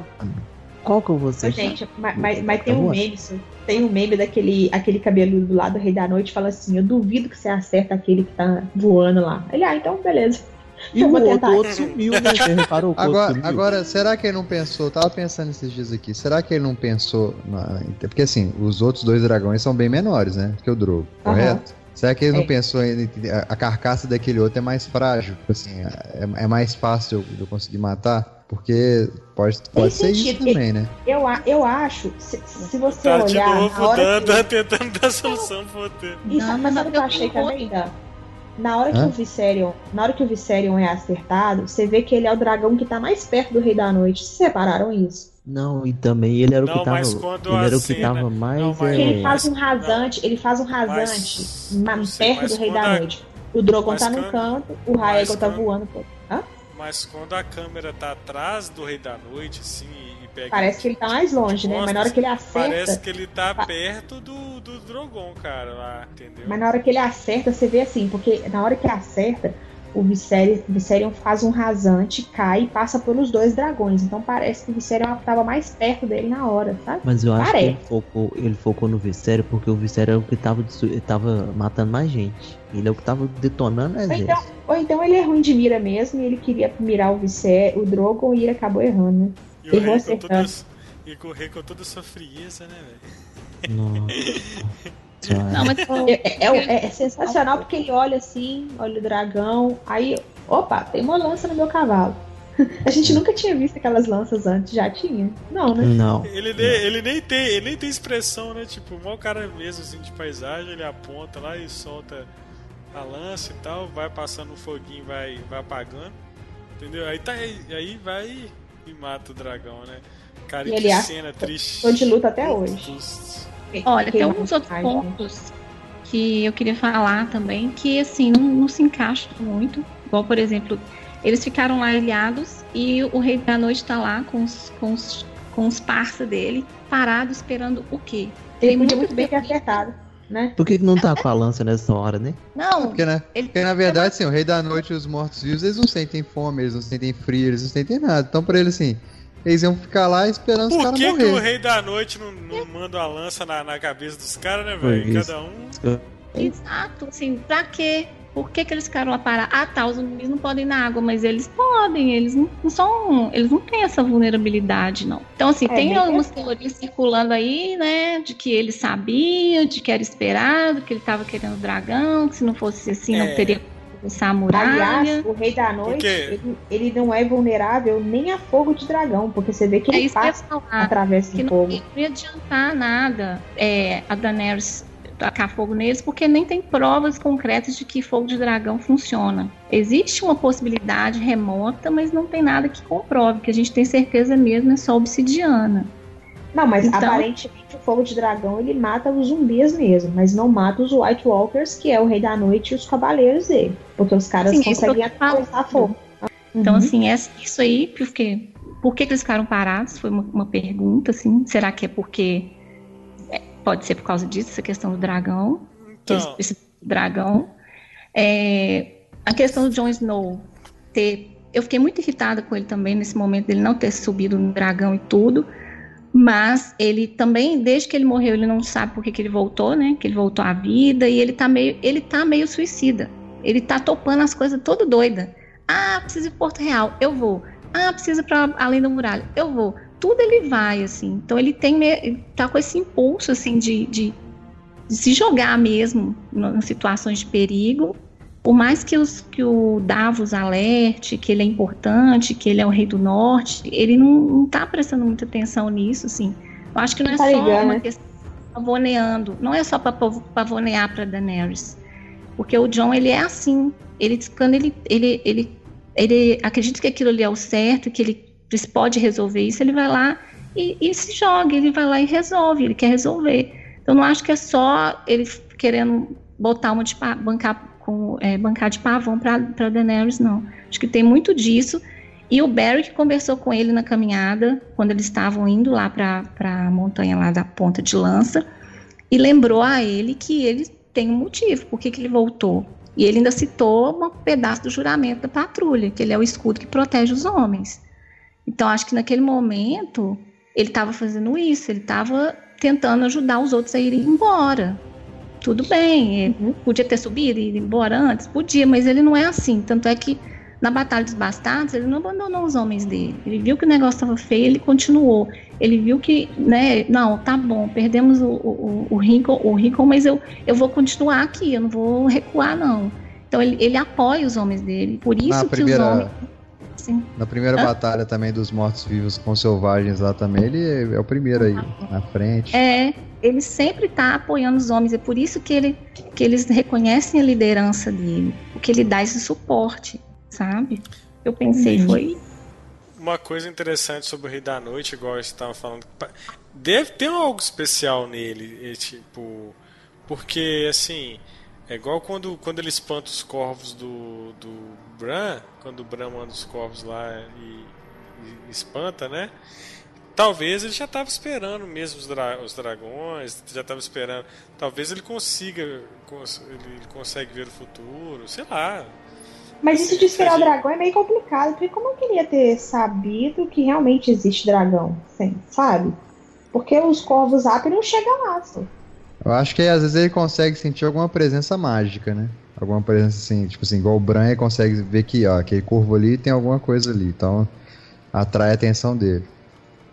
Qual que eu vou ser? Gente, mas, mas, mas Tá tem um voando. meme, tem um meme daquele aquele cabeludo lá do Rei da Noite fala assim: Eu duvido que você acerta aquele que tá voando lá. Ele, ah, então beleza. E eu o vou outro, outro sumiu, né? Você reparou Agora, sumiu? agora, será que ele não pensou? Eu tava pensando esses dias aqui. Será que ele não pensou. Na, porque assim, os outros dois dragões são bem menores, né? Que o Drogo, correto? Será que ele não É. pensou em. A, a carcaça daquele outro é mais frágil? Tipo Assim, é, é mais fácil de eu conseguir matar? Porque pode, pode ser isso sentido. também, né? Eu, eu acho, se, se você Tá de olhar. novo na hora dando, tentando dar solução pro roteiro. que, isso, Não, mas sabe o que eu eu achei também, Dan? Na hora que o Viserion, na hora que o Viserion é acertado, você vê que ele é o dragão que tá mais perto do Rei da Noite. Vocês separaram isso? Não, e também ele era o Não, que tava. mas quando Ele era o que cena- tava mais. Não, mas- Porque ele é, faz um rasante, ele faz um rasante Mas- perto do Rei da a- Noite. O Drogon mas tá quando- canto, o Raegon tá quando- voando. Pô. Hã? Mas quando a câmera tá atrás do Rei da Noite, assim, e pega. Parece que ele tá mais longe, né? Mas na hora que ele Parece acerta, que ele tá Pa- perto do, do Drogon, cara, lá, entendeu? mas na hora que ele acerta, você vê assim, porque na hora que acerta, o Viserion, o Viserion faz um rasante, cai e passa pelos dois dragões. Então parece que o Viserion tava mais perto dele na hora, sabe? Mas eu acho Parece. que ele focou, ele focou no Vissério porque o Vissério é o que tava, desu- ele tava matando mais gente. Ele é o que tava detonando Ou exército. então, ou então ele é ruim de mira mesmo e ele queria mirar o Viserion, o Drogon e ele acabou errando, né? E o errou rei com toda, acertando. e com o rei com toda a sua frieza, né, velho? Nossa. Não, mas É, é- é- é sensacional porque ele olha assim, olha o dragão, aí, opa, tem uma lança no meu cavalo. A gente nunca tinha visto aquelas lanças antes, já tinha? Não, né? Não. Ele nem, ele nem tem, ele nem tem expressão, né? Tipo, o cara mesmo, assim, de paisagem, ele aponta lá e solta a lança e tal, vai passando um foguinho, vai, vai apagando. Entendeu? Aí tá aí vai e mata o dragão, né? Cara, E que ele acha- cena triste. Tô de luta até hoje. Olha, tem alguns outros né? pontos que eu queria falar também, que assim, não, não se encaixam muito. Igual, por exemplo, eles ficaram lá ilhados e o Rei da Noite tá lá com os, com os, com os parça dele, parado, esperando o quê? Ele Tem podia muito muito bem acertado, né? Por que, que não tá com a lança nessa hora, né? Não, Porque, né? ele Porque na verdade, assim, o Rei da Noite e os mortos-vivos, eles não sentem fome, eles não sentem frio, eles não sentem nada. Então, pra eles, assim, eles iam ficar lá esperando os Por caras que, que morrer. o Rei da Noite não, não manda a lança na, na cabeça dos caras, né, velho? Cada um. Exato, assim, pra quê? Por que, que eles ficaram lá parados? Ah, tá, os zumbis não podem ir na água, mas eles podem, eles não, não são. Eles não têm essa vulnerabilidade, não. Então, assim, É, tem algumas verdade. teorias circulando aí, né? De que ele sabia, de que era esperado, que ele tava querendo o dragão, que se não fosse assim, É. não teria a muralha. Aliás, o Rei da Noite, ele, ele não é vulnerável nem a fogo de dragão, porque você vê que é ele passa falar. através que do não, fogo. não ia adiantar nada é, a Daenerys tacar fogo neles, porque nem tem provas concretas de que fogo de dragão funciona. Existe uma possibilidade remota, mas não tem nada que comprove, que a gente tem certeza mesmo é só obsidiana. Não, mas Então- aparentemente o fogo de dragão ele mata os zumbis mesmo, mas não mata os White Walkers, que é o Rei da Noite e os cavaleiros dele. Porque os caras Sim, é conseguem atravessar fogo. Então, Uhum. assim, é isso aí, porque por que, que eles ficaram parados? Foi uma, uma pergunta, assim. Será que é porque é, pode ser por causa disso, essa questão do dragão? Então, do dragão. É, a questão do Jon Snow ter. Eu fiquei muito irritada com ele também nesse momento dele não ter subido no dragão e tudo. Mas ele também, desde que ele morreu, ele não sabe por que, que ele voltou, né? Que ele voltou à vida e ele tá meio, ele tá meio suicida. Ele tá topando as coisas todo doida. Ah, preciso ir Porto Real, eu vou. Ah, preciso ir para além da muralha, eu vou. Tudo ele vai assim. Então ele tem, ele tá com esse impulso assim de, de de se jogar mesmo em situações de perigo. Por mais que, os, que o Davos alerte que ele é importante, que ele é o rei do norte, ele não, não tá prestando muita atenção nisso, assim. Eu acho que não é Tá só ligando, uma né? questão de pavoneando, não é só para pavonear para Daenerys. Porque o John, ele é assim. Ele, quando ele, ele, ele, ele acredita que aquilo ali é o certo, que ele pode resolver isso, ele vai lá e, e se joga, ele vai lá e resolve, ele quer resolver. Então, não acho que é só ele querendo botar uma de bancar, com, é, bancar de pavão para Daenerys, não. Acho que tem muito disso. E o Barry que conversou com ele na caminhada, quando eles estavam indo lá para a montanha lá da Ponta de Lança, e lembrou a ele que ele tem um motivo, por que que ele voltou. E ele ainda citou um pedaço do juramento da patrulha, que ele é o escudo que protege os homens. Então, acho que naquele momento, ele estava fazendo isso, ele estava tentando ajudar os outros a irem embora. Tudo bem, Uhum. podia ter subido e ido embora antes? Podia, mas ele não é assim. Tanto é que na Batalha dos Bastardos, ele não abandonou os homens dele. Ele viu que o negócio estava feio, ele continuou. Ele viu que, né, não, tá bom, perdemos o, o, o, Rickon, o mas eu, eu vou continuar aqui, eu não vou recuar, não. Então ele, ele apoia os homens dele. Por isso Na que primeira- os homens. Sim. Na primeira Hã? batalha também dos mortos-vivos com selvagens lá também, ele é, é o primeiro aí, na frente. É, ele sempre está apoiando os homens. É por isso que, ele, que eles reconhecem a liderança dele. Porque ele dá esse suporte, sabe? Eu pensei, Uhum. foi. Uma coisa interessante sobre o Rei da Noite, igual você estava falando, deve ter algo especial nele, tipo, porque assim, é igual quando, quando ele espanta os corvos do, do Bran, quando o Bran manda os corvos lá e, e espanta, né? Talvez ele já estava esperando mesmo os, dra- os dragões, já estava esperando. Talvez ele consiga, cons- ele, ele consegue ver o futuro, sei lá. Mas isso de esperar o dragão é meio complicado, porque como eu queria ter sabido que realmente existe dragão, sim, sabe? Porque os corvos Zap não chegam lá, só. Eu acho que às vezes ele consegue sentir alguma presença mágica, né? Alguma presença assim, tipo assim, igual o Bran ele consegue ver que, ó, aquele curvo ali tem alguma coisa ali, então atrai a atenção dele.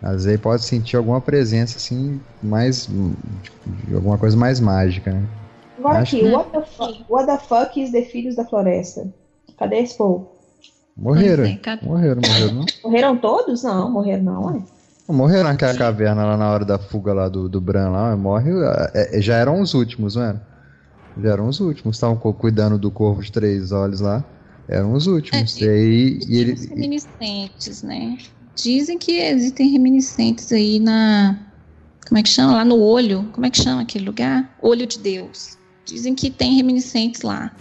Às vezes ele pode sentir alguma presença assim, mais. tipo, de alguma coisa mais mágica, né? Agora Acho aqui, que- what the, fuck, what the fuck is the Filhos da Floresta? Cadê esse povo? Morreram. É, cadê? Morreram, morreram, não? Morreram todos? Não, morreram não, ué. Morreram naquela caverna lá na hora da fuga lá do, do Bran lá, morre. é, é, já eram os últimos, não era? Já eram os últimos, estavam cu- cuidando do corvo de três olhos lá. Eram os últimos. É, e aí. E ele, Os reminiscentes, né? Dizem que existem reminiscentes aí na. Como é que chama? Lá no olho. Como é que chama aquele lugar? Olho de Deus. Dizem que tem reminiscentes lá.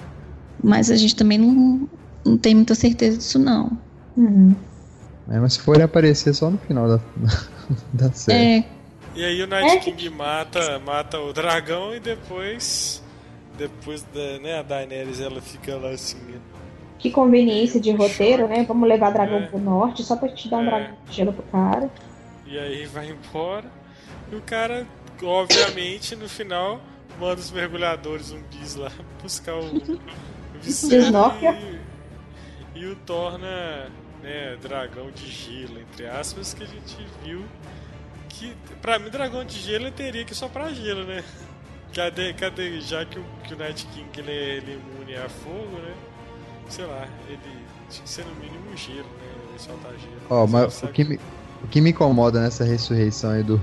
Mas a gente também não, não tem muita certeza disso, não. Uhum. é, mas se forem aparecer só no final da, da série. É, E aí o Night É King mata, mata o dragão e depois. Depois da, né, a Daenerys ela fica lá assim. Que conveniência de roteiro, né? Vamos levar dragão É. pro norte só pra te dar um É. dragão de gelo pro cara. E aí vai embora. E o cara, obviamente, no final, manda os mergulhadores zumbis lá buscar o, o e, e o torna né, dragão de gelo, entre aspas, que a gente viu que, pra mim, dragão de gelo teria que só pra gelo, né? Cadê, cadê, já que o, que o Night King ele é, ele é imune a fogo, né? Sei lá, ele tinha que ser no mínimo gelo, né? Ele soltar gelo. Ó, Você mas o que, me, o que me incomoda nessa ressurreição aí do,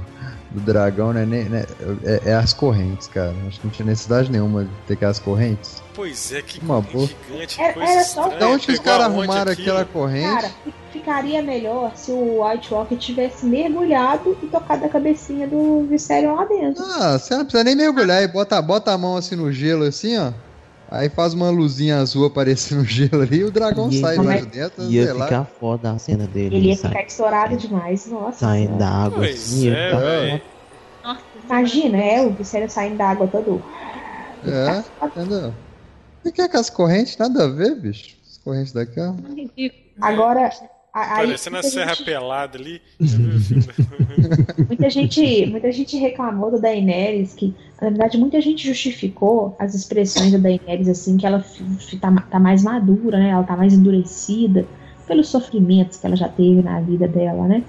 do dragão, né, né, é, é as correntes, cara. Acho que não tinha necessidade nenhuma de ter aquelas correntes. Pois é, que Uma corrente boa. gigante, Era- coisa era só- estranha. Da onde que os caras arrumaram aquilo? aquela corrente? Cara, fi- ficaria melhor se o White Walker tivesse mergulhado e tocado a cabecinha do Viserion lá dentro. Ah, você não precisa nem mergulhar e bota, bota a mão assim no gelo, assim, ó. Aí faz uma luzinha azul aparecer no gelo ali e o dragão E sai lá de dentro, Ia sei lá. ficar foda a cena dele. Ele ia sai- ficar estourado demais, nossa. Saindo da água Pois assim. é, velho. nossa, Imagina, é, o Viserion saindo da água todo. É, entendeu? O que é com as correntes? Nada a ver, bicho. As correntes daqui, ó. Agora, a- aí, Parecendo a Serra gente- Pelada ali. Muita gente, muita gente reclamou da Daenerys, que na verdade muita gente justificou as expressões da Daenerys assim, que ela tá, tá mais madura, né? Ela tá mais endurecida pelos sofrimentos que ela já teve na vida dela, né?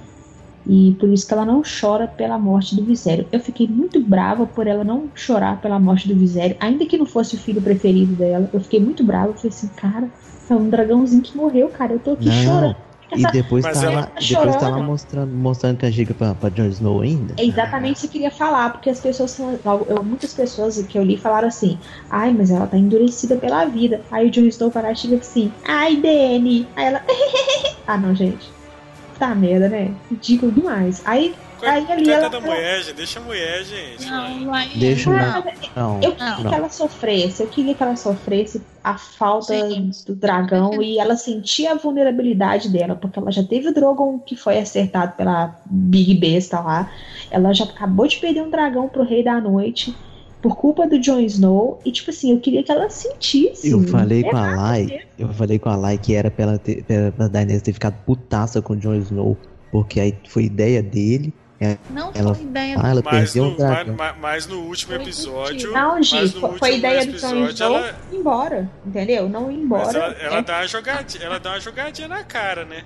E por isso que ela não chora pela morte do Viserion. Eu fiquei muito brava por ela não chorar pela morte do Viserion, ainda que não fosse o filho preferido dela. Eu fiquei muito brava, eu falei assim, cara, é um dragãozinho que morreu, cara. Eu tô aqui Não. chorando E depois Mas tá ela- Tá depois tá lá mostrando, mostrando que a giga pra, pra Jon Snow ainda. É exatamente isso que eu queria falar, porque as pessoas são. eu- muitas pessoas que eu li falaram assim, ai, mas ela tá endurecida pela vida. Aí o Jon Snow para e chega assim, ai, Dani. Aí ela. ah não, gente. Tá merda, né? Ridículo demais. Aí, aí ali ela. Da mulher, gente. Deixa a mulher, gente. Não, aí, Deixa não. Não, Eu queria Não. que ela sofresse, eu queria que ela sofresse a falta Sim. do dragão e ela sentia a vulnerabilidade dela, porque ela já teve o Drogon que foi acertado pela Big Besta lá. Ela já acabou de perder um dragão pro Rei da Noite por culpa do Jon Snow. E, tipo assim, eu queria que ela sentisse. Eu falei com a É Lai, mesmo. eu falei com a Lai que era pra ela ter, pra, pra Daenerys ter ficado putaça com o Jon Snow, porque aí foi ideia dele. Não Ela- foi ideia Ah, ela Mas perdeu no, o dragão. mas, mas no último Foi episódio. Não, Gi, mas no foi, ideia do Jon episódio, Snow ela- ir embora, entendeu? Não ir embora. Mas ela, ela É, dá uma jogadinha, ela dá uma jogadinha na cara, né?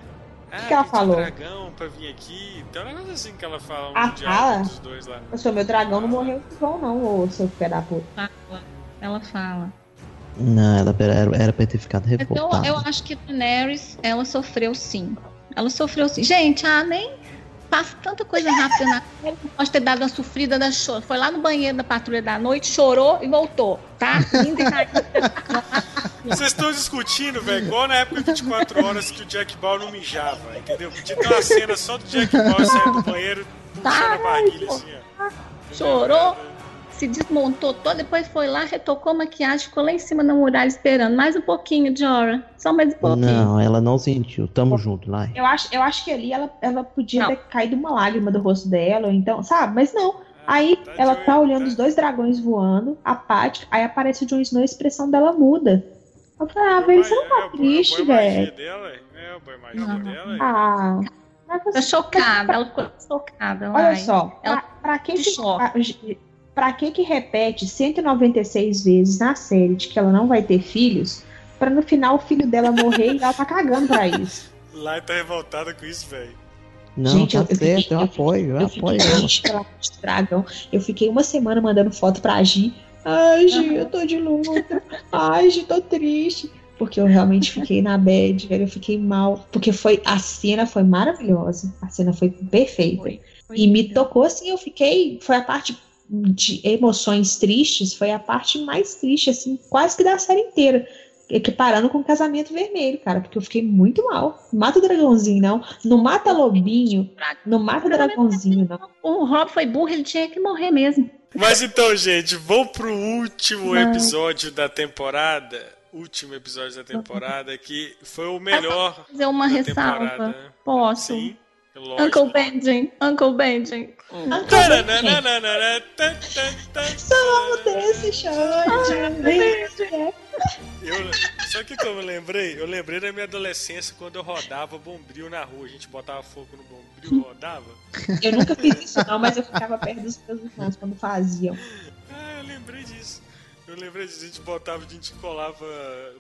Ah, que ela pedi falou? dragão pra vir aqui. Tem um negócio assim que ela fala um Ah, fala? dos dois lá. O seu meu dragão não morreu igual, não, ô seu pé da puta. fala. Ela fala. Não, ela era, era pra ter ficado revoltada. eu acho que Daenerys, ela sofreu sim. Ela sofreu sim. Gente, ah, nem passa tanta coisa rápida na série. Pode ter dado uma sofrida da choro. Foi lá no banheiro da patrulha da noite, chorou e voltou, tá? E. Vocês estão discutindo, velho, igual na época de 24 horas que o Jack Ball não mijava, entendeu? Podia ter uma cena só do Jack Ball saindo do banheiro, puxando a barriguinha assim, ó. Chorou, se desmontou todo, depois foi lá, retocou a maquiagem, ficou lá em cima da muralha esperando. Mais um pouquinho, Jora. Só mais um pouquinho. Não, ela não sentiu. Tamo junto, Lai. Eu acho, eu acho que ali ela, ela podia Não. ter caído uma lágrima do rosto dela, ou então, sabe? Mas não. Aí ela tá olhando os dois dragões voando, apática, aí aparece o Jon Snow e a expressão dela muda. Eu falei, ah, velho, você não É, tá boa- triste, velho. dela, é é. Ah, Tá chocada, ela ficou chocada. olha só, Ela pra, pra que de choque. Pra, pra que que repete 196 vezes na série de que ela não vai ter filhos, pra no final o filho dela morrer e ela tá cagando pra isso? Lai tá revoltada com isso, velho. Não, Gente, tá eu- eu certo, fiquei- eu eu apoio, eu, Eu apoio fiquei ela. pela dragão. Eu fiquei uma semana mandando foto pra Gi. Ai, Gi, eu tô de luta. Ai, Gi, tô triste. Porque eu realmente fiquei na bad, velho. Eu fiquei mal. Porque foi a cena foi maravilhosa. A cena foi perfeita. Foi, foi e me tocou assim, eu fiquei. Foi a parte de emoções tristes, foi a parte mais triste, assim, quase que da série inteira. Equiparando com o casamento vermelho, cara, porque eu fiquei muito mal. Mata o dragãozinho, não. Não mata lobinho. Não mata o dragãozinho, não. O Rob foi burro, ele tinha que morrer mesmo. Mas então, gente, vamos pro último Não. episódio da temporada. Último episódio da temporada, que foi o melhor Fazer uma ressalva. temporada. Posso? Sim, lógico. Uncle Benjen, Uncle Benjen. Somos tan. desse chão. Eu, sabe o que, que eu lembrei? Eu lembrei da minha adolescência quando eu rodava bombril na rua. A gente botava fogo no bombril, rodava. Eu nunca fiz isso, não, mas eu ficava perto dos meus irmãos quando faziam. Ah, eu lembrei disso. Eu lembrei. A gente botava, a gente colava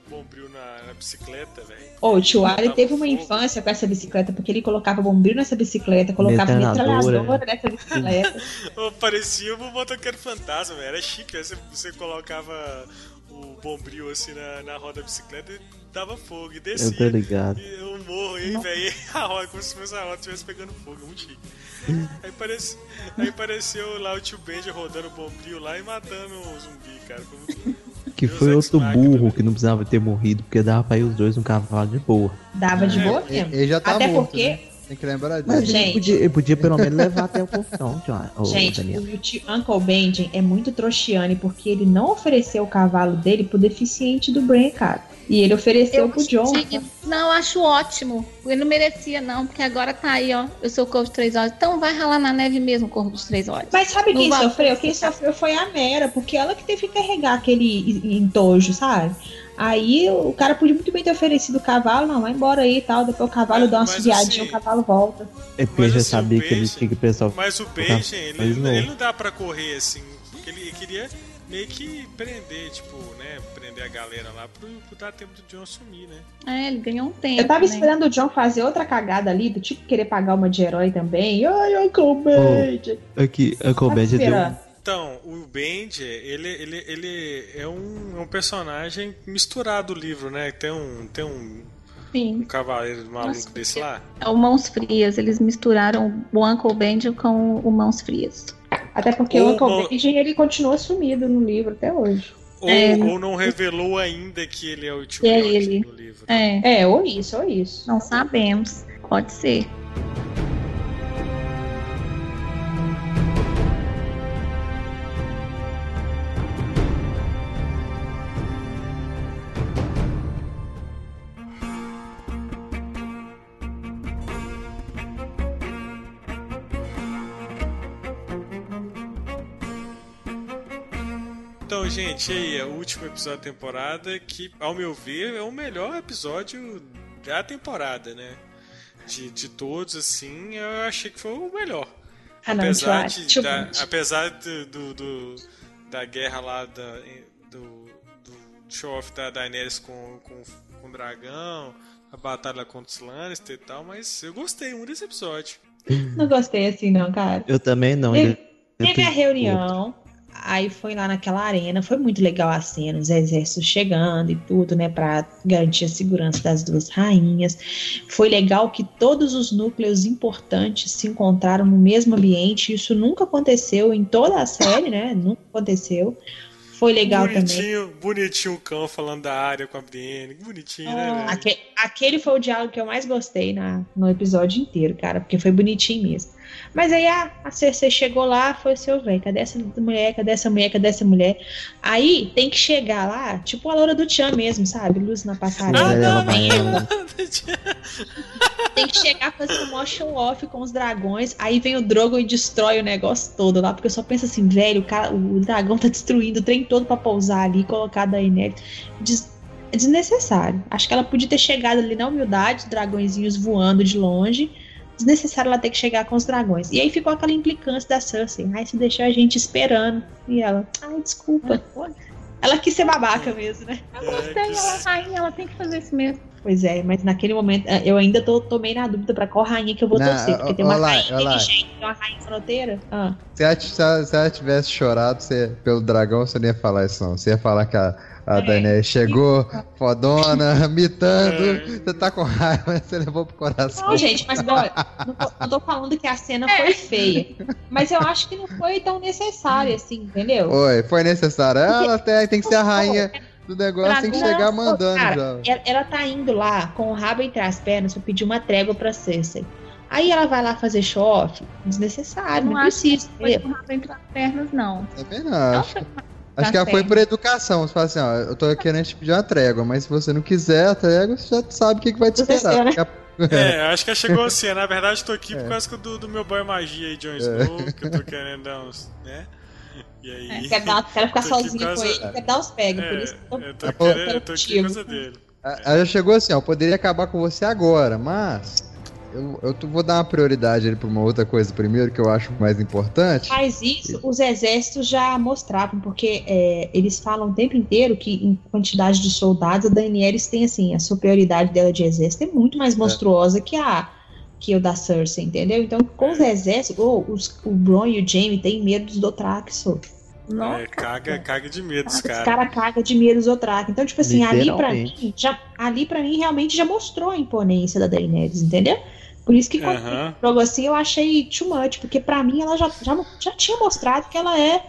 bombril na, na bicicleta, velho. Ô, o tio Ali teve uma fogo. infância com essa bicicleta, porque ele colocava bombril nessa bicicleta, colocava Metralhadora. nessa bicicleta. Ô, Parecia um motoqueiro fantasma, velho. Era chique, né? Você, você colocava o bombril assim na, na roda da bicicleta e dava fogo e Eu descia. tô ligado. E eu morro aí, velho. A roda, como se fosse a roda estivesse pegando fogo, muito chique. Aí, parece, aí apareceu lá o tio Benji rodando o bombril lá e matando o zumbi, cara. Como- Que Deus foi outro burro que não precisava ter morrido, porque dava pra ir os dois no cavalo de boa. Dava de É, boa Ele, mesmo. ele já tá Até morto, porque- né? Tem que lembrar Mas disso. ele Gente. podia, ele podia pelo menos levar até o portão, John. Ô, Gente, Daniel. o tio Uncle Benjen é muito trouxiane porque ele não ofereceu o cavalo dele pro deficiente do Bran, cara. E ele ofereceu pro John. Não, eu acho ótimo. Ele não merecia, não, porque agora tá aí, ó. Eu sou o corvo dos três olhos. Então vai ralar na neve mesmo, o corvo dos três olhos. Mas sabe Não quem vai sofreu? Quem sofreu foi a Mera, porque ela que teve que carregar aquele entojo, sabe? Aí o cara podia muito bem ter oferecido o cavalo, não, vai embora aí e tal. Depois o cavalo Mas- dá uma subiadinha, assim- o cavalo volta. É porque já assim, sabia o que ele tinha que pensar. Mas o Benji, ele, não. ele não dá pra correr assim. Porque ele queria meio que prender, tipo, né? Prender a galera lá pro, pro dar tempo do John sumir, né? É, ele ganhou um tempo. Eu tava né? esperando o John fazer outra cagada ali, do tipo querer pagar uma de herói também. Ai, Uncle Benjen. Aqui, a Tava comédia deu. esperando. Então, o Benji, ele, ele, ele é, um, é um personagem misturado do livro, né? Tem um, tem um, Sim. Um cavaleiro maluco Nossa, desse lá? É o Mãos Frias. Eles misturaram o Uncle Benji com o Mãos Frias. Até porque Ou o Uncle Benji, ele continua sumido no livro até hoje. Ou, É. ou não revelou ainda que ele é o tio é ele. no livro. É, É, ou isso, ou isso. não sabemos. Pode ser. Gente, aí é o último episódio da temporada que, ao meu ver, é o melhor episódio da temporada, né? De, de todos, assim, eu achei que foi o melhor. Ah, não, apesar de, tio da, apesar do, do, do- da guerra lá da, do, do show-off da Daenerys com, com, com o dragão, a batalha contra os Lannister e tal, mas eu gostei muito desse episódio. Não gostei assim, não, cara. Eu também não. Teve- Teve a reunião, aí foi lá naquela arena, foi muito legal a cena, os exércitos chegando e tudo, né, pra garantir a segurança das duas rainhas. Foi legal que todos os núcleos importantes se encontraram no mesmo ambiente, isso nunca aconteceu em toda a série, né, nunca aconteceu. Foi legal também. bonitinho, bonitinho o cão falando da área com a Brienne. Bonitinho, né, velho? Aque- aquele foi o diálogo que eu mais gostei na, no episódio inteiro, cara, porque foi bonitinho mesmo. Mas aí a, a Cersei chegou lá, foi seu velho, cadê essa mulher, cadê essa mulher, cadê essa mulher? Aí tem que chegar lá, tipo a Loura do Tchan mesmo, sabe? Luz na passarela. Ah, não, ela- Tem que chegar fazendo mó show off com os dragões. Aí vem o Drogon e destrói o negócio todo lá. Porque eu só penso assim, velho, o, cara, o dragão tá destruindo o trem todo pra pousar ali e colocar a Daenerys. Des- é desnecessário. Acho que ela podia ter chegado ali na humildade, os dragõezinhos voando de longe. Desnecessário ela ter que chegar com os dragões. E aí ficou aquela implicância da Cersei. Ai, você deixou a gente esperando. E ela, ai, desculpa. Ela quis ser babaca mesmo, né? Eu É, gostei, que- ela é rainha, ela tem que fazer isso mesmo. Pois é, mas naquele momento eh, eu ainda tô, tô meio na dúvida pra qual rainha que eu vou Não, torcer. Porque tem uma olá, rainha olá. inteligente, tem uma rainha fronteira. Ah. Se ela, se ela- se ela tivesse chorado você- pelo dragão, você não ia falar isso, não. Você ia falar que a, a É. Daenerys chegou, fodona, mitando. É. Você tá com raiva, mas você levou pro coração. Não, gente, mas olha, não tô, não tô falando que a cena foi feia. Mas eu acho que não foi tão necessária assim, entendeu? Oi, foi necessário. Ela até tem que ser a rainha do negócio, tem que chegar mandando cara, já. Ela, ela tá indo lá com o rabo entre as pernas pra pedir uma trégua pra Cersei. Aí ela vai lá fazer show-off. Desnecessário, não, não precisa. Foi com o rabo entre as pernas, não. Também não. Não Acho, foi com acho que ela tá foi por educação. Você fala assim, ó, eu tô querendo te pedir uma trégua, mas se você não quiser a trégua, você já sabe o que, que vai te esperar. né? A- É, acho que ela chegou assim. Na verdade, tô aqui por É. causa do, do meu boy magia aí, Jon Snow, que eu tô querendo dar uns. né? E aí. Quer, dar, quer ficar por com ele, quer dar os pega. por É, isso que eu tô- eu tô, É, querendo, eu tô aqui por causa dele. Ela já chegou assim, ó, eu poderia acabar com você agora, mas eu, eu vou dar uma prioridade ali pra uma outra coisa primeiro, que eu acho mais importante. Mas isso os exércitos já mostravam, porque é, eles falam o tempo inteiro que em quantidade de soldados a Daenerys tem assim, a superioridade dela de exército é muito mais monstruosa que a que o da Cersei, entendeu? Então, com os exércitos, oh, os, o Bron e o Jaime têm medo dos Dothraki, só. Nossa, É, caga, caga de medo, os Os caras. caras cagam de medo dos Dothraki. Então, tipo assim, ali pra mim, já, ali pra mim realmente já mostrou a imponência da Daenerys, entendeu? Por isso que quando Aham. jogo assim eu achei too much, porque pra mim ela já, já, já tinha mostrado que ela é,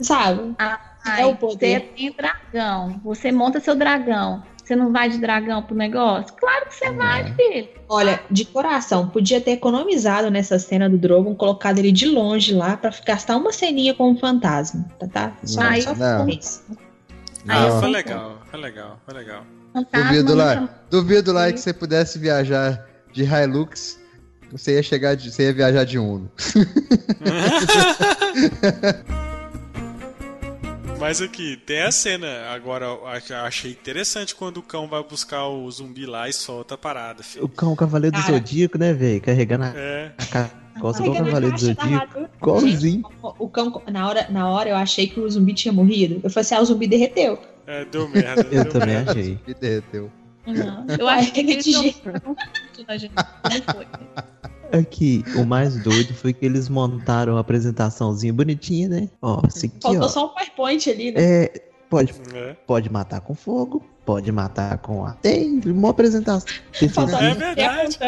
sabe? Ai, é o poder. Você tem dragão. Você monta seu dragão. Você não vai de dragão pro negócio? Claro que você vai, filho. Olha, de coração, podia ter economizado nessa cena do Drogon, colocado ele de longe lá pra gastar uma ceninha com um fantasma, tá? tá? Só, Ai, só não. isso. Aí eu Ah, foi legal, foi legal, foi legal. Fantasma Duvido lá, não- duvido lá que você pudesse viajar de Hilux, você ia chegar de, você ia viajar de Uno. Mas aqui, tem a cena. Agora, achei interessante quando o cão vai buscar o zumbi lá e solta a parada, filho. O cão Cavaleiro do. Zodíaco, né, velho? Carregando a, É, a ca- costa Ai, igual o cadê Cavaleiro do Zodíaco. Igualzinho. O cão, na hora, na hora eu achei que o zumbi tinha morrido. Eu falei assim, ah, o zumbi derreteu. é, deu merda. Eu deu também merda. achei. Me derreteu. Não, eu acho que de jeito. Não foi. Aqui, o mais doido foi que eles montaram a apresentaçãozinha bonitinha, né? Ó, assim aqui, Faltou ó. só um PowerPoint ali, né? É, pode, É. pode matar com fogo, Pode matar com a. Tem, uma apresentação. É verdade.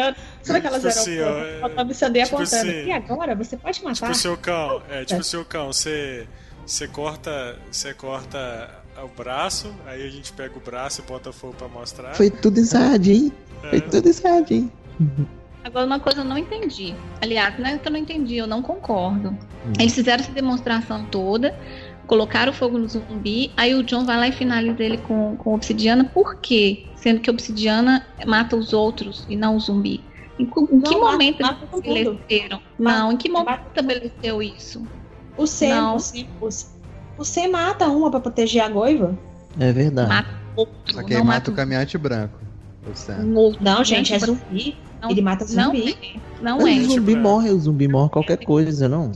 Sabe aquelas Tipo assim, ó, é- Faltava a Sandy tipo apontando. assim- E agora? Você pode matar? Tipo, seu cão, é, tipo, seu cão, você, você corta, você corta o braço, aí a gente pega o braço e bota fogo pra mostrar. Foi tudo ensaiadinho. É. Foi tudo ensaiadinho. Agora, uma coisa eu não entendi. Aliás, não é que eu não entendi, eu não concordo. Hum. Eles fizeram essa demonstração toda, colocaram fogo no zumbi, aí o John vai lá e finaliza ele com, com obsidiana. Por quê? Sendo que obsidiana mata os outros e não o zumbi. Em, que Não, mata- momento mata eles todo mundo. estabeleceram? Mata- Não, em que momento mata- estabeleceu isso? O Sam, Não. o Sam, o Sam- o Sam mata uma pra proteger a goiva? É verdade. Mata outro, Só que aí não mata mata o caminhante branco. O Sam. Não, gente, é zumbi. Não- Ele mata Não zumbi. é. Não Mas é. o zumbi Tipo, morre, o zumbi morre qualquer coisa, não?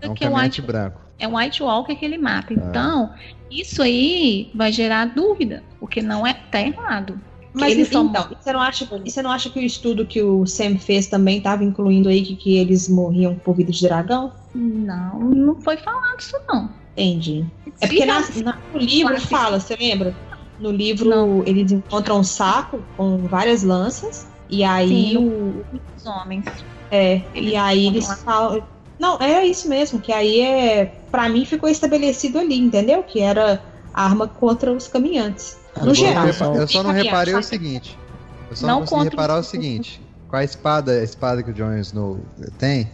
É um que é um White, branco. é um White Walker que ele mata. Ah. Então, isso aí vai gerar dúvida, porque não é tá errado. Mas Eles então, você não, acha, e você não acha que o estudo que o Sam fez também estava incluindo aí que, que eles morriam por vida de dragão? Não, não foi falado isso não. Entendi. É porque na- na- no livro fala, você lembra? No livro Não. eles encontram um saco com várias lanças e aí Sim. o os homens. é Eles e aí eles falam não é isso mesmo que aí é para mim ficou estabelecido ali entendeu que era arma contra os caminhantes no Agora, geral Eu, repa- eu só não reparei o seguinte. Eu só Não não, consegui reparar o- o seguinte. Com a espada, a espada que o Jon Snow tem,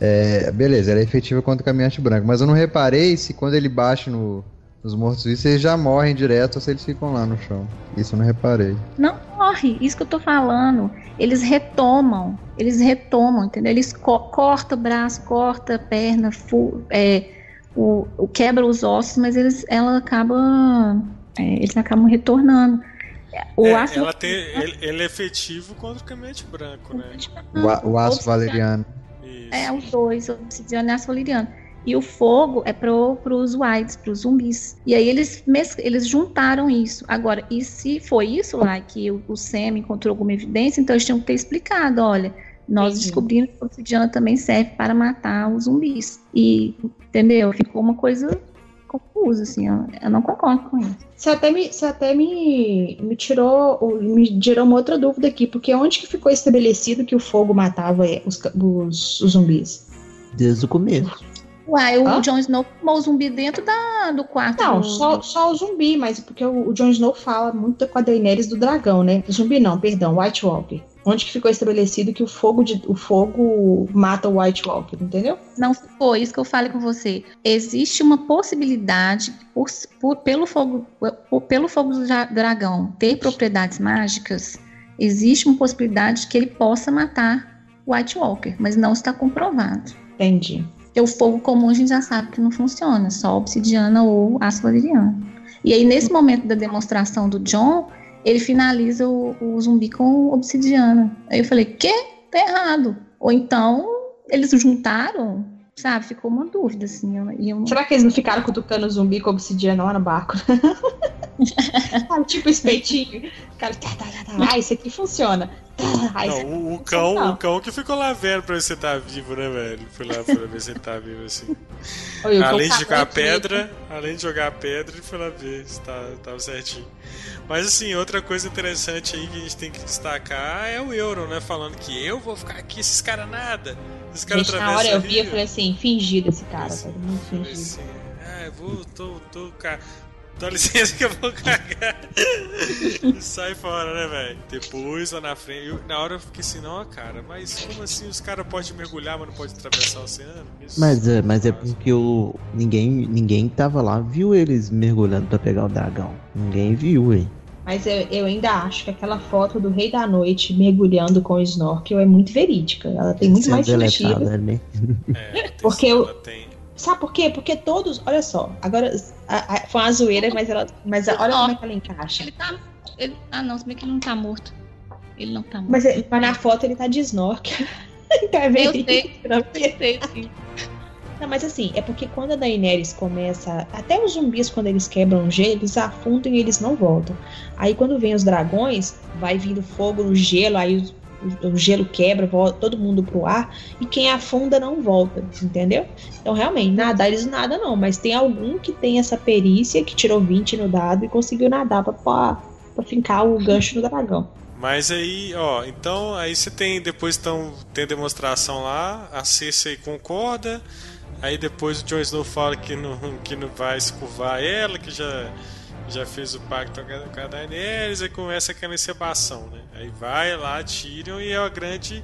é, beleza, ela é efetiva contra o caminhante branco. Mas eu não reparei se quando ele bate no- nos mortos-vivos, eles já morrem direto ou se eles ficam lá no chão. Isso eu não reparei. Não morre, isso que eu tô falando. Eles retomam, eles retomam, entendeu? Eles co corta o braço, corta a perna, fu é, o, o- quebra os ossos, mas eles, ela acaba, é, eles acabam retornando. O É, aço ela tem, ele, ele é efetivo contra o caminhante branco, né? O, o aço valeriano. Isso. É, os dois, o obsidiana e aço valeriano. E o fogo é pro, pros whites, pros zumbis. E aí eles, mes- eles juntaram isso. Agora, e se foi isso lá que o, o Sam encontrou alguma evidência, então eles tinham que ter explicado, olha, nós Entendi. descobrimos que a obsidiana também serve para matar os zumbis. E, entendeu? Ficou uma coisa confusa, assim, eu, eu não concordo com isso. Você até me, você até me, me tirou me gerou uma outra dúvida aqui, porque onde que ficou estabelecido que o fogo matava eh, os, os- os zumbis? Desde o começo. Uai, o Hã? Jon Snow tomou o zumbi dentro da, do quarto. Não, do- só, só o zumbi, mas porque o, o Jon Snow fala muito com a Daenerys do dragão, né? Zumbi não, perdão, White Walker. Onde que ficou estabelecido que o fogo, de, o fogo mata o White Walker, entendeu? Não foi isso que eu falei com você. Existe uma possibilidade, por, por- pelo, fogo, por- pelo fogo do dra- dragão ter propriedades mágicas, existe uma possibilidade que ele possa matar o White Walker, mas não está comprovado. Entendi. Porque o fogo comum a gente já sabe que não funciona, só obsidiana ou aço valeriano. E aí, nesse momento da demonstração do John, ele finaliza o, o zumbi com obsidiana. Aí eu falei, quê? Tá errado. Ou então, eles juntaram, sabe? Ficou uma dúvida, assim. eu- eu, Será que eles não ficaram cutucando o zumbi com obsidiana lá no barco? Tipo espetinho. O Cara, tá, tá, tá, tá. Ah, isso aqui funciona. Tá, Não, o, cão, não. o cão que ficou lá vendo pra ver se ele tá vivo, né, velho? Foi lá pra ver se ele tá vivo, assim. Oi, além de jogar a pedra, além de jogar a pedra, ele foi lá ver se tá, tava certinho. Mas assim, outra coisa interessante aí que a gente tem que destacar é o Euro, né? Falando que eu vou ficar aqui, esses caras nada. Esses caras Gente, na hora eu vi, eu falei assim, fingido esse cara, tá muito fingido. assim, ah, eu vou, tô, tô, ca... Dá licença que eu vou cagar. e sai fora, né, velho? Depois, lá na frente, eu- na hora eu fiquei assim, não, cara, mas como assim os caras podem mergulhar, mas não podem atravessar o oceano? Isso- Mas é, mas é porque o, ninguém, ninguém que tava lá viu eles mergulhando pra pegar o dragão. Ninguém viu, hein? Mas eu, eu ainda acho que aquela foto do Rei da Noite mergulhando com o snorkel é muito verídica. Ela tem muito Sendo mais sentido. deletada, né? É, tem- Porque eu- ela tem. Sabe por quê? Porque todos, olha só, agora a- a- foi uma zoeira, mas ela, mas olha como é que ela encaixa. ele tá. ele- ah, não, se bem que ele não tá morto. Ele não tá morto. Mas, mas na foto ele tá de snorkel. então é eu sei, eu sei, sim. Não, mas assim, é porque quando a Daenerys começa. Até os zumbis, quando eles quebram o gelo, eles afundam e eles não voltam. Aí quando vem os dragões, vai vindo fogo no gelo, aí os- o, gelo quebra, volta todo mundo pro ar, e quem afunda não volta, entendeu? Então, realmente, nadar eles não nadam, não, mas tem algum que tem essa perícia, que tirou 20 no dado e conseguiu nadar pra, pra, pra fincar o gancho no dragão. Mas aí, ó, então aí você tem, depois então, tem demonstração lá, a Cersei concorda, aí depois o Jon Snow fala que não, que não vai se curvar ela, que já, já fez o pacto com a Daenerys, aí começa aquela encebação, né? Aí vai lá, tiram e é o grande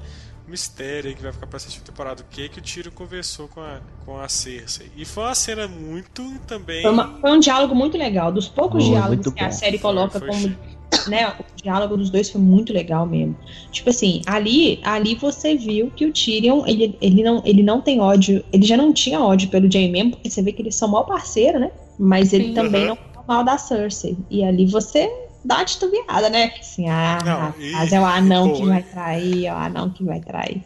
mistério aí que vai ficar pra sexta temporada. O que que o Tiro conversou com a, com a Cersei. E foi uma cena muito também... Foi, uma- foi um diálogo muito legal. Dos poucos Foi diálogos que a bom. série Foi, coloca foi como. Né, o diálogo dos dois foi muito legal mesmo. Tipo assim, ali, ali você viu que o Tyrion, ele, ele, não, ele não tem ódio, ele já não tinha ódio pelo Jaime mesmo, porque você vê que eles são mal parceiro, né? Mas ele Sim. também Uhum. não mal da Cersei. E ali você dá uma titubeada, né? Assim, ah, Não, e- rapaz, é o anão pô, que vai trair, é o anão que vai trair.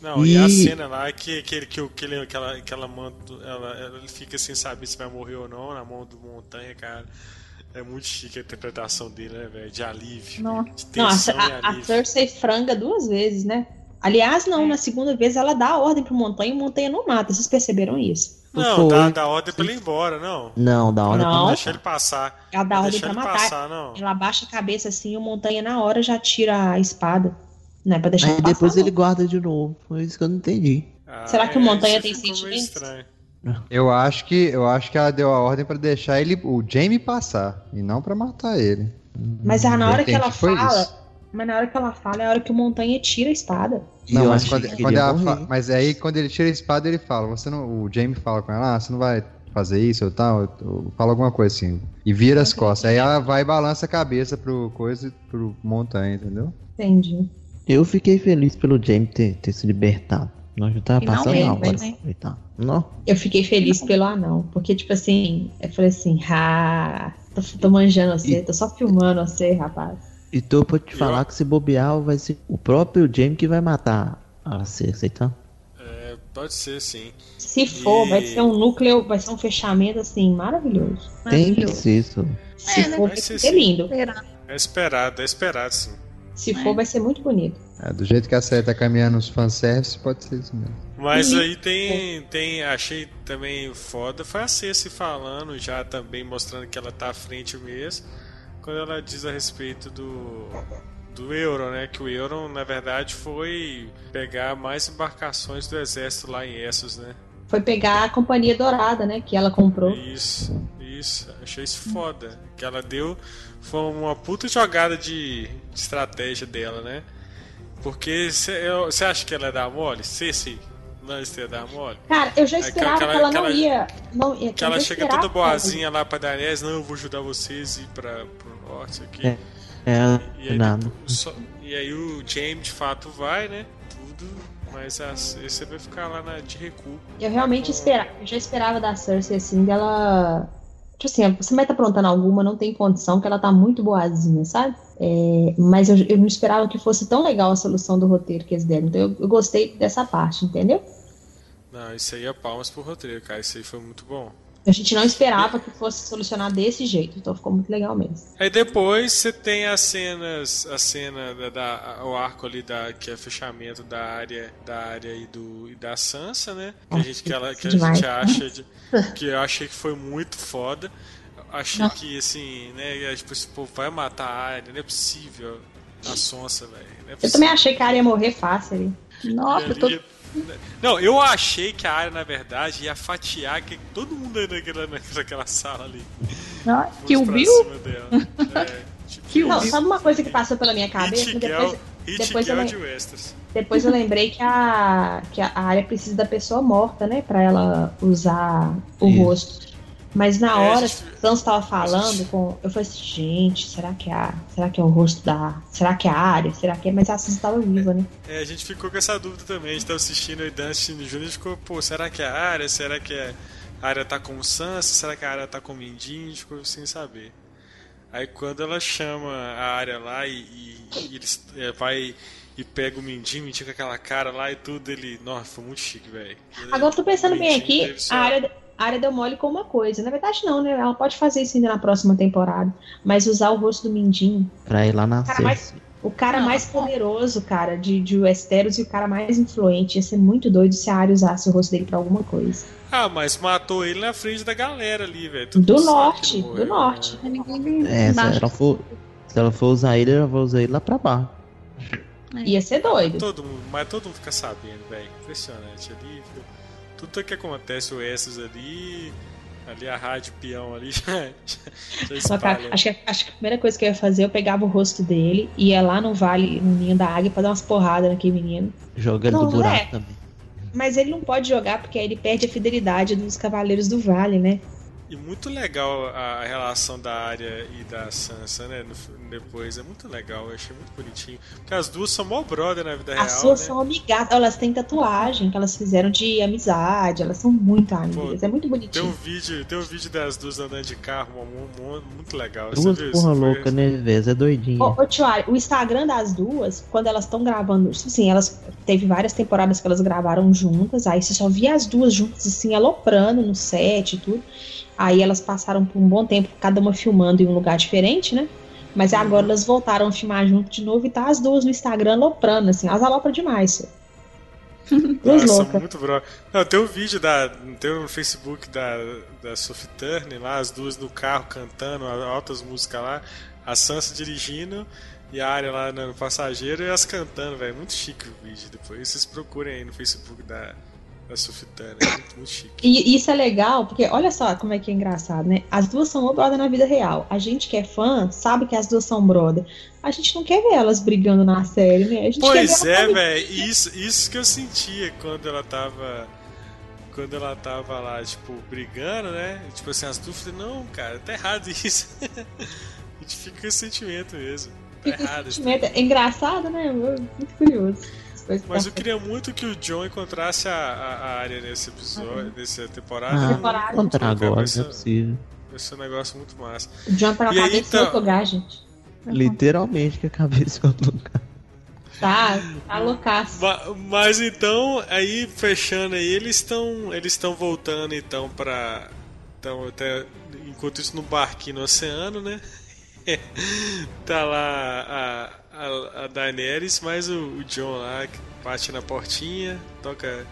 Não, e, a E- cena lá é que, que, que, que, ele, que ela, que ela manda. Ela, ela fica sem saber se vai morrer ou não na mão do Montanha, cara. É muito chique a interpretação dele, né, velho? De alívio. Nossa. De a, tensão e a, a. Cersei franga duas vezes, né? Aliás, não, É. na segunda vez ela dá a ordem pro Montanha e o Montanha não mata. Vocês perceberam isso? Não, Foi. dá, dá ordem pra ele ir embora, não. Não, da hora Não. Não pra deixa ele passar. Ela dá ordem deixa pra ele matar. passar, não. Ela abaixa a cabeça assim e o Montanha na hora já tira a espada. Não é pra deixar Aí passar, depois não. ele guarda de novo. Foi isso que eu não entendi. Ah, Será que o Montanha isso tem sentimentos? estranho. Eu acho que eu acho que ela deu a ordem pra deixar ele, o Jamie passar e não pra matar ele. Mas ah, na hora que ela fala. isso. Mas na hora que ela fala é a hora que o Montanha tira a espada. E Não, mas quando, que quando ela morrer. fa- mas aí quando ele tira a espada ele fala, você não, o Jamie fala com ela, ah, você não vai fazer isso ou tal, ou fala alguma coisa assim e vira as costas. Aí ela vai e balança a cabeça pro coisa, pro montanha, entendeu? Entendi. Eu fiquei feliz pelo James ter, ter se libertado. Nós já tava passando Finalmente, mal. né? Tá. Não. Eu fiquei feliz pelo anão. Porque, tipo assim, eu falei assim, ah, tô, tô manjando você, tô só filmando você, rapaz. E tô pra te Eu- falar que se bobear vai ser o próprio James que vai matar a Cersei, tá? É, pode ser, sim. Se for, E- vai ser um núcleo, vai ser um fechamento assim, maravilhoso. Tem que ser isso. Se É, né? for, Vai ser ser lindo. É esperado, é esperado, sim. Se for, vai ser muito bonito. É, do jeito que a série tá caminhando os fanservice, pode ser isso mesmo. Mas Uhum. aí tem, tem. Achei também foda. Foi a Cersei falando, já também mostrando que ela tá à frente mesmo. Quando ela diz a respeito do. Do Euron, né? Que o Euron, na verdade, foi pegar mais embarcações do exército lá em Essos, né? Foi pegar a Companhia Dourada, né? Que ela comprou. Isso, isso. Achei isso foda. Que ela deu. Foi uma puta jogada de, de estratégia dela, né? Porque você acha que ela ia dar mole? Cersei Lannister ia dar mole? Cara, eu já Aí, esperava aquela- que ela aquela- não ia. Não, Que ela chega toda que ela- boazinha lá pra Daenerys, não, eu vou ajudar vocês a ir pra, aqui. É. É, E aí, nada. só- e aí o Jaime de fato vai, né? Tudo, mas a, você vai ficar lá na, de recuo. Eu realmente esperava, eu já esperava da Cersei assim, dela. Tipo assim, você vai estar aprontando alguma, não tem condição, que ela tá muito boazinha, sabe? É, mas eu, eu não esperava que fosse tão legal a solução do roteiro que eles deram. Então eu, eu gostei dessa parte, entendeu? Não, isso aí é palmas pro roteiro, cara. Isso aí foi muito bom. A gente não esperava que fosse solucionar desse jeito, então ficou muito legal mesmo. Aí depois você tem as cenas, a cena da, da- o arco ali da que é fechamento da área, da área e do e da Sansa, né? Que a gente que, ela, que a Demais. gente acha de- que eu achei que foi muito foda. Achei que assim, né, tipo, esse povo vai matar a área, não é possível. A Sonsa, velho. É Eu também achei que a área ia morrer fácil ali. Nossa, eu tô... Não, eu achei que a área, na verdade, ia fatiar que todo mundo naquela, naquela sala ali. Nossa, Fosse Kill pra Bill? É, tipo, Kill Não, Bill. sabe uma coisa que passou pela minha cabeça? Hit Depois, Girl, Hit depois Girl eu de Westeros. depois eu lembrei que a, que a área precisa da pessoa morta, né? Pra ela usar o Isso. rosto. Mas na É, hora gente- que o Sans tava falando, com, eu falei assim, gente, será que, é a, será que é o rosto da. Será que é a área? Será que é? Mas a Sans tava viva, né? É, a gente ficou com essa dúvida também. A gente tava assistindo e Dan assistindo junto, a gente ficou, pô, será que é a área? Será que é- a área tá com o Sansa? Será que a área tá com o Mindinho? A gente ficou sem saber. Aí quando ela chama a área lá e, e- e eles é, vai e pega o Mindinho, o Mindinho com aquela cara lá e tudo, ele. Nossa, foi muito chique, velho. Agora eu tô pensando O bem aqui, a área, a área deu mole com uma coisa. Na verdade, não, né? Ela pode fazer isso ainda na próxima temporada. Mas usar o rosto do Mindinho. Pra ir lá na Cara, Cersei. O cara Não. mais poderoso, cara, de, de Westeros e o cara mais influente. Ia ser muito doido se a área usasse o rosto dele pra alguma coisa. Ah, mas matou ele na frente da galera ali, velho. Do norte, do morreu, norte. né? Ninguém É, se ela for. Se ela for usar ele, ela vai usar ele lá pra baixo. Ia ser doido. Todo mundo, mas todo mundo fica sabendo, velho. Impressionante ali. viu? Tudo que acontece, o Essos ali, ali a rádio peão ali já, já, espalha. acho, que, acho que a primeira coisa que eu ia fazer, eu pegava o rosto dele, ia lá no vale, no ninho da águia, pra dar umas porradas naquele menino. Joga ele Não, do não buraco é. também. Mas ele não pode jogar porque aí ele perde a fidelidade dos Cavaleiros do Vale, né? E muito legal a, relação da Arya e da Sansa, né? no- depois, é muito legal, eu achei muito bonitinho. Porque as duas são mó brother na vida As real, suas né? são amigas, elas têm tatuagem que elas fizeram de amizade, elas são muito amigas, é muito Tem bonitinho. um vídeo, tem um vídeo das duas andando de carro, mu- mu- muito legal. Duas porra louca, né, Vez? É doidinho. Ô, ô Tioari, o Instagram das duas, quando elas estão gravando, assim, elas teve várias temporadas que elas gravaram juntas, aí você só via as duas juntas assim, aloprando no set e tudo. Aí elas passaram por um bom tempo, cada uma filmando em um lugar diferente, né? Mas Uhum. agora elas voltaram a filmar junto de novo e tá as duas no Instagram aloprando, assim, elas alopram demais. Nossa, loucas. muito bro. Não, tem um vídeo da. Tem um Facebook da, da Sophie Turner lá, as duas no carro cantando altas músicas lá, a Sansa dirigindo e a área lá no passageiro e elas cantando, velho. Muito chique o vídeo. Depois vocês procurem aí no Facebook da, Sophie Turner. é Muito, muito chique. E isso é legal, porque olha só como é que é engraçado, né? As duas são brother na vida real. A gente que é fã sabe que as duas são brother. A gente não quer ver elas brigando na série, né? A gente Pois é, velho. Isso, isso que eu sentia quando ela tava. Quando ela tava lá, tipo, brigando, né? Tipo assim, as duas falei, não, cara, tá errado isso. A gente fica com esse sentimento mesmo. Tá Fica errado sentimento. É engraçado, né? Muito curioso. Mas que eu queria muito que o John encontrasse a, a, a área nesse episódio, nessa temporada. Ah, temporada. encontrar agora, é possível. Vai ser um negócio muito massa. O John tá com a aí, cabeça em então- outro lugar, gente. Literalmente que a cabeça em outro lugar. Tá, tá loucaço. Ma- Mas então, aí fechando aí, eles estão eles estão voltando então pra então até enquanto isso no barquinho no oceano, né? tá lá a, a, a Daenerys, mas o, o John lá que bate na portinha, toca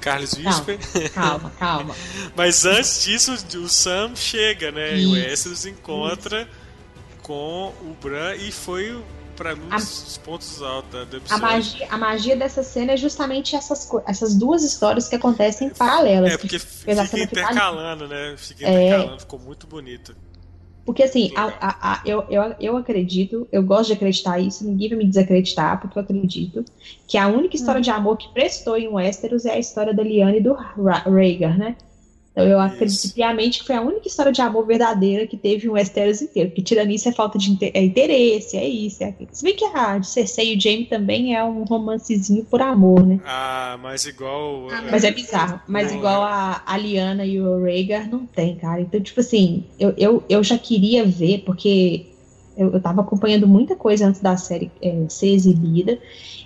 Carlos Whisper. Calma, calma. Mas antes disso, o Sam chega, né? E o Isso, Essos encontra com o Bran e foi pra mim um dos pontos altos da- A magia, a magia dessa cena é justamente essas, essas duas histórias que acontecem paralelas. É, porque fica intercalando, né? Fica É. intercalando, ficou muito bonito. Porque assim, a- a- a- eu, eu, eu acredito, eu gosto de acreditar isso, ninguém vai me desacreditar, porque eu acredito que a única história de amor que prestou em Westeros é a história da Liane e do Rhaegar, né? Então eu acredito piamente que foi a única história de amor verdadeira que teve em Westeros inteiro. Porque tirando isso é falta de inte- é interesse, é isso, é aquilo. Se bem que a de Cersei e o Jaime também é um romancezinho por amor, né? Ah, mas igual. Mas é bizarro. Mas Não, igual é. a, a Liana e o Rhaegar, não tem, cara. Então, tipo assim, eu, eu, eu já queria ver, porque eu, eu tava acompanhando muita coisa antes da série é, ser exibida.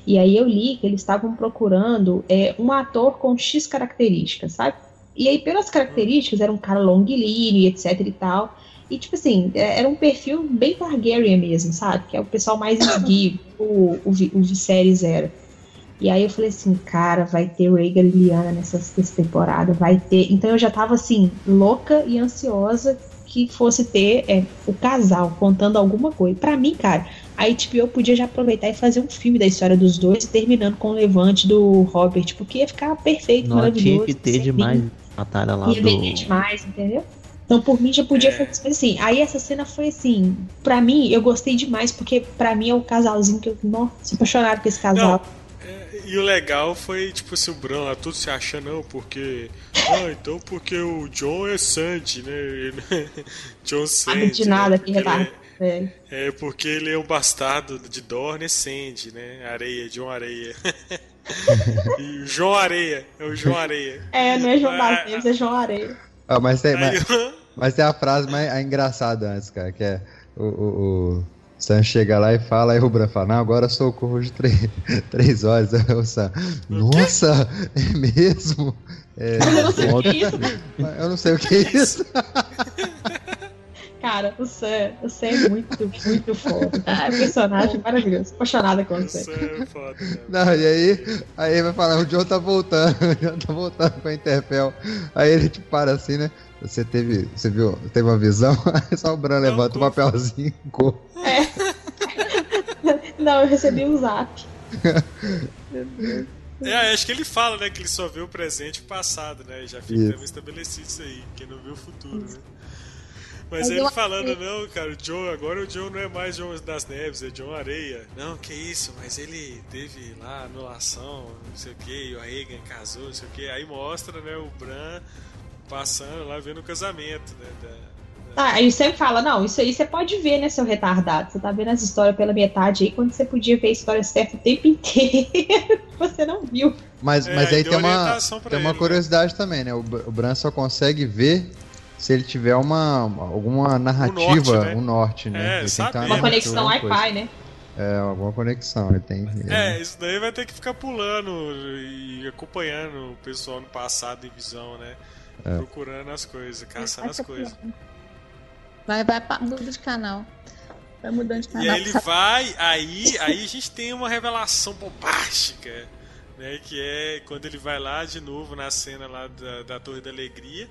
E aí eu li que eles estavam procurando é, um ator com X características, sabe? E aí, pelas características, era um cara longilíneo, etc e tal. E, tipo assim, é- era um perfil bem Targaryen mesmo, sabe? Que é o pessoal mais esguio, o, o, o Viserys era. E aí eu falei assim, cara, vai ter Rhaegar e Lyanna nessa, nessa temporada, vai ter. Então eu já tava assim, louca e ansiosa que fosse ter é, o casal contando alguma coisa. Pra mim, cara, a HBO podia já aproveitar e fazer um filme da história dos dois, terminando com o levante do Robert, porque ia ficar perfeito, Não maravilhoso. tinha que ter sem demais mim. Batalha lá Ia vender do. demais, entendeu? Então, por mim, já podia É. fazer. Mas assim, aí essa cena foi assim, pra mim, eu gostei demais, porque pra mim é o casalzinho que eu, nossa, sou apaixonado por esse casal. É, e o legal foi, tipo assim, o Bran lá tudo se acha, não, porque. Ah, então porque o John é Sandy, né? Ele- John Sandy. Sabe de nada né? que é, é porque ele é um bastardo de Dorne é Sandy, né? Areia, John Areia. João Areia, é o João Areia. É, não é João Ah, Neves, é João Areia. Ah, mas, tem, mas, mas tem a frase mais a engraçada antes, cara, que é o, o, o Sam chega lá e fala, aí o Bran fala, não, agora socorro de três, três horas. Aí o Sam, nossa, é mesmo? É, Eu não sei o que é isso. eu não sei o que é isso. Cara, o Sam, o Sam é muito, muito foda. É um personagem maravilhoso. Apaixonada com o Sam. Isso é foda, né? Não, e aí, aí vai falar, o John tá voltando, o John tá voltando com a Interpel. Aí ele tipo para assim, né? Você teve, você viu, teve uma visão? Aí só o Bran levanta o como? papelzinho com Não, eu recebi um zap. É, acho que ele fala, né, que ele só vê o presente e o passado, né? E já fica estabelecido isso aí, quem não vê o futuro, né? Mas Mas ele falando, não, cara, o John, agora o John não é mais John das Neves, é John Areia. Não, que isso, mas ele teve lá anulação, não sei o que, o Reagan casou, não sei o que. Aí mostra, né, o Bran passando lá vendo o casamento, né? da- Tá, aí sempre fala, não, isso aí você pode ver, né, seu retardado. Você tá vendo as histórias pela metade aí, quando você podia ver a história certa o tempo inteiro. você não viu. Mas, É, mas aí tem uma, tem uma ele, né? curiosidade também, né? O, o Bran só consegue ver se ele tiver uma, alguma narrativa, norte, né? um norte, né? É, Ele sabe, É, Uma conexão. Wi-Fi, né? É, alguma conexão. Ele tem. É, isso daí vai ter que ficar pulando e acompanhando o pessoal no passado em visão, né? É. Procurando as coisas, caçando as coisas. Vai, vai, muda de canal. Vai mudando de E canal. aí ele vai, aí, aí a gente tem uma revelação bombástica, né? Que é quando ele vai lá de novo na cena lá da, da Torre da Alegria,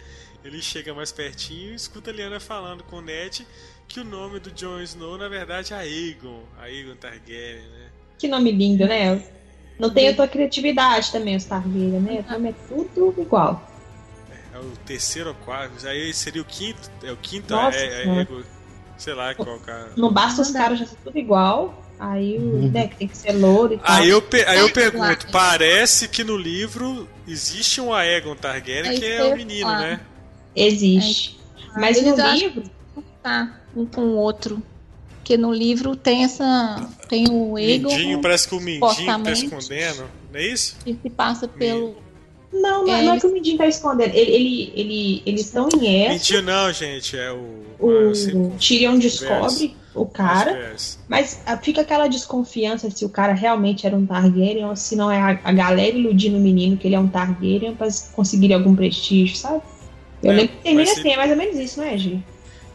ele chega mais pertinho e escuta a Liana falando com o Ned que o nome do Jon Snow na verdade é Aegon, Aegon Targaryen, né? Que nome lindo, né? Não tem a tua criatividade também, os Targaryen, né? O nome é tudo igual. É o terceiro ou quarto, aí seria o quinto, é o quinto, Nossa é, é. Aegon, sei lá qual cara. Não basta os caras já ser tudo igual. Aí o né, que tem que ser louro e tal. Aí eu, pe- aí eu pergunto, parece que no livro existe um Aegon Targaryen Aí que é o menino, né? Existe. Mas Eles no livro, tá um com o outro. Porque no livro tem essa. Tem o Egon Mindinho, parece que o Mindinho tá escondendo, não é isso? que se passa pelo. não, não, É, não é que o Mindinho tá escondendo. Ele, ele, ele- eles estão em Essos, Mindinho não, gente, é o... sempre o Tyrion descobre o cara, mas ah, fica aquela desconfiança se o cara realmente era um Targaryen ou se não é a, a galera iludindo o menino que ele é um Targaryen pra conseguir algum prestígio, sabe? Eu É, lembro que termina assim, é mais ou menos isso, não é, Gi?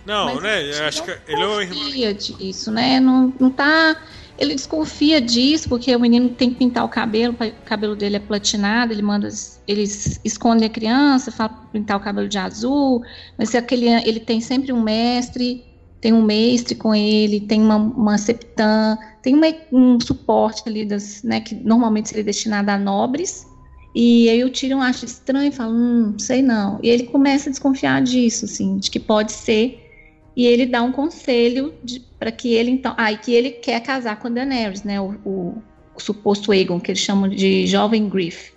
Não, Mas né, ele eu acho que não ele é o irmão... desconfia disso, né? Não, não tá. Ele desconfia disso porque o menino tem que pintar o cabelo, o cabelo dele é platinado, ele manda, eles escondem a criança, fala pra pintar o cabelo de azul, mas se aquele, ele tem sempre um mestre, tem um mestre com ele, tem uma, uma septã, tem uma- um suporte ali das, né, que normalmente seria destinado a nobres. E aí o Tyrion acha estranho e fala, hum, sei não. E ele começa a desconfiar disso, assim, de que pode ser e ele dá um conselho para que ele então, ah, e que ele quer casar com a Daenerys, né, o, o- o suposto Aegon, que eles chamam de jovem Griff.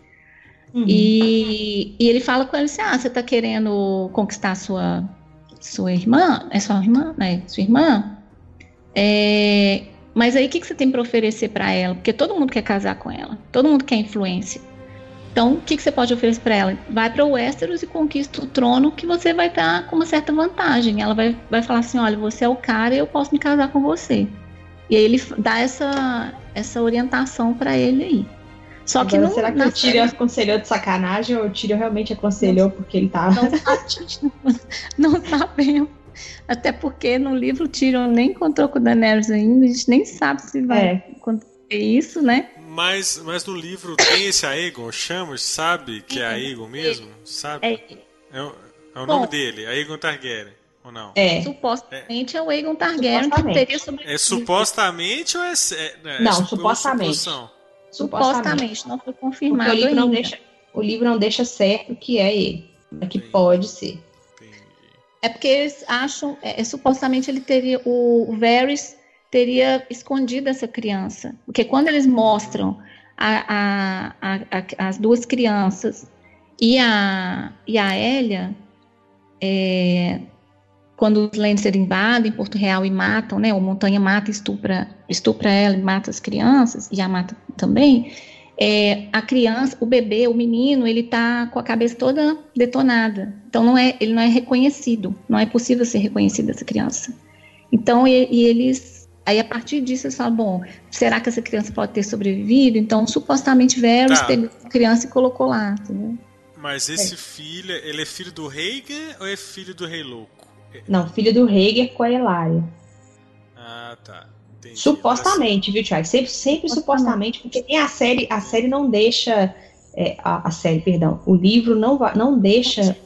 Uhum. E, e ele fala com ele assim, ah, você tá querendo conquistar sua sua irmã? É sua irmã? Né? Sua irmã? É, mas aí o que, que você tem para oferecer para ela? Porque todo mundo quer casar com ela, todo mundo quer influência. Então, o que, que você pode oferecer para ela? Vai para Westeros e conquista o trono que você vai estar com uma certa vantagem. Ela vai, vai falar assim: olha, você é o cara e eu posso me casar com você. E aí ele dá essa, essa orientação para ele aí. Só que Agora, não, será que o Tyrion aconselhou de sacanagem ou o Tyrion realmente aconselhou porque ele tá. Não, sabe- não sabemos. Até porque no livro o Tyrion nem encontrou com o Daenerys ainda, a gente nem sabe se vai É. acontecer isso, né? Mas, mas no livro tem esse Aegon, chama, sabe que é Aegon mesmo? Sabe? É, É, o, é o Bom. nome dele, Aegon Targaryen, ou não? É. supostamente é o Aegon Targaryen que teria sobrevivido. É supostamente ou é... é, é Não, supo- supostamente. Supostamente, não foi Porque confirmado o livro, não ainda. deixa, o livro não deixa certo que é ele. É que Entendi. pode ser. Entendi. É porque eles acham, é, é, supostamente ele teria, o, o Varys teria escondido essa criança. Porque quando eles mostram a- a- a- as duas crianças e a, e a Elia, é, quando os Lannister invadem Porto Real e matam, né, o Montanha mata, estupra, estupra ela e mata as crianças, e a mata também, é, a criança, o bebê, o menino, ele tá com a cabeça toda detonada. Então não é, ele não é reconhecido, não é possível ser reconhecido essa criança. Então e, e eles, aí a partir disso eles falam, bom, será que essa criança pode ter sobrevivido? Então supostamente Varys Tá. pegou a criança e colocou lá, entendeu? Mas esse filho, ele é filho do Rhaegar ou é filho do Rei Louco? Não, filho do Rhaegar com a Elaria. Ah, tá. Entendi. Supostamente, viu, Thiago? Sempre, sempre supostamente, porque tem a série, a série não deixa. é, a, a série, perdão, o livro não, não deixa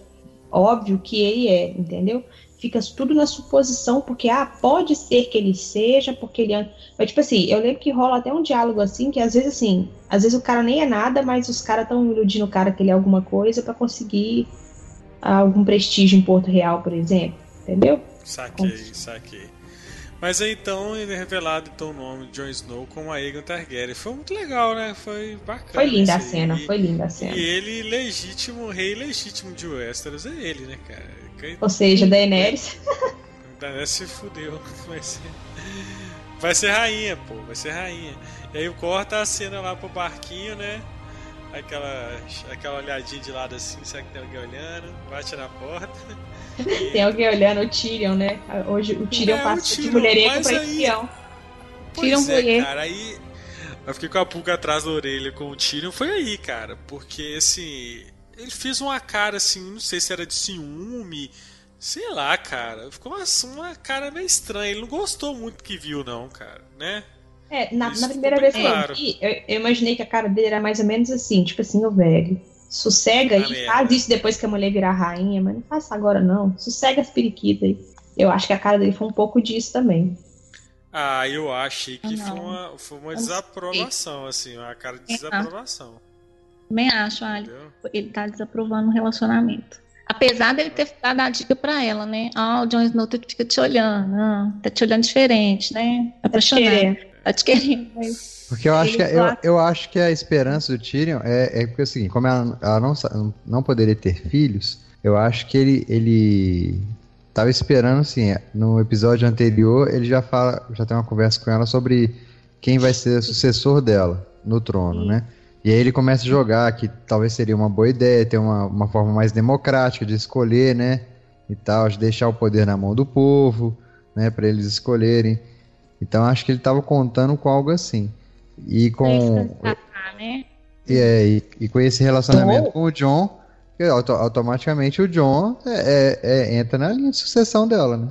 óbvio que ele é, entendeu? Fica tudo na suposição, porque ah, pode ser que ele seja, porque ele. é- Mas, tipo assim, eu lembro que rola até um diálogo assim, que às vezes assim, às vezes o cara nem é nada, mas os caras estão iludindo o cara que ele é alguma coisa pra conseguir ah, algum prestígio em Porto Real, por exemplo. Entendeu? Saquei, saquei. Mas aí então ele é revelado então, o nome de Jon Snow como Aegon Targaryen. Foi muito legal, né? Foi bacana. Foi linda a cena, E- foi linda a cena. E ele, legítimo, rei legítimo de Westeros, é ele, né, cara? Ou seja, Daenerys. Daenerys se fudeu. Vai ser, vai ser rainha, pô. Vai ser rainha. E aí corta a cena lá pro barquinho, né? Aquela, aquela olhadinha de lado assim, será que tem alguém olhando? Bate na porta. Tem alguém olhando o Tyrion, né? Hoje o Tyrion É, o passa de Tyrion, mulherengo mas pra aí- espião. Tyrion é, voyeur. cara, aí eu fiquei com a pulga atrás da orelha com o Tyrion, foi aí, cara, porque assim, ele fez uma cara assim, não sei se era de ciúme, sei lá, cara, ficou uma, uma cara meio estranha, ele não gostou muito do que viu não, cara, né? É, na, na primeira vez que claro. eu vi, eu, eu imaginei que a cara dele era mais ou menos assim, tipo assim, ô velho, sossega Ah, aí, merda. faz isso depois que a mulher virar rainha, mas não faça agora não, sossega as periquitas aí. Eu acho que a cara dele foi um pouco disso também. Ah, eu achei que Não. foi uma, foi uma desaprovação, assim, uma cara de É, desaprovação, Também acho, Ali. entendeu? Ele tá desaprovando o relacionamento. Apesar dele ter dado a dica pra ela, né? Ah, o Jon Snow fica te olhando, ah, tá te olhando diferente, né? Apaixonado. Querendo. Mas Porque eu acho, que, eu, gosta- eu acho que a esperança do Tyrion é, é porque é seguinte, como ela, ela não, não poderia ter filhos, eu acho que ele, ele tava esperando, assim, no episódio anterior, ele já fala, já tem uma conversa com ela sobre quem vai ser o sucessor dela no trono, né? E aí ele começa a jogar que talvez seria uma boa ideia ter uma, uma forma mais democrática de escolher, né? E tal, de deixar o poder na mão do povo, né? Para eles escolherem. Então acho que ele tava contando com algo assim. E com, né? e, é, e, e com esse relacionamento Oh. com o John, auto- automaticamente o John é, é- é- entra na linha de sucessão dela, né?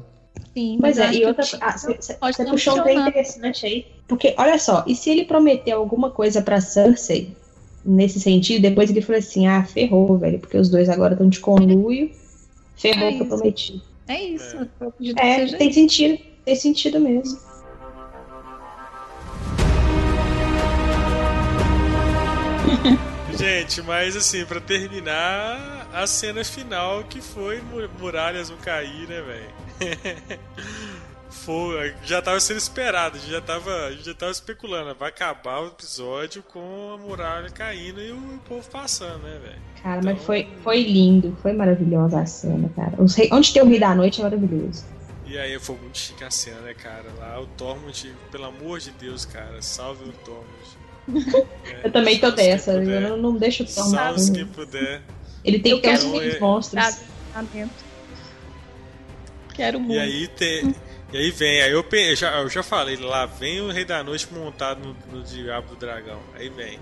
Sim, mas eu é, e outra ah, Você puxou um funcionado. interessante aí. Porque, olha só, e se ele prometeu alguma coisa pra Cersei nesse sentido, depois ele falou assim: ah, ferrou, velho, porque os dois agora estão de conluio, ferrou É o que eu isso. prometi. É isso, É. É, tem sentido, tem sentido mesmo. Gente, mas assim, pra terminar, a cena final que foi mu- muralhas vão cair, né, velho? foi, já tava sendo esperado, a gente já tava, a gente já tava especulando, vai acabar o episódio com a muralha caindo e o, povo passando, né, velho? Cara, Então- mas foi, foi lindo, foi maravilhosa a cena, cara. Rei- Onde tem o Rei da Noite é maravilhoso. E aí foi muito chique a cena, né, cara? Lá o Tormund, pelo amor de Deus, cara, salve o Tormund. É, Eu também tô dessa, eu não, não deixo o Tom Salve quem puder. Ele tem Eu que ter os ver. monstros. Tá, dentro. Quero muito. E aí tem. E aí vem, aí eu, pe- eu já, eu já falei, lá vem o Rei da Noite montado no, no Diabo do Dragão. Aí vem.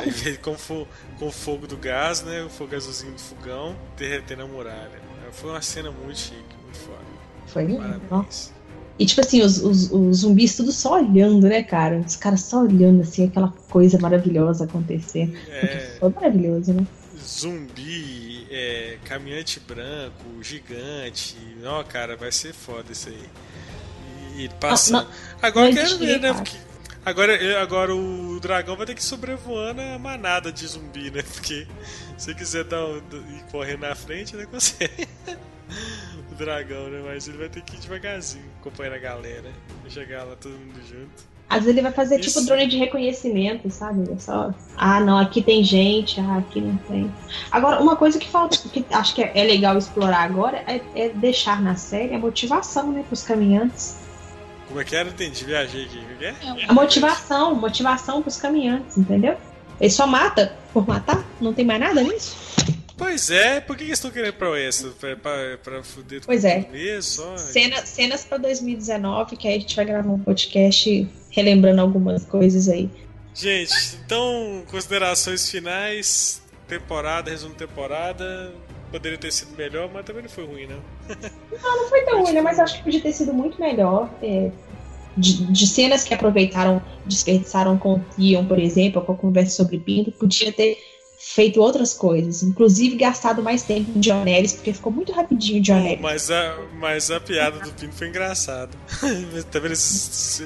Aí vem com, fo, com o fogo do gás, né? O fogo azulzinho do fogão, derretendo a muralha. Foi uma cena muito chique, muito foda. Foi lindo. ó. E tipo assim, os, os, os zumbis tudo só olhando, né, cara? Os caras só olhando, assim, aquela coisa maravilhosa acontecendo. Porque É, foi maravilhoso, né? zumbi, é, caminhante branco, gigante. Ó, cara, vai ser foda isso aí. E, passando. Agora não quero ver, né? Porque agora, agora o dragão vai ter que sobrevoando a manada de zumbi, né? Porque se quiser dar um, ir correndo na frente, né? Consegue. o dragão, né? Mas ele vai ter que ir devagarzinho, acompanhando a galera. Vai chegar lá todo mundo junto. Às vezes ele vai fazer Isso. tipo drone de reconhecimento, sabe? É só. Ah, não, aqui tem gente, ah, aqui não tem. Agora, uma coisa que falta, que acho que é é legal explorar agora, é, é deixar na série a motivação, né, pros caminhantes. Como é que era? Entendi, viajei aqui. O que é? A motivação, motivação pros caminhantes, entendeu? Ele só mata por matar? Não tem mais nada nisso? Pois é, por que eles estão querendo pra essa? Pra, pra, pra fuder Pois é. tudo mesmo? Só? Cena, cenas pra 2019, que aí a gente vai gravar um podcast relembrando algumas coisas aí. Gente, então, considerações finais, temporada, resumo de temporada. poderia ter sido melhor, mas também não foi ruim, não. Não, não foi tão ruim, né? Mas acho que podia ter sido muito melhor. é, de, de cenas que aproveitaram, desperdiçaram com o Theon, por exemplo, com a conversa sobre Pinto, podia ter feito outras coisas. Inclusive gastado mais tempo em John Ellis, porque ficou muito rapidinho o John Ellis. Mas a, mas a piada do Pinto foi engraçada. tá vendo esses,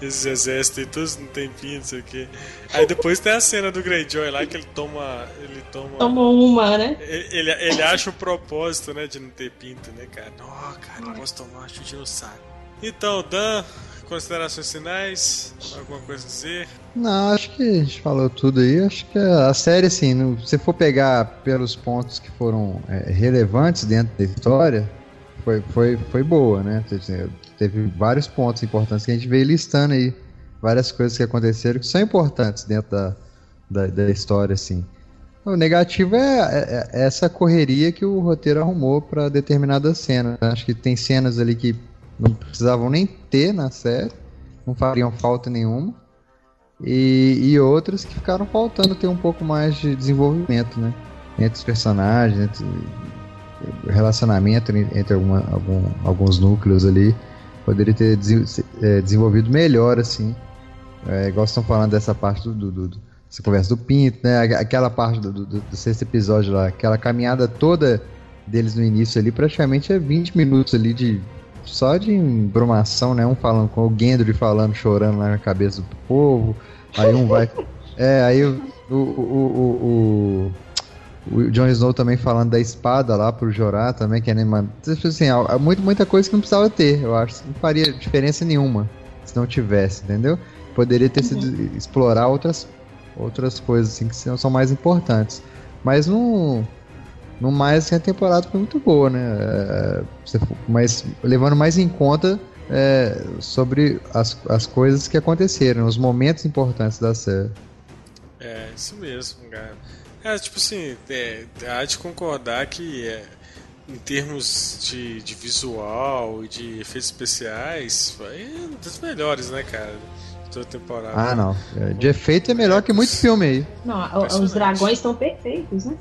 esses exércitos aí, todos não tem pinto, não sei o quê. Aí depois tem a cena do Greyjoy lá que ele toma. Ele toma. Tomou uma, né? Ele, ele acha o propósito, né, de não ter pinto, né, cara? Ó, cara, não posso tomar uma chute no saco. Então, Dan, considerações finais? Alguma coisa a dizer? Não, acho que a gente falou tudo aí. Acho que a série, assim, no- se for pegar pelos pontos que foram é, relevantes dentro da história, foi, foi, foi boa, né? Teve, teve vários pontos importantes que a gente veio listando aí. Várias coisas que aconteceram que são importantes dentro da, da, da história, assim. O negativo é, é- é essa correria que o roteiro arrumou para determinada cena. Acho que tem cenas ali que não precisavam nem ter na série, não fariam falta nenhuma. E, e outras que ficaram faltando ter um pouco mais de desenvolvimento, né? Entre os personagens, entre relacionamento en- entre alguma- algum- alguns núcleos ali. Poderia ter eh, desenvolvido melhor, assim. É, igual estão falando dessa parte do, do, do- conversa do Pinto, né? Aqu- Aquela parte do, do- do sexto episódio lá, aquela caminhada toda deles no início ali, praticamente é 20 minutos ali de só de embromação, né? Um falando com o Gendry falando, chorando lá na cabeça do povo. Aí um vai. É, aí o, o, o, o, o, Jon Snow também falando da espada lá pro Jorah também, que é nem assim, há muito, muita coisa que não precisava ter, eu acho. Não faria diferença nenhuma se não tivesse, entendeu? Poderia ter sido explorar outras, outras coisas assim que são, são mais importantes. Mas não. No mais, assim, a temporada foi muito boa, né? É, mas levando mais em conta é, sobre as, as coisas que aconteceram, os momentos importantes da série. É, isso mesmo, cara. É, tipo assim, é, há de concordar que é, em termos de, de visual e de efeitos especiais, foi um dos melhores, né, cara? de Toda temporada. Ah, não. É, De efeito é melhor que muito filme aí. Não, os dragões estão perfeitos, né?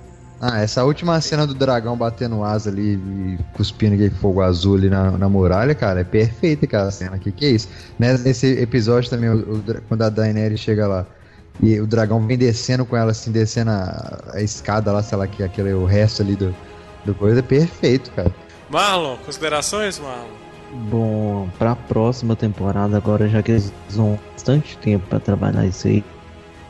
Ah, essa última cena do dragão batendo asa ali e cuspindo aquele fogo azul ali na, na muralha, cara, é perfeita aquela cena. Que que é isso? Nesse nesse episódio também, o- o quando a Daenerys chega lá e o dragão vem descendo com ela, assim, descendo a, a escada lá, sei lá, que aquele, o resto ali do, do coisa, é perfeito, cara. Marlon, considerações, Marlon? Bom, pra próxima temporada, agora já que eles vão bastante tempo pra trabalhar isso aí,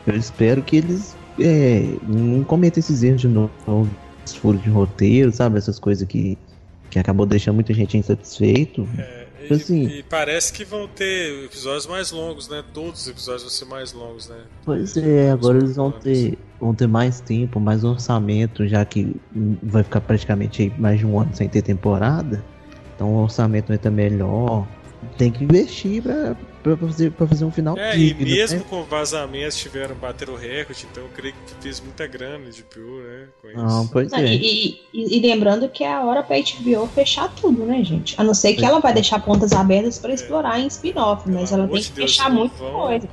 eu espero que eles é, não cometam esses erros de novo, esses furos de roteiro, sabe? Essas coisas que, que acabou deixando muita gente insatisfeito. É, e, Assim. e parece que vão ter episódios mais longos, né? Todos os episódios vão ser mais longos, né? Pois é, agora eles vão ter, vão ter mais tempo, mais orçamento, já que vai ficar praticamente mais de um ano sem ter temporada. Então o orçamento vai estar melhor. Tem que investir pra, pra, fazer, pra fazer um final É, e digno, mesmo né? com vazamentos tiveram bater o recorde, então eu creio que fez muita grana de PU, né? Com isso. Não, pois é. e, e- e lembrando que é a hora pra HBO fechar tudo, né, gente? A não ser que ela vai deixar pontas abertas pra explorar em spin-off, mas ela tem de que Deus, fechar muita vão. coisa.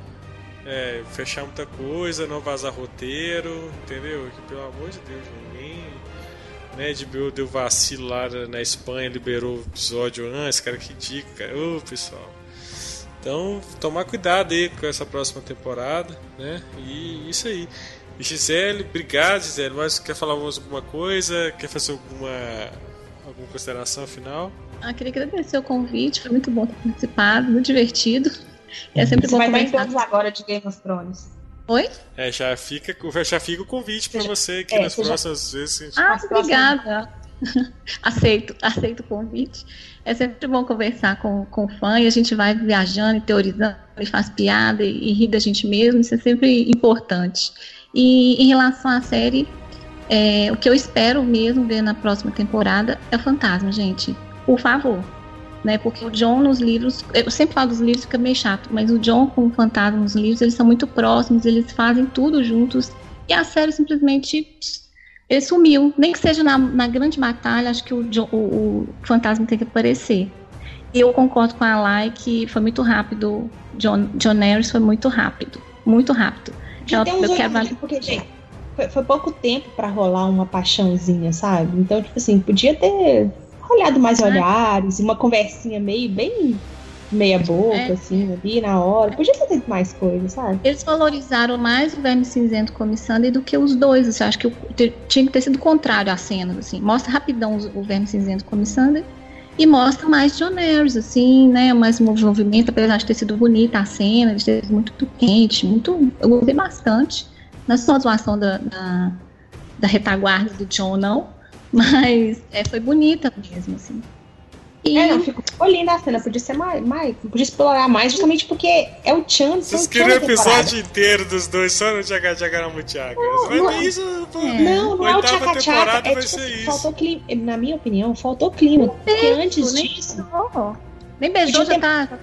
É, fechar muita coisa, não vazar roteiro, entendeu? Que, pelo amor de Deus, ninguém. Né, HBO deu vacilo lá na na Espanha, liberou o episódio antes, cara, que dica, cara. Ô, pessoal. Então, tomar cuidado aí com essa próxima temporada, né? E isso aí. E Gisele, obrigado, Gisele. Mas quer falar mais alguma coisa? Quer fazer alguma, alguma consideração final? Ah, queria agradecer o convite, foi muito bom ter participado, muito divertido. É sempre Você bom vai conversar. todos agora de Game of Thrones. Oi? É, já fica, já fica o convite para você que é, nas você já- próximas vezes a gente Ah, próximas- obrigada. aceito, aceito o convite. É sempre bom conversar com, com o fã e a gente vai viajando e teorizando e faz piada e, e ri da gente mesmo, isso é sempre importante. E em relação à série, é, o que eu espero mesmo ver na próxima temporada é o fantasma, gente. Por favor. Né, porque o John nos livros, eu sempre falo dos livros, fica meio chato, mas o John com o fantasma nos livros, eles são muito próximos, eles fazem tudo juntos, e a série simplesmente ele sumiu. Nem que seja na, na grande batalha, acho que o, o, o fantasma tem que aparecer. E eu concordo com a Lai que foi muito rápido. John, John Harris foi muito rápido. Muito rápido. Já Eu- eu quero oito, porque, gente, foi, foi pouco tempo pra rolar uma paixãozinha, sabe? Então, tipo assim, podia ter olhado mais olhares, uma conversinha meio, bem meia boca, É. assim, ali na hora. Podia ter feito mais coisa, sabe? Eles valorizaram mais o Verme Cinzento com a Missandei do que os dois. Assim, acho que tinha que ter sido contrário a cena. Assim. Mostra rapidão o Verme Cinzento com a Missandei e mostra mais John Harris, assim, né? Mais movimento, apesar de ter sido bonita a cena, de ter sido muito quente, muito. Eu gostei bastante. Não é só a zoação da, da, da retaguarda do John, não. Mas é, foi bonita mesmo, assim. E É, não, ficou, ficou linda a cena, podia ser mais, mais. Podia explorar mais, justamente porque é o Chan. Vocês queriam o episódio inteiro dos dois só no Mutiaga. Vai não ter é- isso, pô. Não, não é o tchaca-tchaca. temporada É tipo, assim, faltou clima. Na minha opinião, faltou clima. Porque antes nem disso. beijou. Nem beijou, já ter-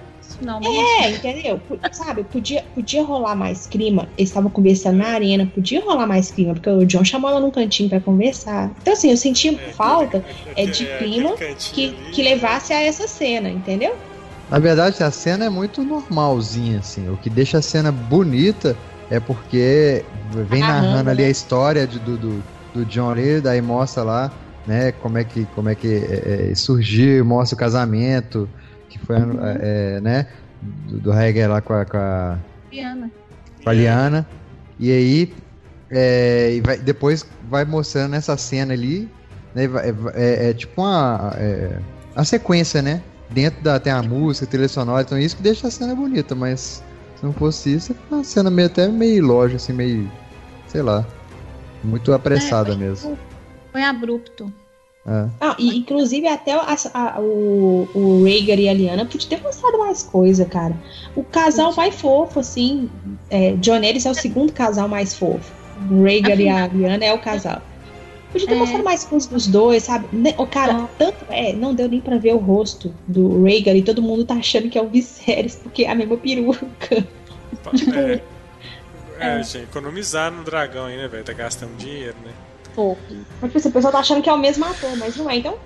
É, entendeu? P- Sabe, podia, podia rolar mais clima. Eles estavam conversando na arena, podia rolar mais clima, porque o John chamou ela num cantinho pra conversar. Então, assim, eu senti É, falta é de clima que, ali. que levasse a essa cena, entendeu? Na verdade, a cena é muito normalzinha, assim. O que deixa a cena bonita é porque vem Narrando, narrando ali né? a história de- do, do, do John ali, daí mostra lá, né, como é que, como é que é, é, surgiu, mostra o casamento, foi, é, né, do, do Heger lá com a, com a, Diana. com a Liana. E aí, é, e vai- depois vai mostrando essa cena ali, né, vai- é, é tipo uma é, a sequência, né? Dentro da tem a música, a trilha sonora, então isso que deixa a cena bonita, mas se não fosse isso, é uma cena meio, até meio lógica, assim, meio, sei lá, muito apressada É, mesmo. Foi abrupto. É. Ah, e inclusive até a- a- o, o Rhaegar e a Liana podia ter mostrado mais coisa, cara. O casal mais fofo, assim. É, John Ellis é o segundo casal mais fofo. O Rhaegar e a Liana é o casal. Podia ter É. mostrado mais coisas dos dois, sabe? Ne- O cara, Ah. tanto é, não deu nem pra ver o rosto do Rhaegar e todo mundo tá achando que é o Viserys, porque é a mesma peruca. É, é, gente, economizar no dragão aí, né, velho? Tá gastando dinheiro, né? Fofo. Mas tipo assim, o pessoal tá achando que é o mesmo ator, mas não é. Então,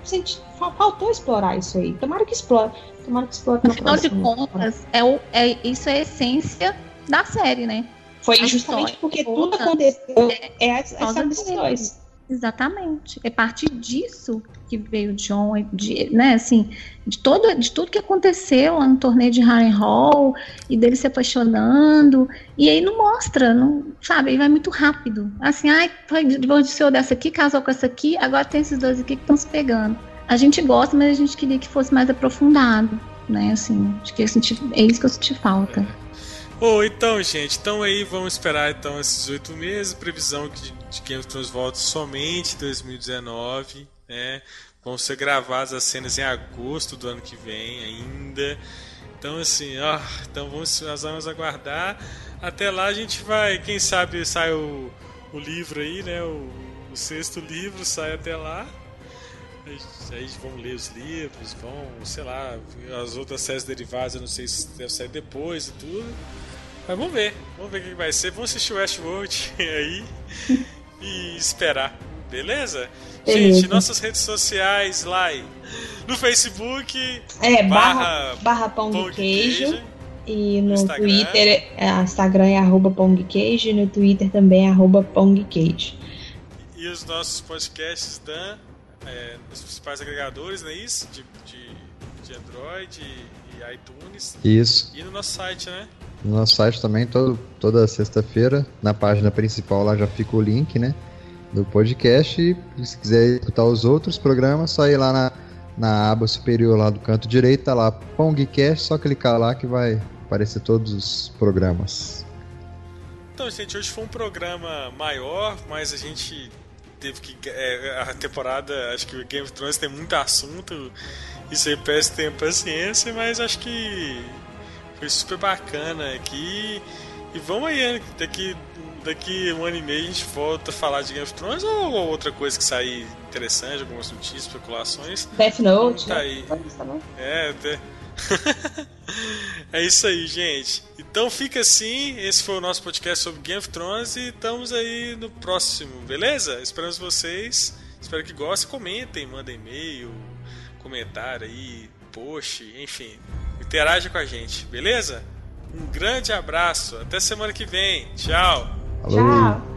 fa- faltou explorar isso aí. Tomara que explore. Tomara que explore na Afinal de contas, é o, é, isso é a essência da série, né? Foi a justamente história porque tudo aconteceu. É a história desses dele. dois. Exatamente. É partir disso que veio o John, de, né, assim, de, todo, de tudo que aconteceu lá no torneio de Harrenhal e dele se apaixonando. E aí não mostra, não, sabe? Aí vai muito rápido. Assim, ai, foi divorciou dessa aqui, casou com essa aqui, agora tem esses dois aqui que estão se pegando. A gente gosta, mas a gente queria que fosse mais aprofundado, né? Assim, acho que eu senti, é isso que eu senti falta. Ô, então, gente, então aí vamos esperar então esses oito meses, previsão que de, Game of Thrones volta somente em 2019, né? Vão ser gravadas as cenas em agosto do ano que vem ainda. Então assim, ó, então vamos, nós vamos aguardar. Até lá a gente vai, quem sabe sai o, o livro aí, né? O, o sexto livro sai até lá. Aí, aí vão ler os livros, vão, sei lá, as outras séries derivadas, eu não sei se deve sair depois e tudo. Mas vamos ver, vamos ver o que vai ser. Vamos assistir o Westworld aí e esperar, beleza? Beleza. Gente, nossas redes sociais lá no Facebook, É, barra, barra, barra pão de pão de queijo. queijo. E no Instagram. Twitter, é, Instagram é arroba pong queijo. E no Twitter também é arroba pong queijo. E os nossos podcasts da, é, nos principais agregadores, não é isso? De, de, de Android e, e iTunes. Isso. E no nosso site, né? No nosso site também, todo, toda sexta-feira, na página principal lá já fica o link, né? Do podcast. E se quiser escutar os outros programas, só ir lá na, na aba superior lá do canto direito, tá lá Pongcast, só clicar lá que vai aparecer todos os programas. Então, gente, hoje foi um programa maior, mas a gente teve que. é, a temporada, acho que o Game of Thrones tem muito assunto. Isso aí peço ter paciência, mas acho que foi super bacana aqui. E vamos aí, né? daqui, daqui um ano e meio a gente volta a falar de Game of Thrones ou outra coisa que sair interessante, algumas notícias, especulações. Death Note. Tá né? aí. Né? É, até. é isso aí, gente. Então fica assim. Esse foi o nosso podcast sobre Game of Thrones e estamos aí no próximo, beleza? Esperamos vocês. Espero que gostem. Comentem, mandem e-mail, comentário aí, post, enfim. Interaja com a gente, beleza? Um grande abraço. Até semana que vem. Tchau. Tchau.